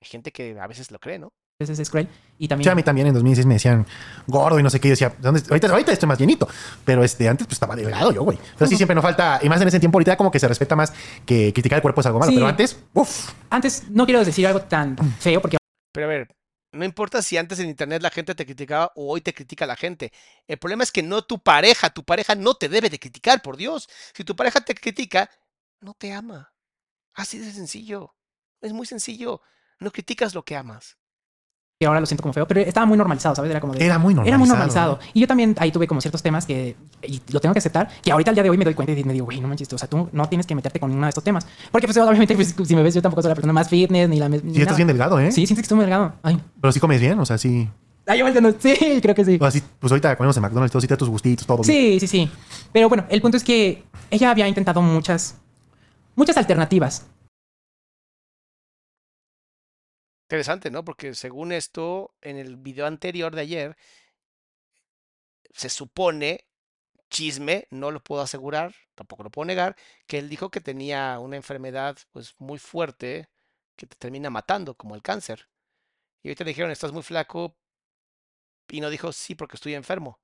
[SPEAKER 3] hay gente que a veces lo cree, ¿no?
[SPEAKER 5] Veces es cruel. Y también...
[SPEAKER 4] Sí, a mí también en 2016 me decían gordo y no sé qué. Yo decía, ¿dónde? Ahorita, ahorita estoy más llenito. Pero este, antes pues estaba delgado yo, güey. Pero sí, siempre no falta. Y más en ese tiempo, ahorita como que se respeta más que criticar el cuerpo es algo malo.
[SPEAKER 5] Sí.
[SPEAKER 4] Pero antes, uff.
[SPEAKER 5] Antes no quiero decir algo tan feo porque
[SPEAKER 3] Pero a ver, no importa si antes en internet la gente te criticaba o hoy te critica la gente. El problema es que no tu pareja, tu pareja no te debe de criticar, por Dios. Si tu pareja te critica, no te ama. Así de sencillo. Es muy sencillo. No criticas lo que amas.
[SPEAKER 5] Ahora lo siento como feo, pero estaba muy normalizado, ¿sabes? Era como de...
[SPEAKER 4] Era muy normalizado.
[SPEAKER 5] Era muy normalizado. Y yo también ahí tuve como ciertos temas que, y lo tengo que aceptar, que ahorita al día de hoy me doy cuenta y me digo, güey, no manches, o sea, tú no tienes que meterte con uno de estos temas. Porque pues obviamente, pues, si me ves, yo tampoco soy la persona más fitness, ni la... Ni
[SPEAKER 4] Sí, estás
[SPEAKER 5] nada.
[SPEAKER 4] bien delgado, ¿eh?
[SPEAKER 5] Sí, sientes que estoy muy delgado. Ay,
[SPEAKER 4] Pero sí comes bien, o sea, sí.
[SPEAKER 5] ay yo entiendo. Sí, creo que sí.
[SPEAKER 4] O así, pues ahorita comemos en McDonald's, todo, sí te da tus gustitos, todo. bien.
[SPEAKER 5] Sí, sí, sí. Pero bueno, el punto es que ella había intentado muchas, muchas alternativas.
[SPEAKER 3] Interesante, ¿no? Porque según esto, en el video anterior de ayer, se supone, chisme, no lo puedo asegurar, tampoco lo puedo negar, que él dijo que tenía una enfermedad pues muy fuerte que te termina matando, como el cáncer. Y ahorita le dijeron, estás muy flaco, y no dijo, sí, porque estoy enfermo.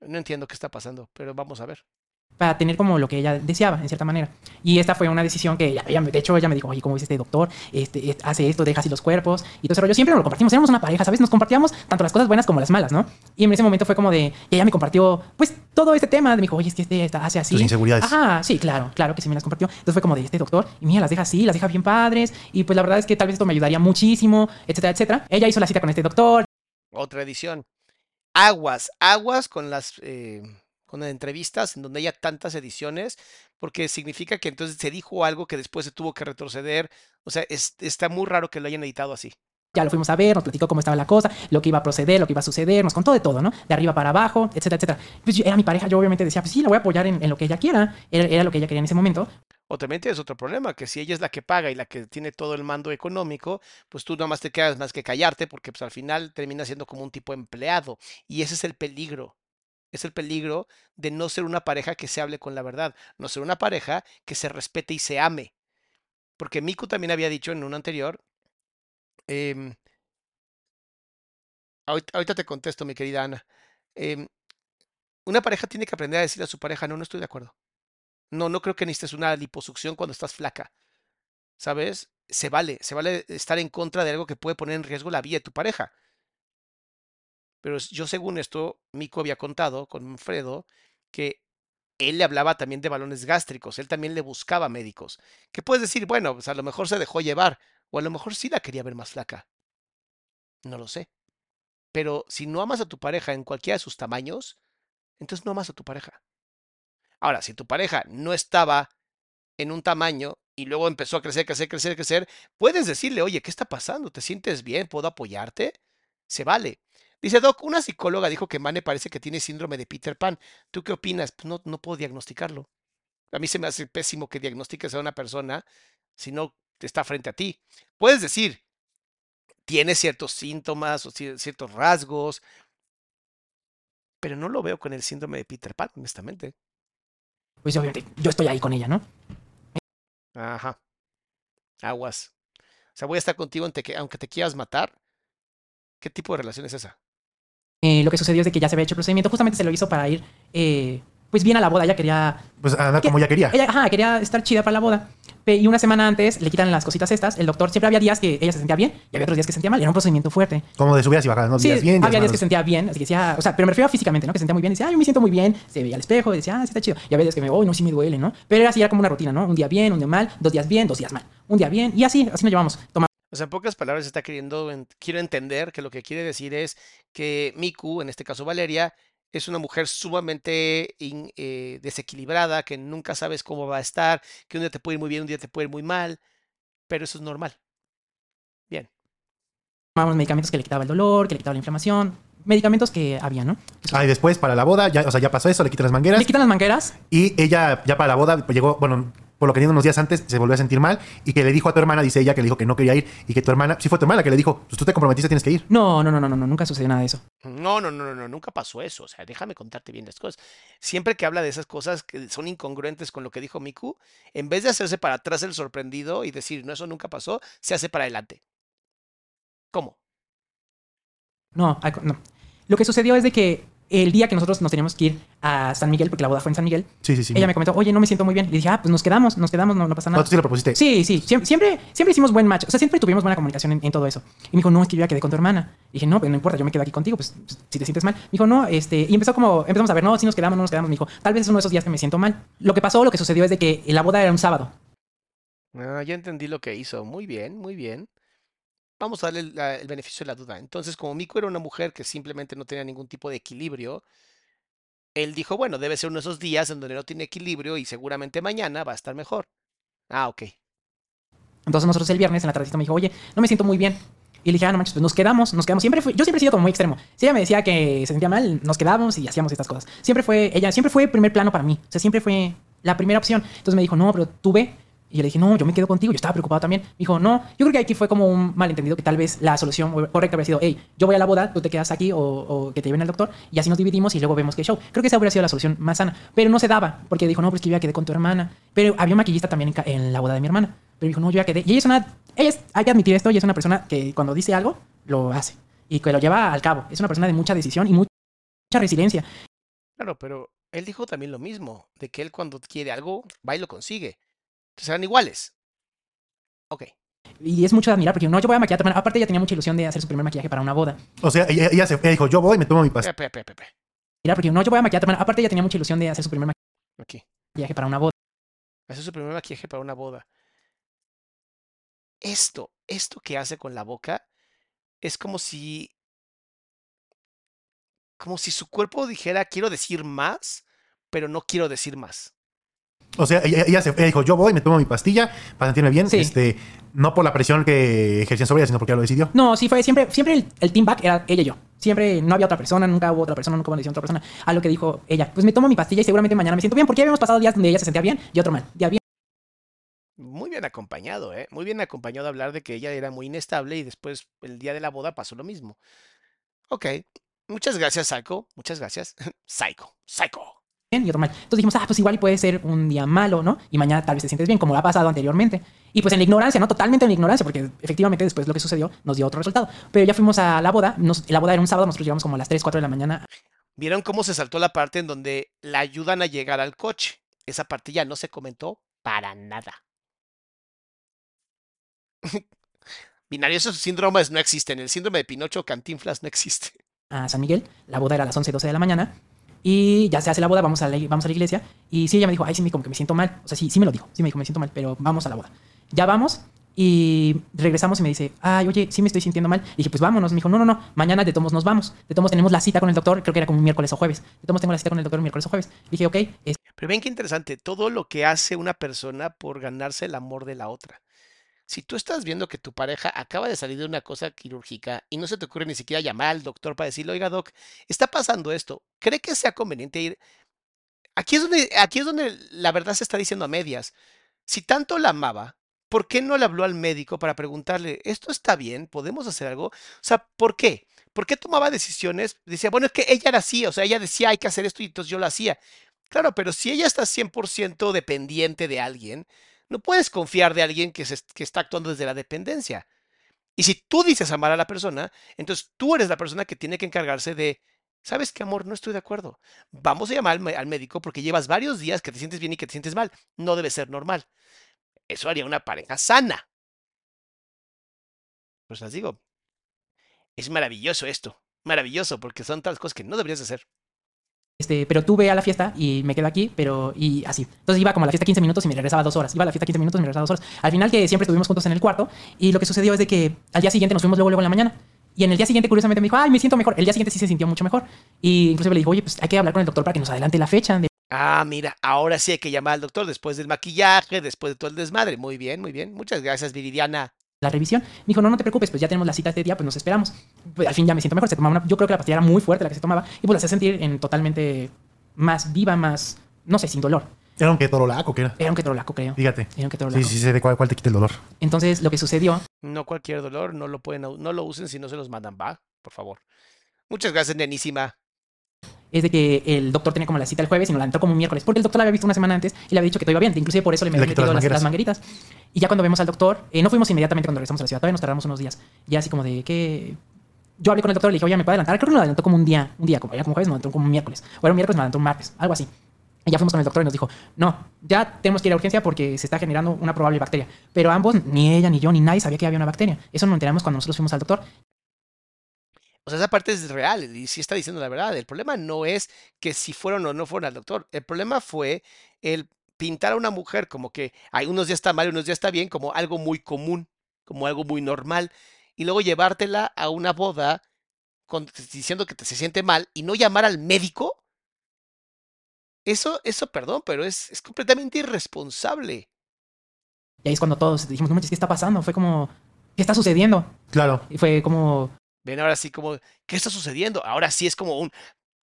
[SPEAKER 3] No entiendo qué está pasando, pero vamos a ver.
[SPEAKER 5] Para tener como lo que ella deseaba, en cierta manera. Y esta fue una decisión que ella, ella me- de hecho, ella me dijo, oye, ¿cómo dice este doctor? Este, hace esto, deja así los cuerpos. Y todo ese rollo. Siempre nos lo compartimos. Éramos una pareja, ¿sabes? Nos compartíamos tanto las cosas buenas como las malas, ¿no? Y en ese momento fue como de, y ella me compartió, pues, todo este tema. Me dijo, oye, es que este está- hace así.
[SPEAKER 4] Tus inseguridades.
[SPEAKER 5] Ajá, sí, claro, claro que sí me las compartió. Entonces fue como de, este doctor, y mira, las deja así, las deja bien padres. Y pues la verdad es que tal vez esto me ayudaría muchísimo, etcétera, etcétera. Ella hizo la cita con este doctor.
[SPEAKER 3] Otra edición. Aguas, aguas con las, eh, con entrevistas en donde haya tantas ediciones, porque significa que entonces se dijo algo que después se tuvo que retroceder. O sea, está muy raro que lo hayan editado así.
[SPEAKER 5] Ya lo fuimos a ver, nos platicó cómo estaba la cosa, lo que iba a proceder, lo que iba a suceder, nos contó de todo, ¿no? De arriba para abajo, etcétera, etcétera. Pues era mi pareja, yo obviamente decía, pues sí, la voy a apoyar en, lo que ella quiera, era, lo que ella quería en ese momento.
[SPEAKER 3] O también tienes otro problema, que si ella es la que paga y la que tiene todo el mando económico, pues tú nada más te quedas más que callarte porque pues al final termina siendo como un tipo empleado. Y ese es el peligro. Es el peligro de no ser una pareja que se hable con la verdad, no ser una pareja que se respete y se ame. Porque Miku también había dicho en un anterior, em, ahorita, te contesto, mi querida Ana. Em, una pareja tiene que aprender a decir a su pareja, no, no estoy de acuerdo. No, no creo que necesites una liposucción cuando estás flaca. ¿Sabes? Se vale, se vale estar en contra de algo que puede poner en riesgo la vida de tu pareja. Pero yo según esto, Mico había contado con Fredo que él le hablaba también de balones gástricos, él también le buscaba médicos. ¿Qué puedes decir? Bueno, pues a lo mejor se dejó llevar, o a lo mejor sí la quería ver más flaca. No lo sé. Pero si no amas a tu pareja en cualquiera de sus tamaños, entonces no amas a tu pareja. Ahora, si tu pareja no estaba en un tamaño y luego empezó a crecer, crecer, crecer, crecer, puedes decirle, oye, ¿qué está pasando? ¿Te sientes bien? ¿Puedo apoyarte? Se vale. Dice Doc, una psicóloga dijo que Mane parece que tiene síndrome de Peter Pan. ¿Tú qué opinas? Pues no, no puedo diagnosticarlo. A mí se me hace pésimo que diagnostiques a una persona si no está frente a ti. Puedes decir, tiene ciertos síntomas o ciertos rasgos, pero no lo veo con el síndrome de Peter Pan, honestamente.
[SPEAKER 5] Pues obviamente, yo estoy ahí con ella, ¿no?
[SPEAKER 3] Ajá. Aguas. O sea, voy a estar contigo aunque te quieras matar. ¿Qué tipo de relación es esa?
[SPEAKER 5] Eh, lo que sucedió es de que ya se había hecho el procedimiento. Justamente se lo hizo para ir, eh, pues bien a la boda. Ella quería...
[SPEAKER 4] Pues andar como ella quería.
[SPEAKER 5] Ella, ajá, quería estar chida para la boda. Y una semana antes le quitan las cositas estas. El doctor siempre había días que ella se sentía bien y había otros días que se sentía mal. Era un procedimiento fuerte.
[SPEAKER 4] Como de subidas y bajadas, ¿no?
[SPEAKER 5] Sí,
[SPEAKER 4] días bien,
[SPEAKER 5] había días que se sentía bien. Así que decía, o sea, pero me refiero a físicamente, ¿no? Que se sentía muy bien. Decía, ay, yo me siento muy bien. Se veía al espejo y decía, ah, sí está chido. Y había días que me, oh, no, sí me duele, ¿no? Pero era así, era como una rutina, ¿no? Un día bien, un día mal, dos días bien, dos días mal. Un día bien y así, así nos llevamos. Toma
[SPEAKER 3] o sea, en pocas palabras está queriendo, quiero entender que lo que quiere decir es que Miku, en este caso Valeria, es una mujer sumamente eh, desequilibrada, que nunca sabes cómo va a estar, que un día te puede ir muy bien, un día te puede ir muy mal, pero eso es normal. Bien.
[SPEAKER 5] Tomamos medicamentos que le quitaban el dolor, que le quitaban la inflamación, medicamentos que había, ¿no?
[SPEAKER 4] ah, y después para la boda, ya, o sea, ya pasó eso, le quitan las mangueras.
[SPEAKER 5] Le quitan las mangueras.
[SPEAKER 4] Y ella, ya para la boda, pues llegó, bueno, por lo que dijo unos días antes, se volvió a sentir mal y que le dijo a tu hermana, dice ella, que le dijo que no quería ir y que tu hermana, sí fue tu hermana que le dijo, pues tú te comprometiste, tienes que ir.
[SPEAKER 5] No, no, no, no, no, nunca sucedió nada de eso.
[SPEAKER 3] No, no, no, no, no, nunca pasó eso. O sea, déjame contarte bien las cosas. Siempre que habla de esas cosas que son incongruentes con lo que dijo Miku, en vez de hacerse para atrás el sorprendido y decir, no, eso nunca pasó, se hace para adelante. ¿Cómo?
[SPEAKER 5] No, no. Lo que sucedió es de que el día que nosotros nos teníamos que ir a San Miguel, porque la boda fue en San Miguel,
[SPEAKER 4] sí, sí, sí,
[SPEAKER 5] ella me comentó, oye, no me siento muy bien. Y dije, ah, pues nos quedamos, nos quedamos, no, pasa nada.
[SPEAKER 4] ¿Tú sí lo propusiste?
[SPEAKER 5] Sí, sí, siempre, siempre, hicimos buen match. O sea, siempre tuvimos buena comunicación en, todo eso. Y me dijo, no, es que yo ya quedé con tu hermana. Y dije, no, pues no importa, yo me quedo aquí contigo, pues, pues, si te sientes mal. Me dijo, no, este, y empezó como, empezamos a ver, no, si nos quedamos, no nos quedamos. Me dijo, tal vez es uno de esos días que me siento mal. Lo que pasó, lo que sucedió es de que la boda era un sábado.
[SPEAKER 3] Ah, ya entendí lo que hizo. Muy bien, muy bien vamos a darle el, beneficio de la duda. Entonces, como Miko era una mujer que simplemente no tenía ningún tipo de equilibrio, él dijo, bueno, debe ser uno de esos días en donde no tiene equilibrio y seguramente mañana va a estar mejor. Ah, ok.
[SPEAKER 5] Entonces nosotros el viernes en la tardecita me dijo, oye, no me siento muy bien. Y le dije, ah, no manches, pues nos quedamos, nos quedamos. Siempre yo siempre he sido como muy extremo. Si ella me decía que se sentía mal, nos quedábamos y hacíamos estas cosas. Siempre fue, ella siempre fue primer plano para mí. O sea, siempre fue la primera opción. Entonces me dijo, no, pero tú ve, y le dije, no, yo me quedo contigo. Yo estaba preocupado también. Me dijo, no, yo creo que aquí fue como un malentendido que tal vez la solución correcta habría sido, hey, yo voy a la boda, tú te quedas aquí o, que te lleven al doctor y así nos dividimos y luego vemos qué show. Creo que esa habría sido la solución más sana. Pero no se daba porque dijo, no, pues que yo ya quedé con tu hermana. Pero había un maquillista también en, la boda de mi hermana. Pero dijo, no, yo ya quedé. Y ella es una, ella es, hay que admitir esto, ella es una persona que cuando dice algo, lo hace y que lo lleva al cabo. Es una persona de mucha decisión y mucha resiliencia.
[SPEAKER 3] Claro, pero él dijo también lo mismo, de que él cuando quiere algo, va y lo consigue. Entonces eran iguales. Ok.
[SPEAKER 5] Y es mucho de admirar porque no, yo voy a maquillar. Aparte, ella tenía mucha ilusión de hacer su primer maquillaje para una boda.
[SPEAKER 4] O sea, ella, se, dijo, yo voy y me tomo mi paso.
[SPEAKER 5] Mira, porque no, yo voy a maquillar. Aparte, ella tenía mucha ilusión de hacer su primer maquillaje para una boda.
[SPEAKER 3] Hacer su primer maquillaje para una boda. Esto, esto que hace con la boca es como si. Como si su cuerpo dijera, quiero decir más, pero no quiero decir más.
[SPEAKER 4] O sea, ella, ella se, ella dijo, yo voy, me tomo mi pastilla para sentirme bien.
[SPEAKER 5] Sí.
[SPEAKER 4] Este, no por la presión que ejercían sobre ella, sino porque ella lo decidió.
[SPEAKER 5] No, sí fue siempre, siempre el, el team back era ella y yo. Siempre no había otra persona, nunca hubo otra persona, nunca hubo una decisión de otra persona. A lo que dijo ella, pues me tomo mi pastilla y seguramente mañana me siento bien, porque ya habíamos pasado días donde ella se sentía bien y otro mal. Día bien,
[SPEAKER 3] Muy bien acompañado, ¿eh? Muy bien acompañado a hablar de que ella era muy inestable y después el día de la boda pasó lo mismo. Ok. Muchas gracias, Psycho. Muchas gracias. Psycho. Psycho.
[SPEAKER 5] Y otro mal. Entonces dijimos, ah, pues igual y puede ser un día malo, ¿no? Y mañana tal vez te sientes bien, como ha pasado anteriormente. Y pues en la ignorancia, ¿no? Totalmente en la ignorancia, porque efectivamente después lo que sucedió nos dio otro resultado. Pero ya fuimos a la boda, nos- la boda era un sábado, nosotros llegamos como a las 3, 4 de la mañana
[SPEAKER 3] ¿Vieron cómo se saltó la parte en donde la ayudan a llegar al coche? Esa parte ya no se comentó para nada. Binarios esos síndromes no existen. El síndrome de Pinocho Cantinflas no existe.
[SPEAKER 5] a San Miguel. La boda era a las 11, 12 de la mañana. Y ya se hace la boda, vamos a la, vamos a la iglesia. Y sí, ella me dijo, ay, sí, como que me siento mal. O sea, sí, sí me lo dijo. Sí me dijo, me siento mal, pero vamos a la boda. Ya vamos y regresamos y me dice, ay, oye, sí me estoy sintiendo mal. Y dije, pues vámonos. Me dijo, no, no, no, mañana de tomos nos vamos. De tomos tenemos la cita con el doctor, creo que era como miércoles o jueves. De tomos tengo la cita con el doctor miércoles o jueves. Dije, ok, es-
[SPEAKER 3] Pero ven qué interesante, todo lo que hace una persona por ganarse el amor de la otra. Si tú estás viendo que tu pareja acaba de salir de una cosa quirúrgica y no se te ocurre ni siquiera llamar al doctor para decirle, oiga, doc, está pasando esto, ¿cree que sea conveniente ir? Aquí es donde, aquí es donde la verdad se está diciendo a medias. Si tanto la amaba, ¿por qué no le habló al médico para preguntarle, esto está bien, podemos hacer algo? O sea, ¿por qué? ¿Por qué tomaba decisiones? Decía, bueno, es que ella era así, o sea, ella decía, hay que hacer esto y entonces yo lo hacía. Claro, pero si ella está 100% dependiente de alguien, no puedes confiar de alguien que, se- está actuando desde la dependencia. Y si tú dices amar a la persona, entonces tú eres la persona que tiene que encargarse de, ¿sabes qué, amor? No estoy de acuerdo. Vamos a llamar al, al médico porque llevas varios días que te sientes bien y que te sientes mal. No debe ser normal. Eso haría una pareja sana. Pues les digo, es maravilloso esto. Maravilloso, porque son tal cosas que no deberías hacer.
[SPEAKER 5] Este, pero tú ve a la fiesta y me quedo aquí, pero y así. Entonces iba como a la fiesta 15 minutos y me regresaba dos horas. Iba a la fiesta 15 minutos y me regresaba dos horas. Al final que siempre estuvimos juntos en el cuarto y lo que sucedió es de que al día siguiente nos fuimos luego luego en la mañana. Y en el día siguiente curiosamente me dijo, "Ay, me siento mejor." El día siguiente sí se sintió mucho mejor. Y inclusive le dijo, "Oye, pues hay que hablar con el doctor para que nos adelante la fecha
[SPEAKER 3] Ah, mira, ahora sí hay que llamar al doctor después del maquillaje, después de todo el desmadre. Muy bien, muy bien. Muchas gracias, Viridiana.
[SPEAKER 5] La revisión." Me dijo, "No, no te preocupes, pues ya tenemos la cita este día, pues nos esperamos." Pues al fin ya me siento mejor. Se tomaba una, yo creo que la pastilla era muy fuerte la que se tomaba y pues la hacía sentir en totalmente más viva, más no sé, sin dolor.
[SPEAKER 4] ¿Era un ketorolaco qué era?
[SPEAKER 5] Era un ketorolaco, creo.
[SPEAKER 4] Fíjate.
[SPEAKER 5] Era un ketorolaco.
[SPEAKER 4] Sí, sí, sé de cuál, cuál te quita el dolor.
[SPEAKER 5] Entonces, lo que sucedió
[SPEAKER 3] No cualquier dolor, no lo pueden, no lo usen si no se los mandan, va, por favor. Muchas gracias, nenísima.
[SPEAKER 5] Es de que el doctor tenía como la cita el jueves y nos la entró como un miércoles, porque el doctor la había visto una semana antes y le había dicho que todo iba bien. Inclusive por eso le
[SPEAKER 4] Le
[SPEAKER 5] había metido
[SPEAKER 4] las
[SPEAKER 5] las mangueritas. Y ya cuando vemos al doctor, eh, no fuimos inmediatamente cuando regresamos a la ciudad, todavía nos tardamos unos días. Ya así como de que... Yo hablé con el doctor y le dije, oye, ¿me puede adelantar? Creo que nos adelantó como un día, un día, como era como jueves, nos adelantó como un miércoles. O era un miércoles, nos adelantó un martes, algo así. Y ya fuimos con el doctor y nos dijo, no, ya tenemos que ir a urgencia porque se está generando una probable bacteria. Pero ambos, ni ella, ni yo, ni nadie sabía que había una bacteria. Eso nos enteramos cuando nosotros fuimos al doctor.
[SPEAKER 3] O sea, esa parte es real y sí está diciendo la verdad. El problema no es que si fueron o no fueron al doctor. El problema fue el pintar a una mujer como que hay unos días está mal y unos días está bien, como algo muy común, como algo muy normal. Y luego llevártela a una boda con- diciendo que te, se siente mal y no llamar al médico. Eso, eso, perdón, pero es, es completamente irresponsable.
[SPEAKER 5] Y ahí es cuando todos dijimos, no manches, ¿qué está pasando? Fue como, ¿qué está sucediendo?
[SPEAKER 4] Claro.
[SPEAKER 5] Y fue como,
[SPEAKER 3] Ven ahora sí como, ¿qué está sucediendo? Ahora sí es como un,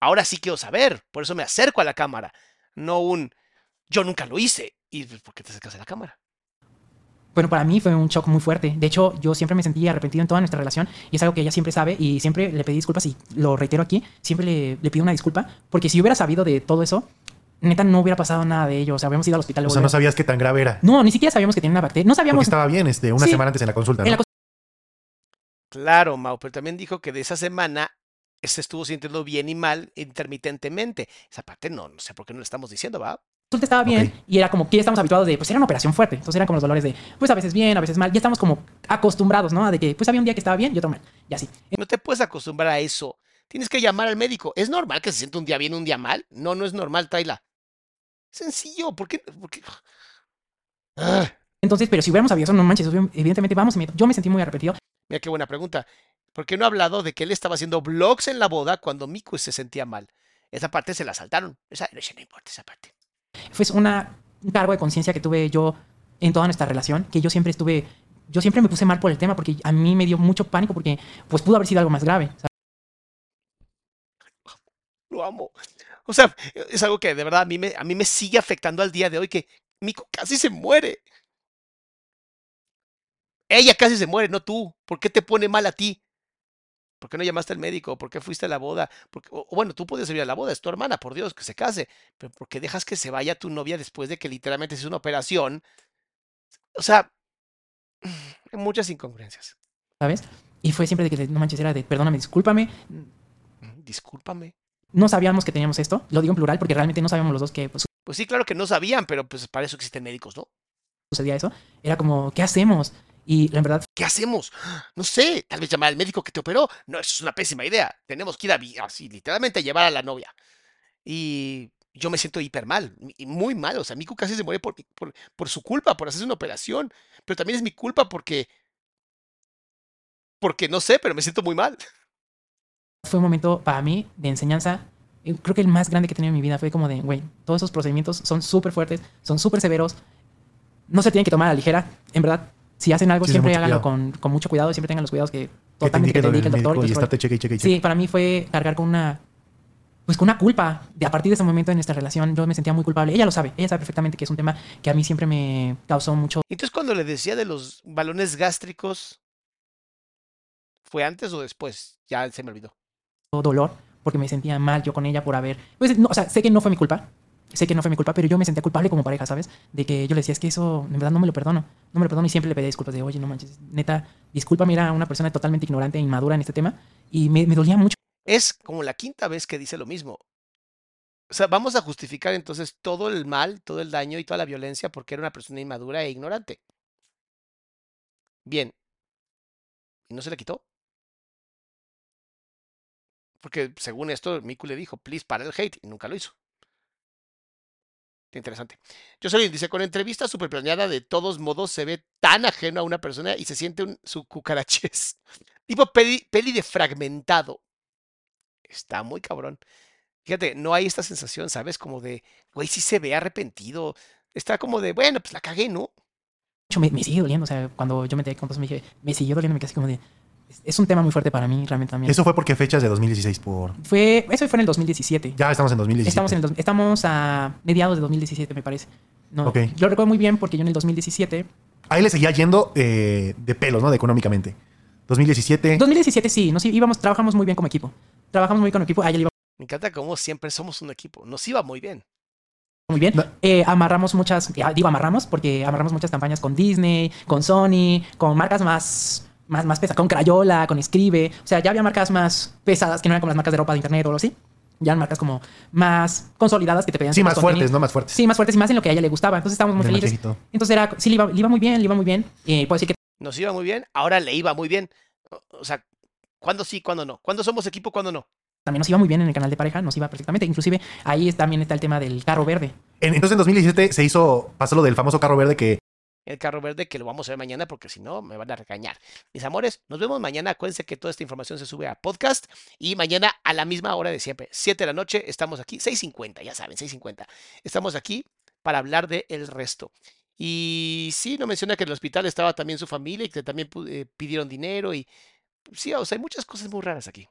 [SPEAKER 3] ahora sí quiero saber, por eso me acerco a la cámara, no un, yo nunca lo hice. ¿Y pues, por qué te acercas a la cámara?
[SPEAKER 5] Bueno, para mí fue un shock muy fuerte. De hecho, yo siempre me sentí arrepentido en toda nuestra relación y es algo que ella siempre sabe y siempre le pedí disculpas y lo reitero aquí, siempre le, le pido una disculpa porque si yo hubiera sabido de todo eso, neta no hubiera pasado nada de ello. O sea, habíamos ido al hospital.
[SPEAKER 4] O sea, no sabías qué tan grave era.
[SPEAKER 5] No, ni siquiera sabíamos que tenía una bacteria. No
[SPEAKER 4] Porque
[SPEAKER 5] sabíamos.
[SPEAKER 4] estaba bien este, una
[SPEAKER 5] Sí.
[SPEAKER 4] semana antes en la consulta,
[SPEAKER 5] En
[SPEAKER 4] ¿no?
[SPEAKER 5] la
[SPEAKER 3] Claro, Mau, pero también dijo que de esa semana se estuvo sintiendo bien y mal intermitentemente. Esa parte no, no sé por qué no le estamos diciendo, ¿va?
[SPEAKER 5] consulta estaba bien y era como que ya estamos habituados de, pues era una operación fuerte. Entonces eran como los dolores de, pues a veces bien, a veces mal. Ya estamos como acostumbrados, ¿no? A de que, pues había un día que estaba bien y otro mal. Y así.
[SPEAKER 3] No te puedes acostumbrar a eso. Tienes que llamar al médico. ¿Es normal que se sienta un día bien, un día mal? No, no es normal, tráela. Sencillo, ¿por qué? por qué? Ah,
[SPEAKER 5] Entonces, pero si hubiéramos sabido eso, no manches, evidentemente vamos. me- Yo me sentí muy arrepentido.
[SPEAKER 3] Mira qué buena pregunta. ¿Por qué no ha hablado de que él estaba haciendo vlogs en la boda cuando Miku se sentía mal? Esa parte se la saltaron. Esa, no importa, esa parte.
[SPEAKER 5] Fue una, un cargo de conciencia que tuve yo en toda nuestra relación, que yo siempre estuve, yo siempre me puse mal por el tema porque a mí me dio mucho pánico porque pues pudo haber sido algo más grave. ¿sabes?
[SPEAKER 3] Lo amo. O sea, es algo que de verdad a mí me, a mí me sigue afectando al día de hoy que Miku casi se muere. Ella casi se muere, no tú. ¿Por qué te pone mal a ti? ¿Por qué no llamaste al médico? ¿Por qué fuiste a la boda? Porque, o, bueno, tú puedes ir a la boda, es tu hermana, por Dios, que se case. Pero ¿por qué dejas que se vaya tu novia después de que literalmente es una operación? O sea, hay muchas incongruencias.
[SPEAKER 5] ¿sabes? Y fue siempre de que no manches, era de perdóname, discúlpame.
[SPEAKER 3] Mm, Discúlpame.
[SPEAKER 5] No sabíamos que teníamos esto, lo digo en plural porque realmente no sabíamos los dos que pues,
[SPEAKER 3] Pues sí, claro que no sabían, pero pues para eso existen médicos, ¿no?
[SPEAKER 5] sucedía eso. Era como, ¿qué hacemos? Y la verdad
[SPEAKER 3] ¿Qué hacemos? No sé, tal vez llamar al médico que te operó. No, eso es una pésima idea. Tenemos que ir a, así, literalmente, a llevar a la novia. Y yo me siento hiper mal, y muy mal. O sea, Miku casi se muere por, por, por su culpa, por hacerse una operación. Pero también es mi culpa porque. Porque no sé, pero me siento muy mal.
[SPEAKER 5] fue un momento para mí de enseñanza. Creo que el más grande que he tenido en mi vida fue como de, güey, todos esos procedimientos son súper fuertes, son súper severos. No se tienen que tomar a la ligera. En verdad, si hacen algo,
[SPEAKER 4] Sí,
[SPEAKER 5] siempre háganlo con, con mucho cuidado, siempre tengan los cuidados que
[SPEAKER 4] Que te
[SPEAKER 5] totalmente que te indique el doctor. y
[SPEAKER 4] estarte cheque cheque cheque.
[SPEAKER 5] Sí, para mí fue cargar con una. Pues con una culpa. De a partir de ese momento en nuestra relación, yo me sentía muy culpable. Ella lo sabe, ella sabe perfectamente que es un tema que a mí siempre me causó mucho
[SPEAKER 3] Entonces, cuando le decía de los balones gástricos, ¿fue antes o después? Ya se me olvidó.
[SPEAKER 5] dolor, porque me sentía mal yo con ella por haber. Pues, no, o sea, sé que no fue mi culpa. Sé que no fue mi culpa, pero yo me sentía culpable como pareja, ¿sabes? De que yo le decía, es que eso, en verdad, no me lo perdono. No me lo perdono y siempre le pedía disculpas de, oye, no manches, neta, discúlpame, era una persona totalmente ignorante e inmadura en este tema. Y me, me dolía mucho.
[SPEAKER 3] Es como la quinta vez que dice lo mismo. O sea, vamos a justificar entonces todo el mal, todo el daño y toda la violencia porque era una persona inmadura e ignorante. Bien. ¿Y no se le quitó? Porque según esto, Miku le dijo, please para el hate, y nunca lo hizo. Interesante. Jocelyn dice, con entrevista super planeada, de todos modos se ve tan ajeno a una persona y se siente un, su cucarachez. tipo peli, peli de fragmentado. Está muy cabrón. Fíjate, no hay esta sensación, ¿sabes? Como de, güey, sí se ve arrepentido. Está como de, bueno, pues la cagué, ¿no?
[SPEAKER 5] Me, me sigue doliendo. O sea, cuando yo me enteré con me dije, me siguió doliendo, me quedé así como de. Es, un tema muy fuerte para mí, realmente también.
[SPEAKER 4] Eso fue porque fechas de 2016 por...
[SPEAKER 5] Fue, eso fue en el 2017.
[SPEAKER 4] Ya estamos en 2017.
[SPEAKER 5] Estamos, en el, estamos a mediados de 2017, me parece. No,
[SPEAKER 4] Ok.
[SPEAKER 5] Yo lo recuerdo muy bien porque yo en el 2017
[SPEAKER 4] Ahí le seguía yendo eh, de pelos, ¿no? De económicamente. 2017.
[SPEAKER 5] 2017 sí, nos íbamos, trabajamos muy bien como equipo. Trabajamos muy bien como equipo, iba
[SPEAKER 3] Me encanta cómo siempre somos un equipo. Nos iba muy bien.
[SPEAKER 5] muy bien.
[SPEAKER 4] No.
[SPEAKER 5] Eh, amarramos muchas, ya digo amarramos porque amarramos muchas campañas con Disney, con Sony, con marcas más, más, más pesadas, con Crayola, con Escribe. O sea, ya había marcas más pesadas que no eran como las marcas de ropa de internet o algo así. Ya eran marcas como más consolidadas que te pedían
[SPEAKER 4] Sí, más fuertes. ¿no? Más fuertes.
[SPEAKER 5] Sí, más fuertes y más en lo que a ella le gustaba. Entonces estábamos muy
[SPEAKER 4] De
[SPEAKER 5] felices. Entonces era, sí, le iba, le iba muy bien, le iba muy bien. Eh, puedo decir que
[SPEAKER 3] Nos iba muy bien, ahora le iba muy bien. O- sea, ¿cuándo sí, cuándo no? ¿Cuándo somos equipo, cuándo no?
[SPEAKER 5] también nos iba muy bien en el canal de pareja, nos iba perfectamente. Inclusive ahí también está el tema del carro verde.
[SPEAKER 4] En- entonces en 2017 se hizo, pasó lo del famoso carro verde que
[SPEAKER 3] El carro verde que lo vamos a ver mañana porque si no me van a regañar. Mis amores, nos vemos mañana. Acuérdense que toda esta información se sube a podcast y mañana a la misma hora de siempre, 7 de la noche, estamos aquí, 6.50, ya saben, 6.50. Estamos aquí para hablar de el resto. Y sí, no menciona que en el hospital estaba también su familia y que también eh, pidieron dinero y sí, o sea, hay muchas cosas muy raras aquí.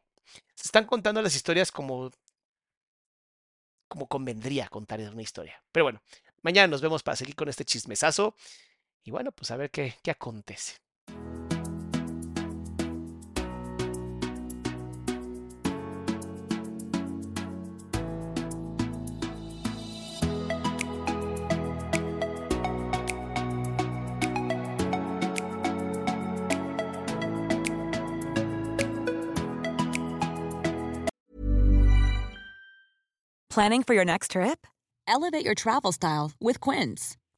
[SPEAKER 3] Se están contando las historias como como convendría contar una historia. Pero bueno, mañana nos vemos para seguir con este chismesazo. Y bueno, pues a ver qué, qué acontece.
[SPEAKER 6] Planning for your next trip? Elevate your travel style with Quince.